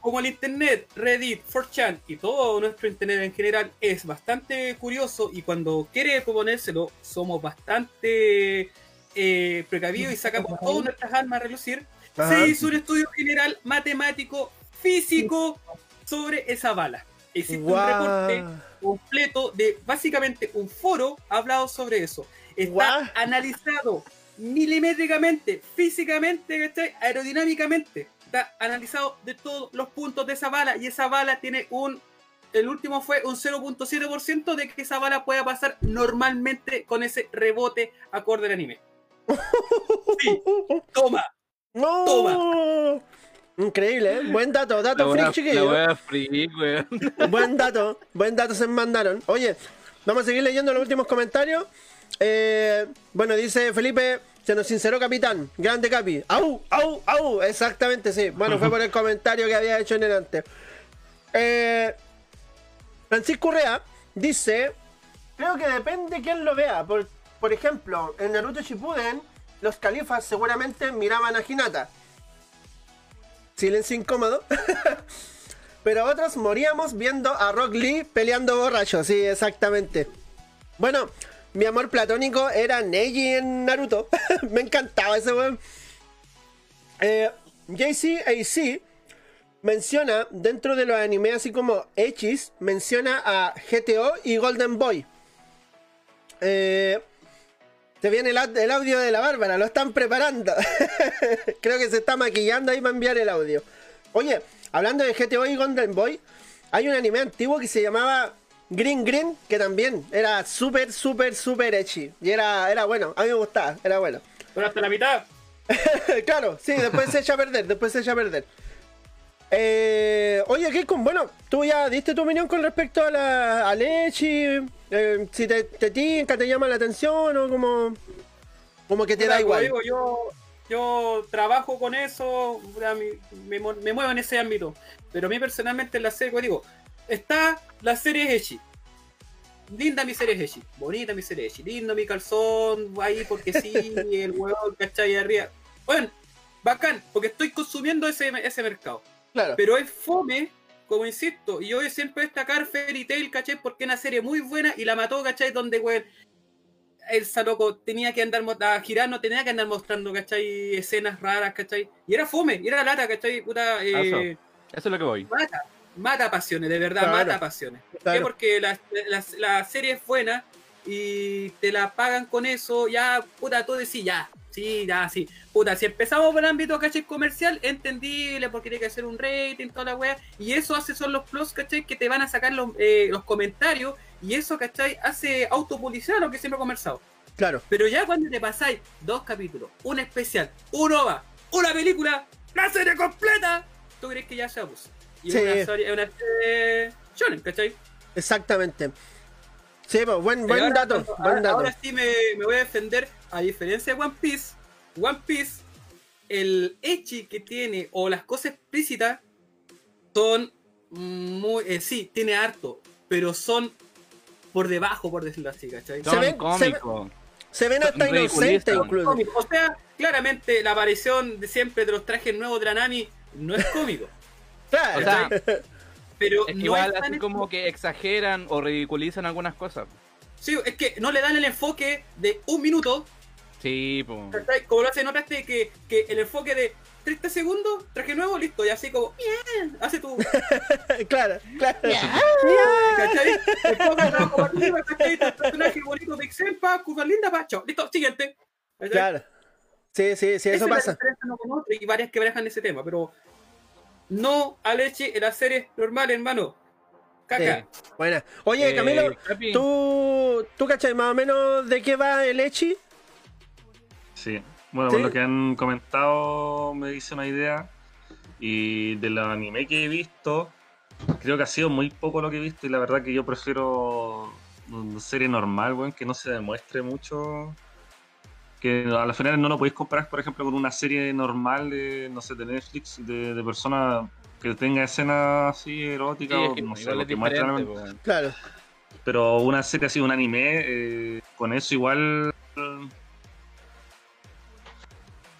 como el internet, Reddit, 4chan y todo nuestro internet en general es bastante curioso y cuando quiere proponérselo somos bastante eh, precavidos y sacamos todas nuestras almas a relucir, Ajá. se hizo un estudio general matemático, físico sobre esa bala. Existe un Guau. reporte completo de básicamente un foro hablado sobre eso. Está analizado milimétricamente, físicamente, aerodinámicamente. Está analizado de todos los puntos de esa bala y esa bala tiene un... El último fue un 0.7% de que esa bala pueda pasar normalmente con ese rebote acorde al anime. Sí, toma. No. Toma. Increíble, ¿eh? Buen dato, La dato freak, chiquillo. freak, weón. Buen dato, buen dato se mandaron. Oye, vamos a seguir leyendo los últimos comentarios. Eh, bueno, dice Felipe, se nos sinceró capitán. Grande capi. ¡Au! ¡Au! ¡Au! Exactamente, sí. Bueno, fue por el comentario que había hecho en el antes. Eh, Francisco Urrea dice creo que depende quién lo vea. Por ejemplo, en Naruto Shippuden, los califas seguramente miraban a Hinata. Silencio incómodo. Pero otros moríamos viendo a Rock Lee peleando borracho, sí, exactamente. Bueno, mi amor platónico era Neji en Naruto. Me encantaba ese weón. Eh, JCAC menciona dentro de los animes así como H's, menciona a GTO y Golden Boy. Eh, se viene el, au- el audio de la Bárbara, lo están preparando. Creo que se está maquillando ahí para enviar el audio. Oye, hablando de GTO y Golden Boy, hay un anime antiguo que se llamaba Green Green, que también era súper, súper, súper ecchi. Y era, era bueno, a mí me gustaba, era bueno. Pero hasta la mitad. claro, sí, después se echa a perder, después se echa a perder. Eh, oye, Keikun, bueno, tú ya diste tu opinión con respecto a la a Lechi. eh, si te, te tinca, te llama la atención o como, como que te da igual. digo, yo, yo trabajo con eso, me muevo en ese ámbito. Pero a mí personalmente en la serie, como digo, está la serie Echi. Linda mi serie Echi, bonita mi serie Echi, lindo mi calzón, ahí porque sí, el huevón, ¿cachai? Arriba. Bueno, bacán, porque estoy consumiendo ese, ese mercado. Claro. Pero es fome, como insisto, y yo siempre destacar Fairy Tail, ¿cachai? Porque es una serie muy buena y la mató, ¿cachai? Donde, weón, Elsa, loco, tenía que andar, a girar, no tenía que andar mostrando, ¿cachai? Escenas raras, ¿cachai? Y era fome, y era lata, ¿cachai? Puta, eh, Eso. Eso es lo que voy. mata, mata pasiones, de verdad, Claro. mata pasiones. ¿Por qué? Porque la, la, la serie es buena y te la pagan con eso, ya, puta, tú decís, ya, sí, ya, sí. Puta, si empezamos por el ámbito, ¿cachai? Comercial, entendible, porque tiene que hacer un rating, toda la wea, y eso hace son los plus, ¿cachai? Que te van a sacar los, eh, los comentarios, y eso, ¿cachai? Hace autopublicidad lo que siempre he conversado. Claro. Pero ya cuando te pasáis dos capítulos, un especial, un OVA, una película, la serie completa, tú crees que ya se abusa. Y Sí. es una serie, una serie shonen, ¿cachai? Exactamente. Sí, pues, buen, buen ahora, dato, cuando- buen ahora, dato. ahora sí me, me voy a defender, a diferencia de One Piece, One Piece, el echi que tiene o las cosas explícitas son muy, eh, sí, tiene harto, pero son por debajo, por decirlo así, ¿cachai? Se ven- se ven- Se ven hasta inocentes incluso. O sea, claramente la aparición de siempre de los trajes nuevos de la Nami no es cómico. Claro. O sea, pero es que no igual así como que exageran o ridiculizan algunas cosas. Sí, es que no le dan el enfoque de un minuto, Sí, pues. como lo hacen otras que, que, que el enfoque de 30 segundos, traje nuevo, listo, y así como, hace tu. claro, claro. arriba, ¿cachai? Tu personaje bonito, pixel, pa, curva linda, pa, chao, listo, siguiente. ¿cachai? Claro. Sí, sí, sí, Esa eso es la pasa. con otro, y varias que manejan ese tema, pero no a leche en la serie normal, hermano. Caca. Sí. Buena. Oye, Eh, Camilo. ¿tú, ¿tú cachai más o menos de qué va el Echi? Sí. Bueno, ¿Sí? por lo que han comentado me dice una idea. Y de los anime que he visto, creo que ha sido muy poco lo que he visto. Y la verdad que yo prefiero una serie normal, weón, que no se demuestre mucho. Que a la final no lo podéis comparar, por ejemplo, con una serie normal de, no sé, de Netflix, de, de personas que tenga escenas así eróticas Sí, es o que no sé, lo que muestran. pues. Claro. Pero una serie así, un anime, eh, con eso igual.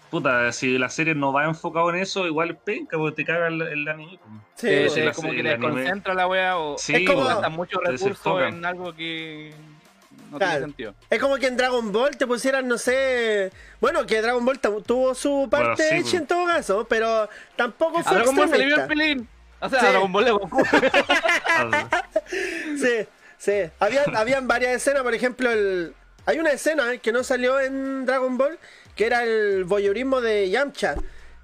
Puta, si la serie no va enfocado en eso, igual es penca, porque te caga el, el anime. Sí, Pero sí, si la como que anime- desconcentra la wea o Sí, es como gastan muchos recursos en algo que no Claro. tiene sentido. Es como que en Dragon Ball te pusieran, no sé. Bueno, que Dragon Ball tu- tuvo su parte sí, Echi pues. en todo caso, pero tampoco A fue Dragon Ball se le vio el pelín. O sea, Sí. a Dragon Ball de Goku. Sí, sí. Habían, habían varias escenas, por ejemplo, el... hay una escena que no salió en Dragon Ball, que era el voyeurismo de Yamcha.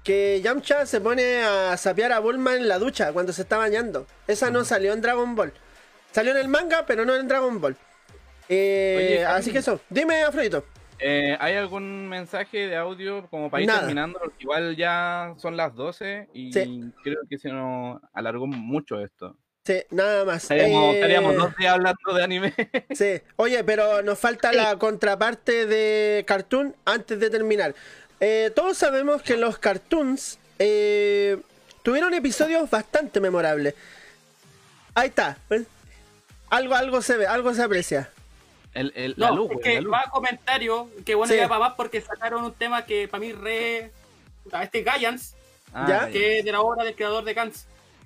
Que Yamcha se pone a sapear a Bulma en la ducha cuando se está bañando. Esa no salió en Dragon Ball. Salió en el manga, pero no en Dragon Ball. Eh, Oye, así que eso. Dime, Afrodito. Eh, ¿Hay algún mensaje de audio como para ir Nada. terminando? Porque igual ya son las 12 y Sí. creo que se nos alargó mucho esto. Sí, nada más. Estaríamos, Eh, estaríamos dos días hablando de anime. Sí, oye, pero nos falta la contraparte de cartoon antes de terminar. Eh, todos sabemos que los cartoons eh, tuvieron episodios bastante memorables. Ahí está. Algo, algo se ve, algo se aprecia. El, el- la No, luz, es que la luz. va a comentario que bueno Sí. ya para más porque sacaron un tema que para mí re. Este Giants, Ah, ¿Ya? que es de la obra del creador de Gantz.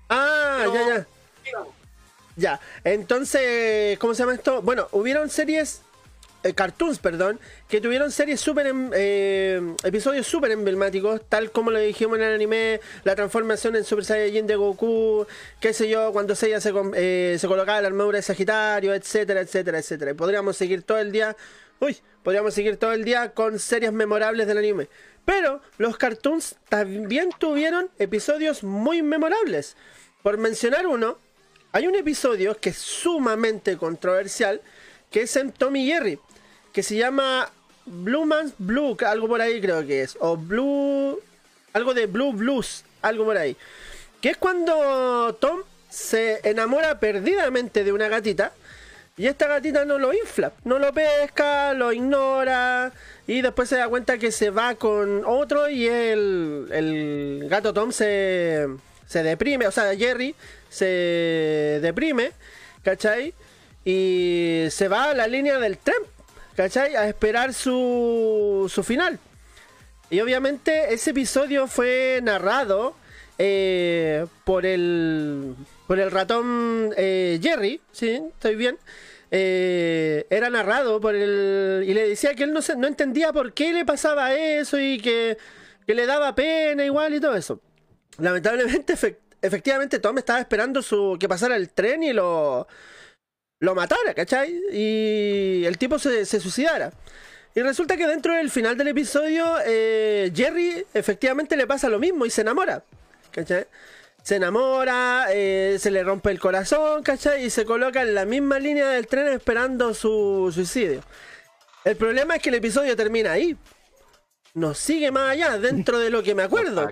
Ah, Pero- ya, ya. Ya, entonces, ¿cómo se llama esto? Bueno, hubieron series, eh, cartoons, perdón, que tuvieron series súper, em- eh, episodios súper emblemáticos, tal como lo dijimos en el anime, la transformación en Super Saiyajin de Goku, qué sé yo, cuando Seiya se, eh, se colocaba la armadura de Sagitario, etcétera, etcétera, etcétera. Y podríamos seguir todo el día, uy, podríamos seguir todo el día con series memorables del anime. Pero los cartoons también tuvieron episodios muy memorables. Por mencionar uno, hay un episodio que es sumamente controversial, que es en Tommy Jerry, que se llama Blue Man's Blue, algo por ahí creo que es, o Blue, algo de Blue Blues, algo por ahí. Que es cuando Tom se enamora perdidamente de una gatita y esta gatita no lo infla, no lo pesca, lo ignora y después se da cuenta que se va con otro y el, el gato Tom se, se deprime, o sea, Jerry se deprime, ¿cachai? Y se va a la línea del tren, ¿cachai? A esperar su, su final. Y obviamente ese episodio fue narrado eh, por el por el ratón eh, Jerry, sí, estoy bien. Eh, era narrado por el y le decía que él no se, no entendía por qué le pasaba eso y que, que le daba pena igual y todo eso. Lamentablemente, efectivamente, Tom estaba esperando su que pasara el tren y lo lo matara, ¿cachai? Y el tipo se, se suicidara. Y resulta que dentro del final del episodio, eh, Jerry efectivamente le pasa lo mismo y se enamora. ¿Cachai? Se enamora, eh, se le rompe el corazón, ¿cachai? Y se coloca en la misma línea del tren esperando su suicidio. El problema es que el episodio termina ahí. No sigue más allá, dentro de lo que me acuerdo.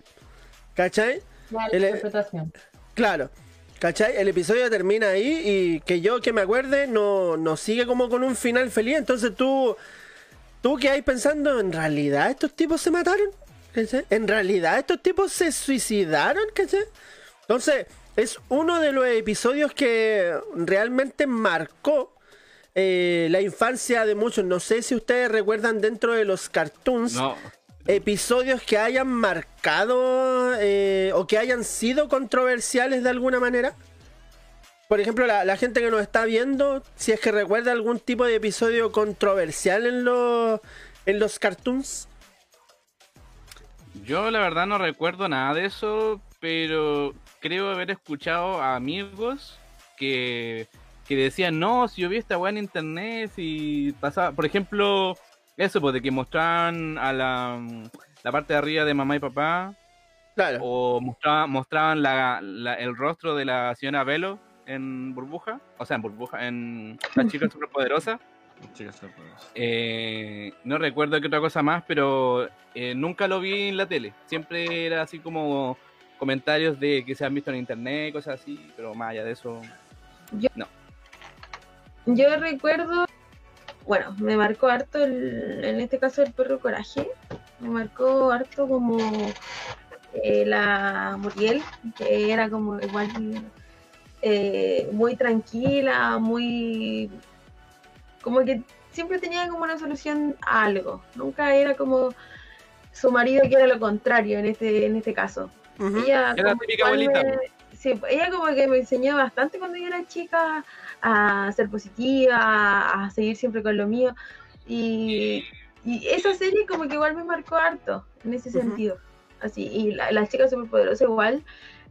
¿Cachai? Mala El- interpretación. Claro. ¿Cachai? El episodio termina ahí y que yo que me acuerde no, no sigue como con un final feliz. Entonces tú, tú que hay pensando, ¿en realidad estos tipos se mataron? ¿Cachai? ¿En realidad estos tipos se suicidaron? ¿Cachai? Entonces, es uno de los episodios que realmente marcó eh, la infancia de muchos. No sé si ustedes recuerdan dentro de los cartoons No, episodios que hayan marcado eh, o que hayan sido controversiales de alguna manera. Por ejemplo, la, gente que nos está viendo, si es que recuerda algún tipo de episodio controversial en los, en los cartoons. yo la verdad no recuerdo nada de eso, pero creo haber escuchado a amigos que, que decían, no, si yo vi esta weá en internet y pasaba, por ejemplo, eso, pues de que mostraban a la, la parte de arriba de mamá y papá, Claro. o mostraban, mostraban la, la- el rostro de la señora Velo en burbuja, o sea, en burbuja, en la chica superpoderosa. Chicas superpoderosas. Eh, no recuerdo qué otra cosa más, pero eh, nunca lo vi en la tele. Siempre era así como comentarios de que se han visto en internet, cosas así, pero más allá de eso. Yo- No. Yo recuerdo, bueno, me marcó harto el- en este caso el perro coraje, me marcó harto como eh, la Muriel, que era como igual eh, muy tranquila, muy como que siempre tenía como una solución a algo, nunca era como su marido que era lo contrario en este, en este caso. Ella Era la como típica abuelita, me- sí, ella como que me enseñó bastante cuando yo era chica a ser positiva, a seguir siempre con lo mío. Y, y esa serie como que igual me marcó harto en ese sentido. Así, y la- las chicas superpoderosas igual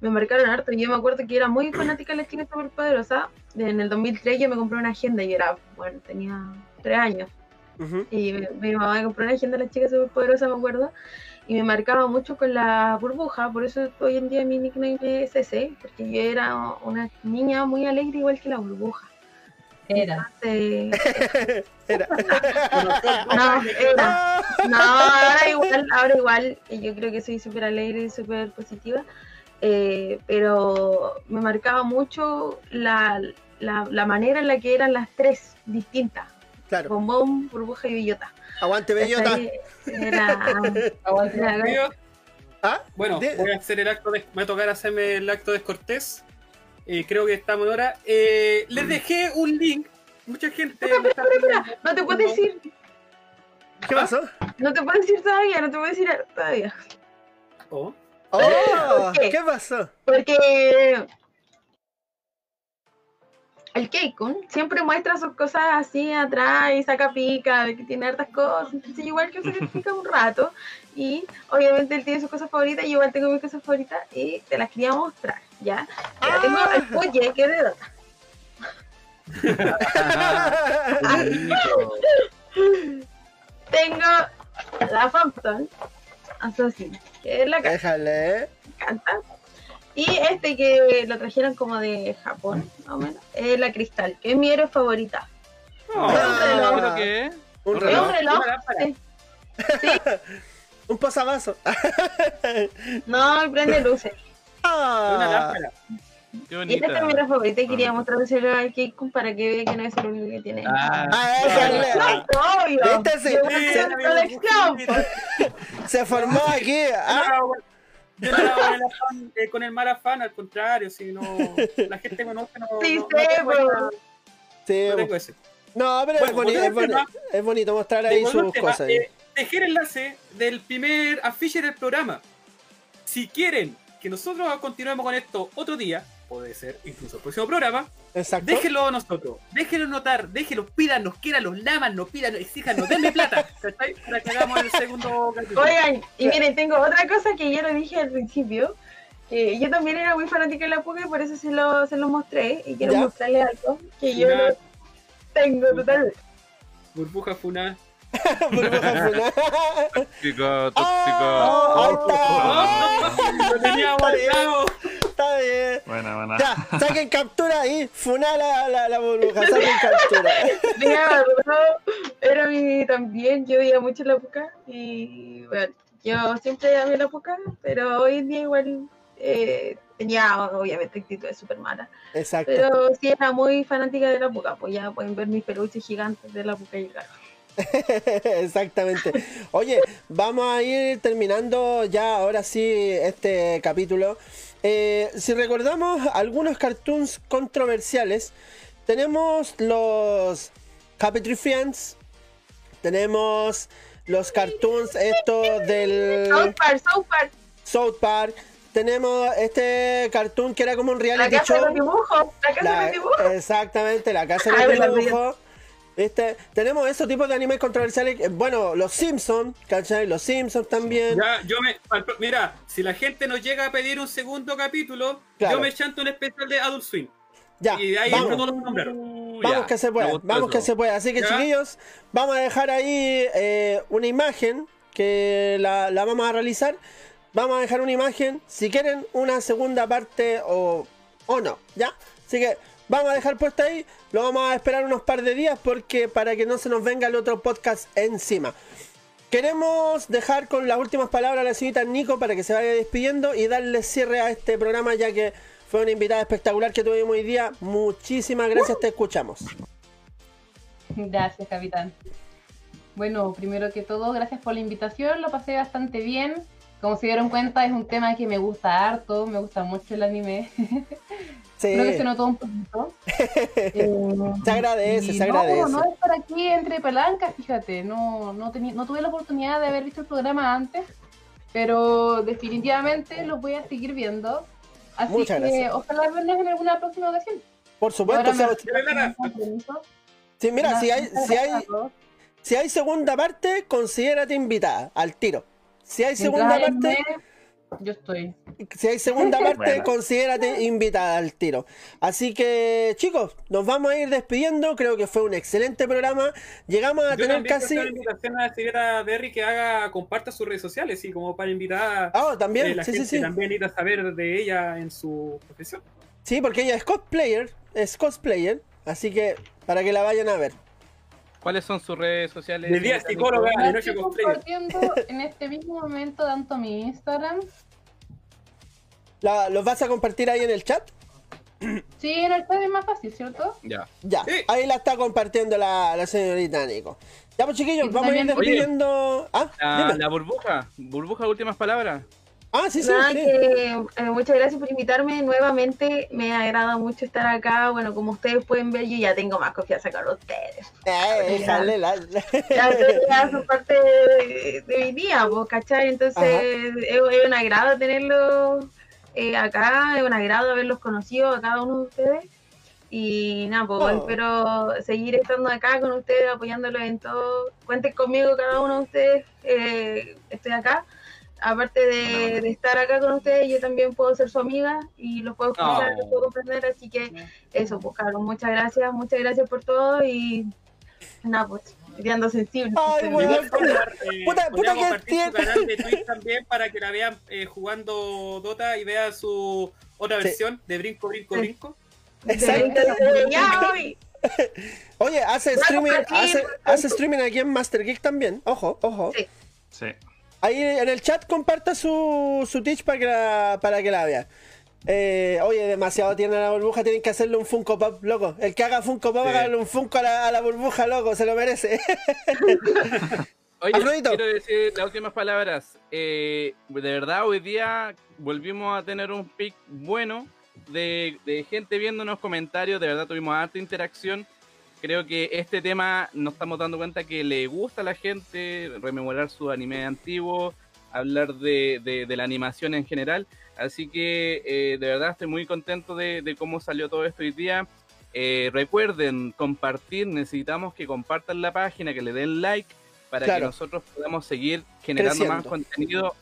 me marcaron harto. Yo me acuerdo que era muy fanática de las chicas superpoderosas. En el 2003 yo me compré una agenda y era, bueno, tenía tres años. Y mi, mi mamá me compró una agenda de las chicas superpoderosas, me acuerdo. Y me marcaba mucho con la burbuja, por eso hoy en día mi nickname es ese, porque yo era una niña muy alegre igual que la burbuja. Era. Entonces, Era. no, era. No, ahora igual, ahora igual, y yo creo que soy súper alegre y súper positiva, eh, pero me marcaba mucho la, la, la manera en la que eran las tres distintas. Claro. Bombón, burbuja y bellota. Aguante, bellota. Era, era- Yo- ¿Ah? Bueno, voy a hacer el acto de, me va a tocar hacerme el acto descortés. Eh, creo que estamos en hora. Eh, les dejé un link mucha gente. Espera, me está espera, espera, no te puedo decir, ¿Qué pasó? no te puedo decir todavía, no te puedo decir todavía. Oh. ¡Oh! ¿Qué? ¿Qué pasó? Porque el Keikun siempre muestra sus cosas así atrás y saca pica, de que tiene hartas cosas. Entonces, igual que saca pica un rato. Y obviamente él tiene sus cosas favoritas, y yo igual tengo mis cosas favoritas y te las quería mostrar, ¿ya? Mira, tengo el Poye, que es de Dota. Tengo la Phantom Assassin, que es la que Déjale. me encanta. Y este que lo trajeron como de Japón, más o menos, es la Cristal, que es mi héroe favorita. Oh, Es un reloj. ¿Creo que? Un Es reloj. un reloj. sí. Un posavasos. No, prende luces. Ah. Qué Y esta es mi héroe favorita y quería mostrárselo al Keikun para que vea que no es el único que tiene. Ah, déjale. obvio. ¿Viste? Se, Yo voy a se- la se formó aquí. ¿ah? Yo no la hago con el afán- eh, con el mal afán, al contrario, si no, la gente conoce, no, Sí, no, no Sí, no tengo ese. No, pero Bueno, es, bonito, es, bonito mostrar ahí sus tema, cosas. eh, dejé el enlace del primer afiche del programa. Si quieren que nosotros continuemos con esto otro día, puede ser incluso el próximo programa, Exacto. déjenlo a nosotros, déjenlo notar, déjenlo, pídanos, quieran, laman, nos pidan, exíjanos, denme plata. Para que hagamos el segundo capítulo. Oigan, y miren, tengo otra cosa que ya lo dije al principio. que yo también era muy fanática de la Poké, por eso se lo, se lo mostré. Y quiero ¿Ya? mostrarle algo que yo Ya. lo tengo totalmente. Burbuja Funa. Tóxico, tóxico. Ah, Lo tenía guardado. Está bien. Buena, buena. Ya, saquen captura ahí. Funá la, la, la burbuja. Saquen captura. Mira, era mi también, yo veía mucho la Poké y bueno, yo siempre amé la Poké, pero hoy en día igual eh, tenía obviamente actitudes súper malas. Exacto. Pero sí era muy fanática de la Poké, pues ya pueden ver mis peluches gigantes de la Poké llegar. Exactamente. Oye, vamos a ir terminando ya ahora sí este capítulo. Eh, si recordamos algunos cartoons controversiales, tenemos los Friends, tenemos los cartoons estos del South Park, South Park, South Park, tenemos este cartoon que era como un la reality casa de show. los dibujos, la casa de La- los dibujos. exactamente, la casa de la los dibujos. ¿Viste? Tenemos esos tipos de animes controversiales. Bueno, los Simpsons, ¿cachai? Los Simpsons también. Ya, yo me, mira, si la gente nos llega a pedir un segundo capítulo, Claro. yo me chanto un especial de Adult Swim. Ya, y de ahí vamos. no lo nombraron. Vamos que se puede, vamos que se puede. Así que ¿Ya? chiquillos, vamos a dejar ahí eh, una imagen que la, la vamos a realizar. Vamos a dejar una imagen, si quieren una segunda parte o, o no, ¿ya? Así que vamos a dejar puesta ahí, lo vamos a esperar unos par de días porque para que no se nos venga el otro podcast encima. Queremos dejar con las últimas palabras a la señorita Nico para que se vaya despidiendo y darle cierre a este programa ya que fue una invitada espectacular que tuvimos hoy día. Muchísimas gracias, te escuchamos. Gracias, capitán. Bueno, primero que todo, gracias por la invitación, lo pasé bastante bien. Como se dieron cuenta, es un tema que me gusta harto, me gusta mucho el anime. Sí. Creo que se notó un poquito. Eh, Se agradece, se no, agradece. No, estar aquí entre palancas, fíjate, no, no, no tuve la oportunidad de haber visto el programa antes, pero definitivamente lo voy a seguir viendo. Así Muchas que gracias. ojalá vernos en alguna próxima ocasión. Por supuesto, compromiso. Sí, mira, si hay, si hay, si hay segunda parte, considérate invitada, al tiro. Si hay segunda parte, yo estoy. si hay segunda parte, Bueno. considérate invitada al tiro. Así que, chicos, nos vamos a ir despidiendo. Creo que fue un excelente programa. Llegamos a Yo tener también casi. una invitación a la señora Berry que haga, comparta sus redes sociales, y como para invitar Ah, también, eh, la sí, sí, gente sí. también necesita saber de ella en su profesión. Sí, porque ella es cosplayer, es cosplayer, así que para que la vayan a ver. ¿Cuáles son sus redes sociales? De día psicóloga, de noche compartiendo en este mismo momento tanto mi Instagram. La- ¿Los vas a compartir ahí en el chat? Sí, en el chat es más fácil, ¿cierto? Ya. Ya, ahí la está compartiendo la, la señorita Nico. Ya, pues chiquillos, vamos a ir despidiendo. Ah, la burbuja, burbuja, últimas palabras. Ah, sí, sí, Nada, sí. que, eh, muchas gracias por invitarme nuevamente. Me agrada mucho estar acá. Bueno, como ustedes pueden ver, yo ya tengo más confianza con ustedes. Eh, déjale la- Ya son parte de, de mi día, pues, ¿cachai? Entonces, es, es un agrado tenerlos eh, acá, es un agrado haberlos conocido a cada uno de ustedes. Y nada, pues Oh. espero seguir estando acá con ustedes, apoyándolos en todo. Cuenten conmigo, cada uno de ustedes. eh, estoy acá. Aparte de, de estar acá con ustedes, yo también puedo ser su amiga y los puedo escuchar, Oh. los puedo comprender. Así que eso, pues, cabrón, muchas gracias, muchas gracias por todo. Y nada, pues, ando sensible. Ay, weón. Eh, Puta- puta que compartir su tiene- canal de Twitch también para que la vean eh, jugando Dota y vean su otra Sí. versión de Brinco, Brinco, Sí. Brinco. Exacto. Ya, hoy. Oye, hace streaming, hace, vamos. hace streaming aquí en Master Geek también. Ojo, ojo. Sí. Sí. Ahí en el chat comparta su, su Twitch para que la, para que la vea. Eh, oye, demasiado tiene la burbuja, tienen que hacerle un Funko Pop, loco. El que haga Funko Pop, Sí. hágale un Funko a la, a la burbuja, loco, se lo merece. Oye, quiero decir las últimas palabras. Eh, de verdad, hoy día volvimos a tener un pic bueno de, de gente viéndonos comentarios. De verdad, tuvimos harta interacción. Creo que este tema nos estamos dando cuenta que le gusta a la gente rememorar su anime antiguo, hablar de, de- de la animación en general. Así que eh, de verdad estoy muy contento de, de cómo salió todo esto hoy día. Eh, recuerden compartir, necesitamos que compartan la página, que le den like para Claro. que nosotros podamos seguir generando más contenido,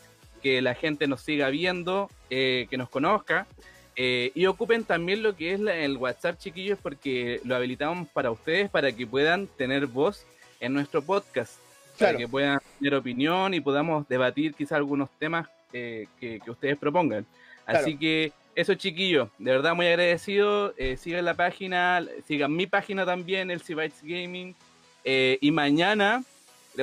que la gente nos siga viendo, eh, que nos conozca. Eh, y ocupen también lo que es la- el WhatsApp, chiquillos, porque lo habilitamos para ustedes, para que puedan tener voz en nuestro podcast, para que puedan tener opinión y podamos debatir quizá algunos temas eh, que, que ustedes propongan. Así que eso, chiquillos, de verdad muy agradecido. eh, sigan la página, sigan mi página también, el Bytes Gaming. eh, y mañana,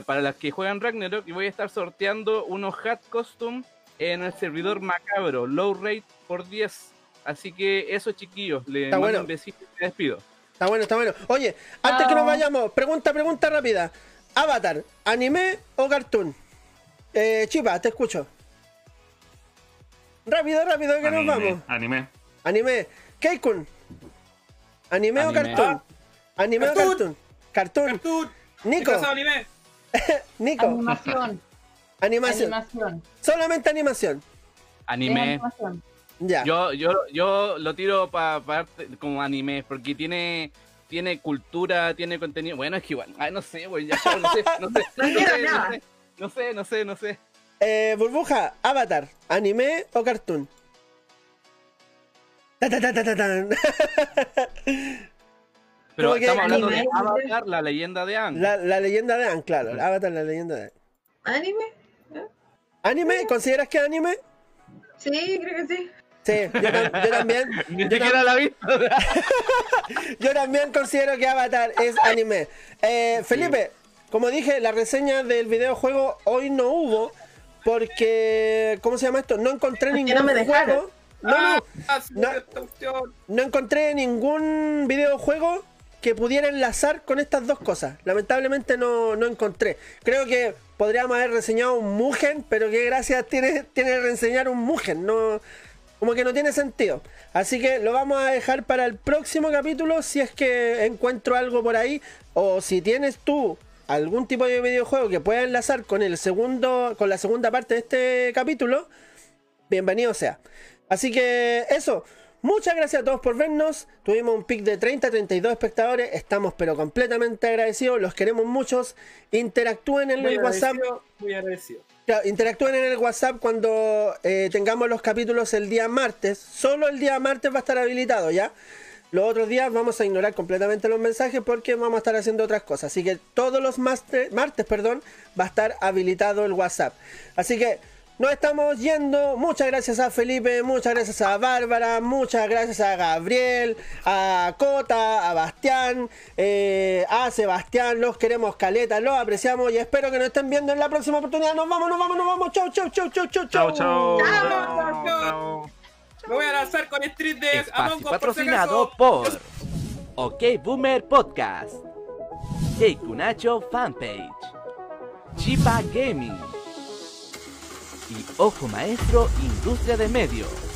para las que juegan Ragnarok, voy a estar sorteando unos hat custom en el servidor macabro, low rate por 10. Así que eso, chiquillos, les Está mando bueno. un besito y me despido. Está bueno, está bueno. Oye, antes que nos vayamos, pregunta, pregunta rápida. Avatar, ¿anime o cartoon? Eh, Chipa, te escucho. Rápido, rápido, que nos vamos. Anime. Anime. Keikun. ¿Anime, o Anime. cartoon? ¿Anime o Cartoon. cartoon? Cartoon. Nico, anime. Nico. Animación. Animación. Animación. Solamente animación. Es Anime. animación. Ya. Yo, yo, yo lo tiro para como anime, porque tiene, tiene cultura, tiene contenido. Bueno, es que igual, ay, no sé, güey, ya, no sé, no sé, no sé, no sé, no sé, no sé, no sé. Eh, burbuja, Avatar, ¿anime o cartoon? Ta, ta, ta, ta. Pero estamos hablando de. Avatar, la leyenda de Aang. La, la leyenda de Aang, claro. Avatar, la leyenda de Aang. ¿Anime? ¿Anime? ¿Consideras que es anime? Sí, creo que sí. Sí, yo, tam- yo también. Ni Yo, siquiera la vi. tam- yo también considero que Avatar es anime. Eh, Felipe, como dije, la reseña del videojuego hoy no hubo porque, ¿cómo se llama esto? No encontré ningún no me dejaron. juego. No, no, Ah, No. no encontré ningún videojuego que pudiera enlazar con estas dos cosas. Lamentablemente no, no encontré. Creo que podríamos haber reseñado un Mugen, pero qué gracia tiene, tiene reseñar un Mugen. No, como que no tiene sentido. Así que lo vamos a dejar para el próximo capítulo si es que encuentro algo por ahí. O si tienes tú algún tipo de videojuego que pueda enlazar con el segundo, con la segunda parte de este capítulo, bienvenido sea. Así que eso. Muchas gracias a todos por vernos. Tuvimos un pic de 30, 32 espectadores. Estamos pero completamente agradecidos. Los queremos muchos. Interactúen en Muy el WhatsApp. Muy agradecido. Interactúen en el WhatsApp cuando eh, tengamos los capítulos el día martes. Solo el día martes va a estar habilitado, ¿ya? Los otros días vamos a ignorar completamente los mensajes porque vamos a estar haciendo otras cosas. Así que todos los martes, perdón, va a estar habilitado el WhatsApp. Así que nos estamos yendo. Muchas gracias a Felipe, muchas gracias a Bárbara, muchas gracias a Gabriel, a Cota, a Bastián, eh, a Sebastián. Los queremos caleta, los apreciamos y espero que nos estén viendo en la próxima oportunidad. Nos vamos, nos vamos, nos vamos. Chau, chau, chau, chau, chau, Chao, chao. Chao. Chao. Me voy a lanzar con Street de Espacio Among por si patrocinado acaso. por OK Boomer Podcast, Kunacho Fanpage, Chipa Gaming, y Ojo Maestro Industria de Medios.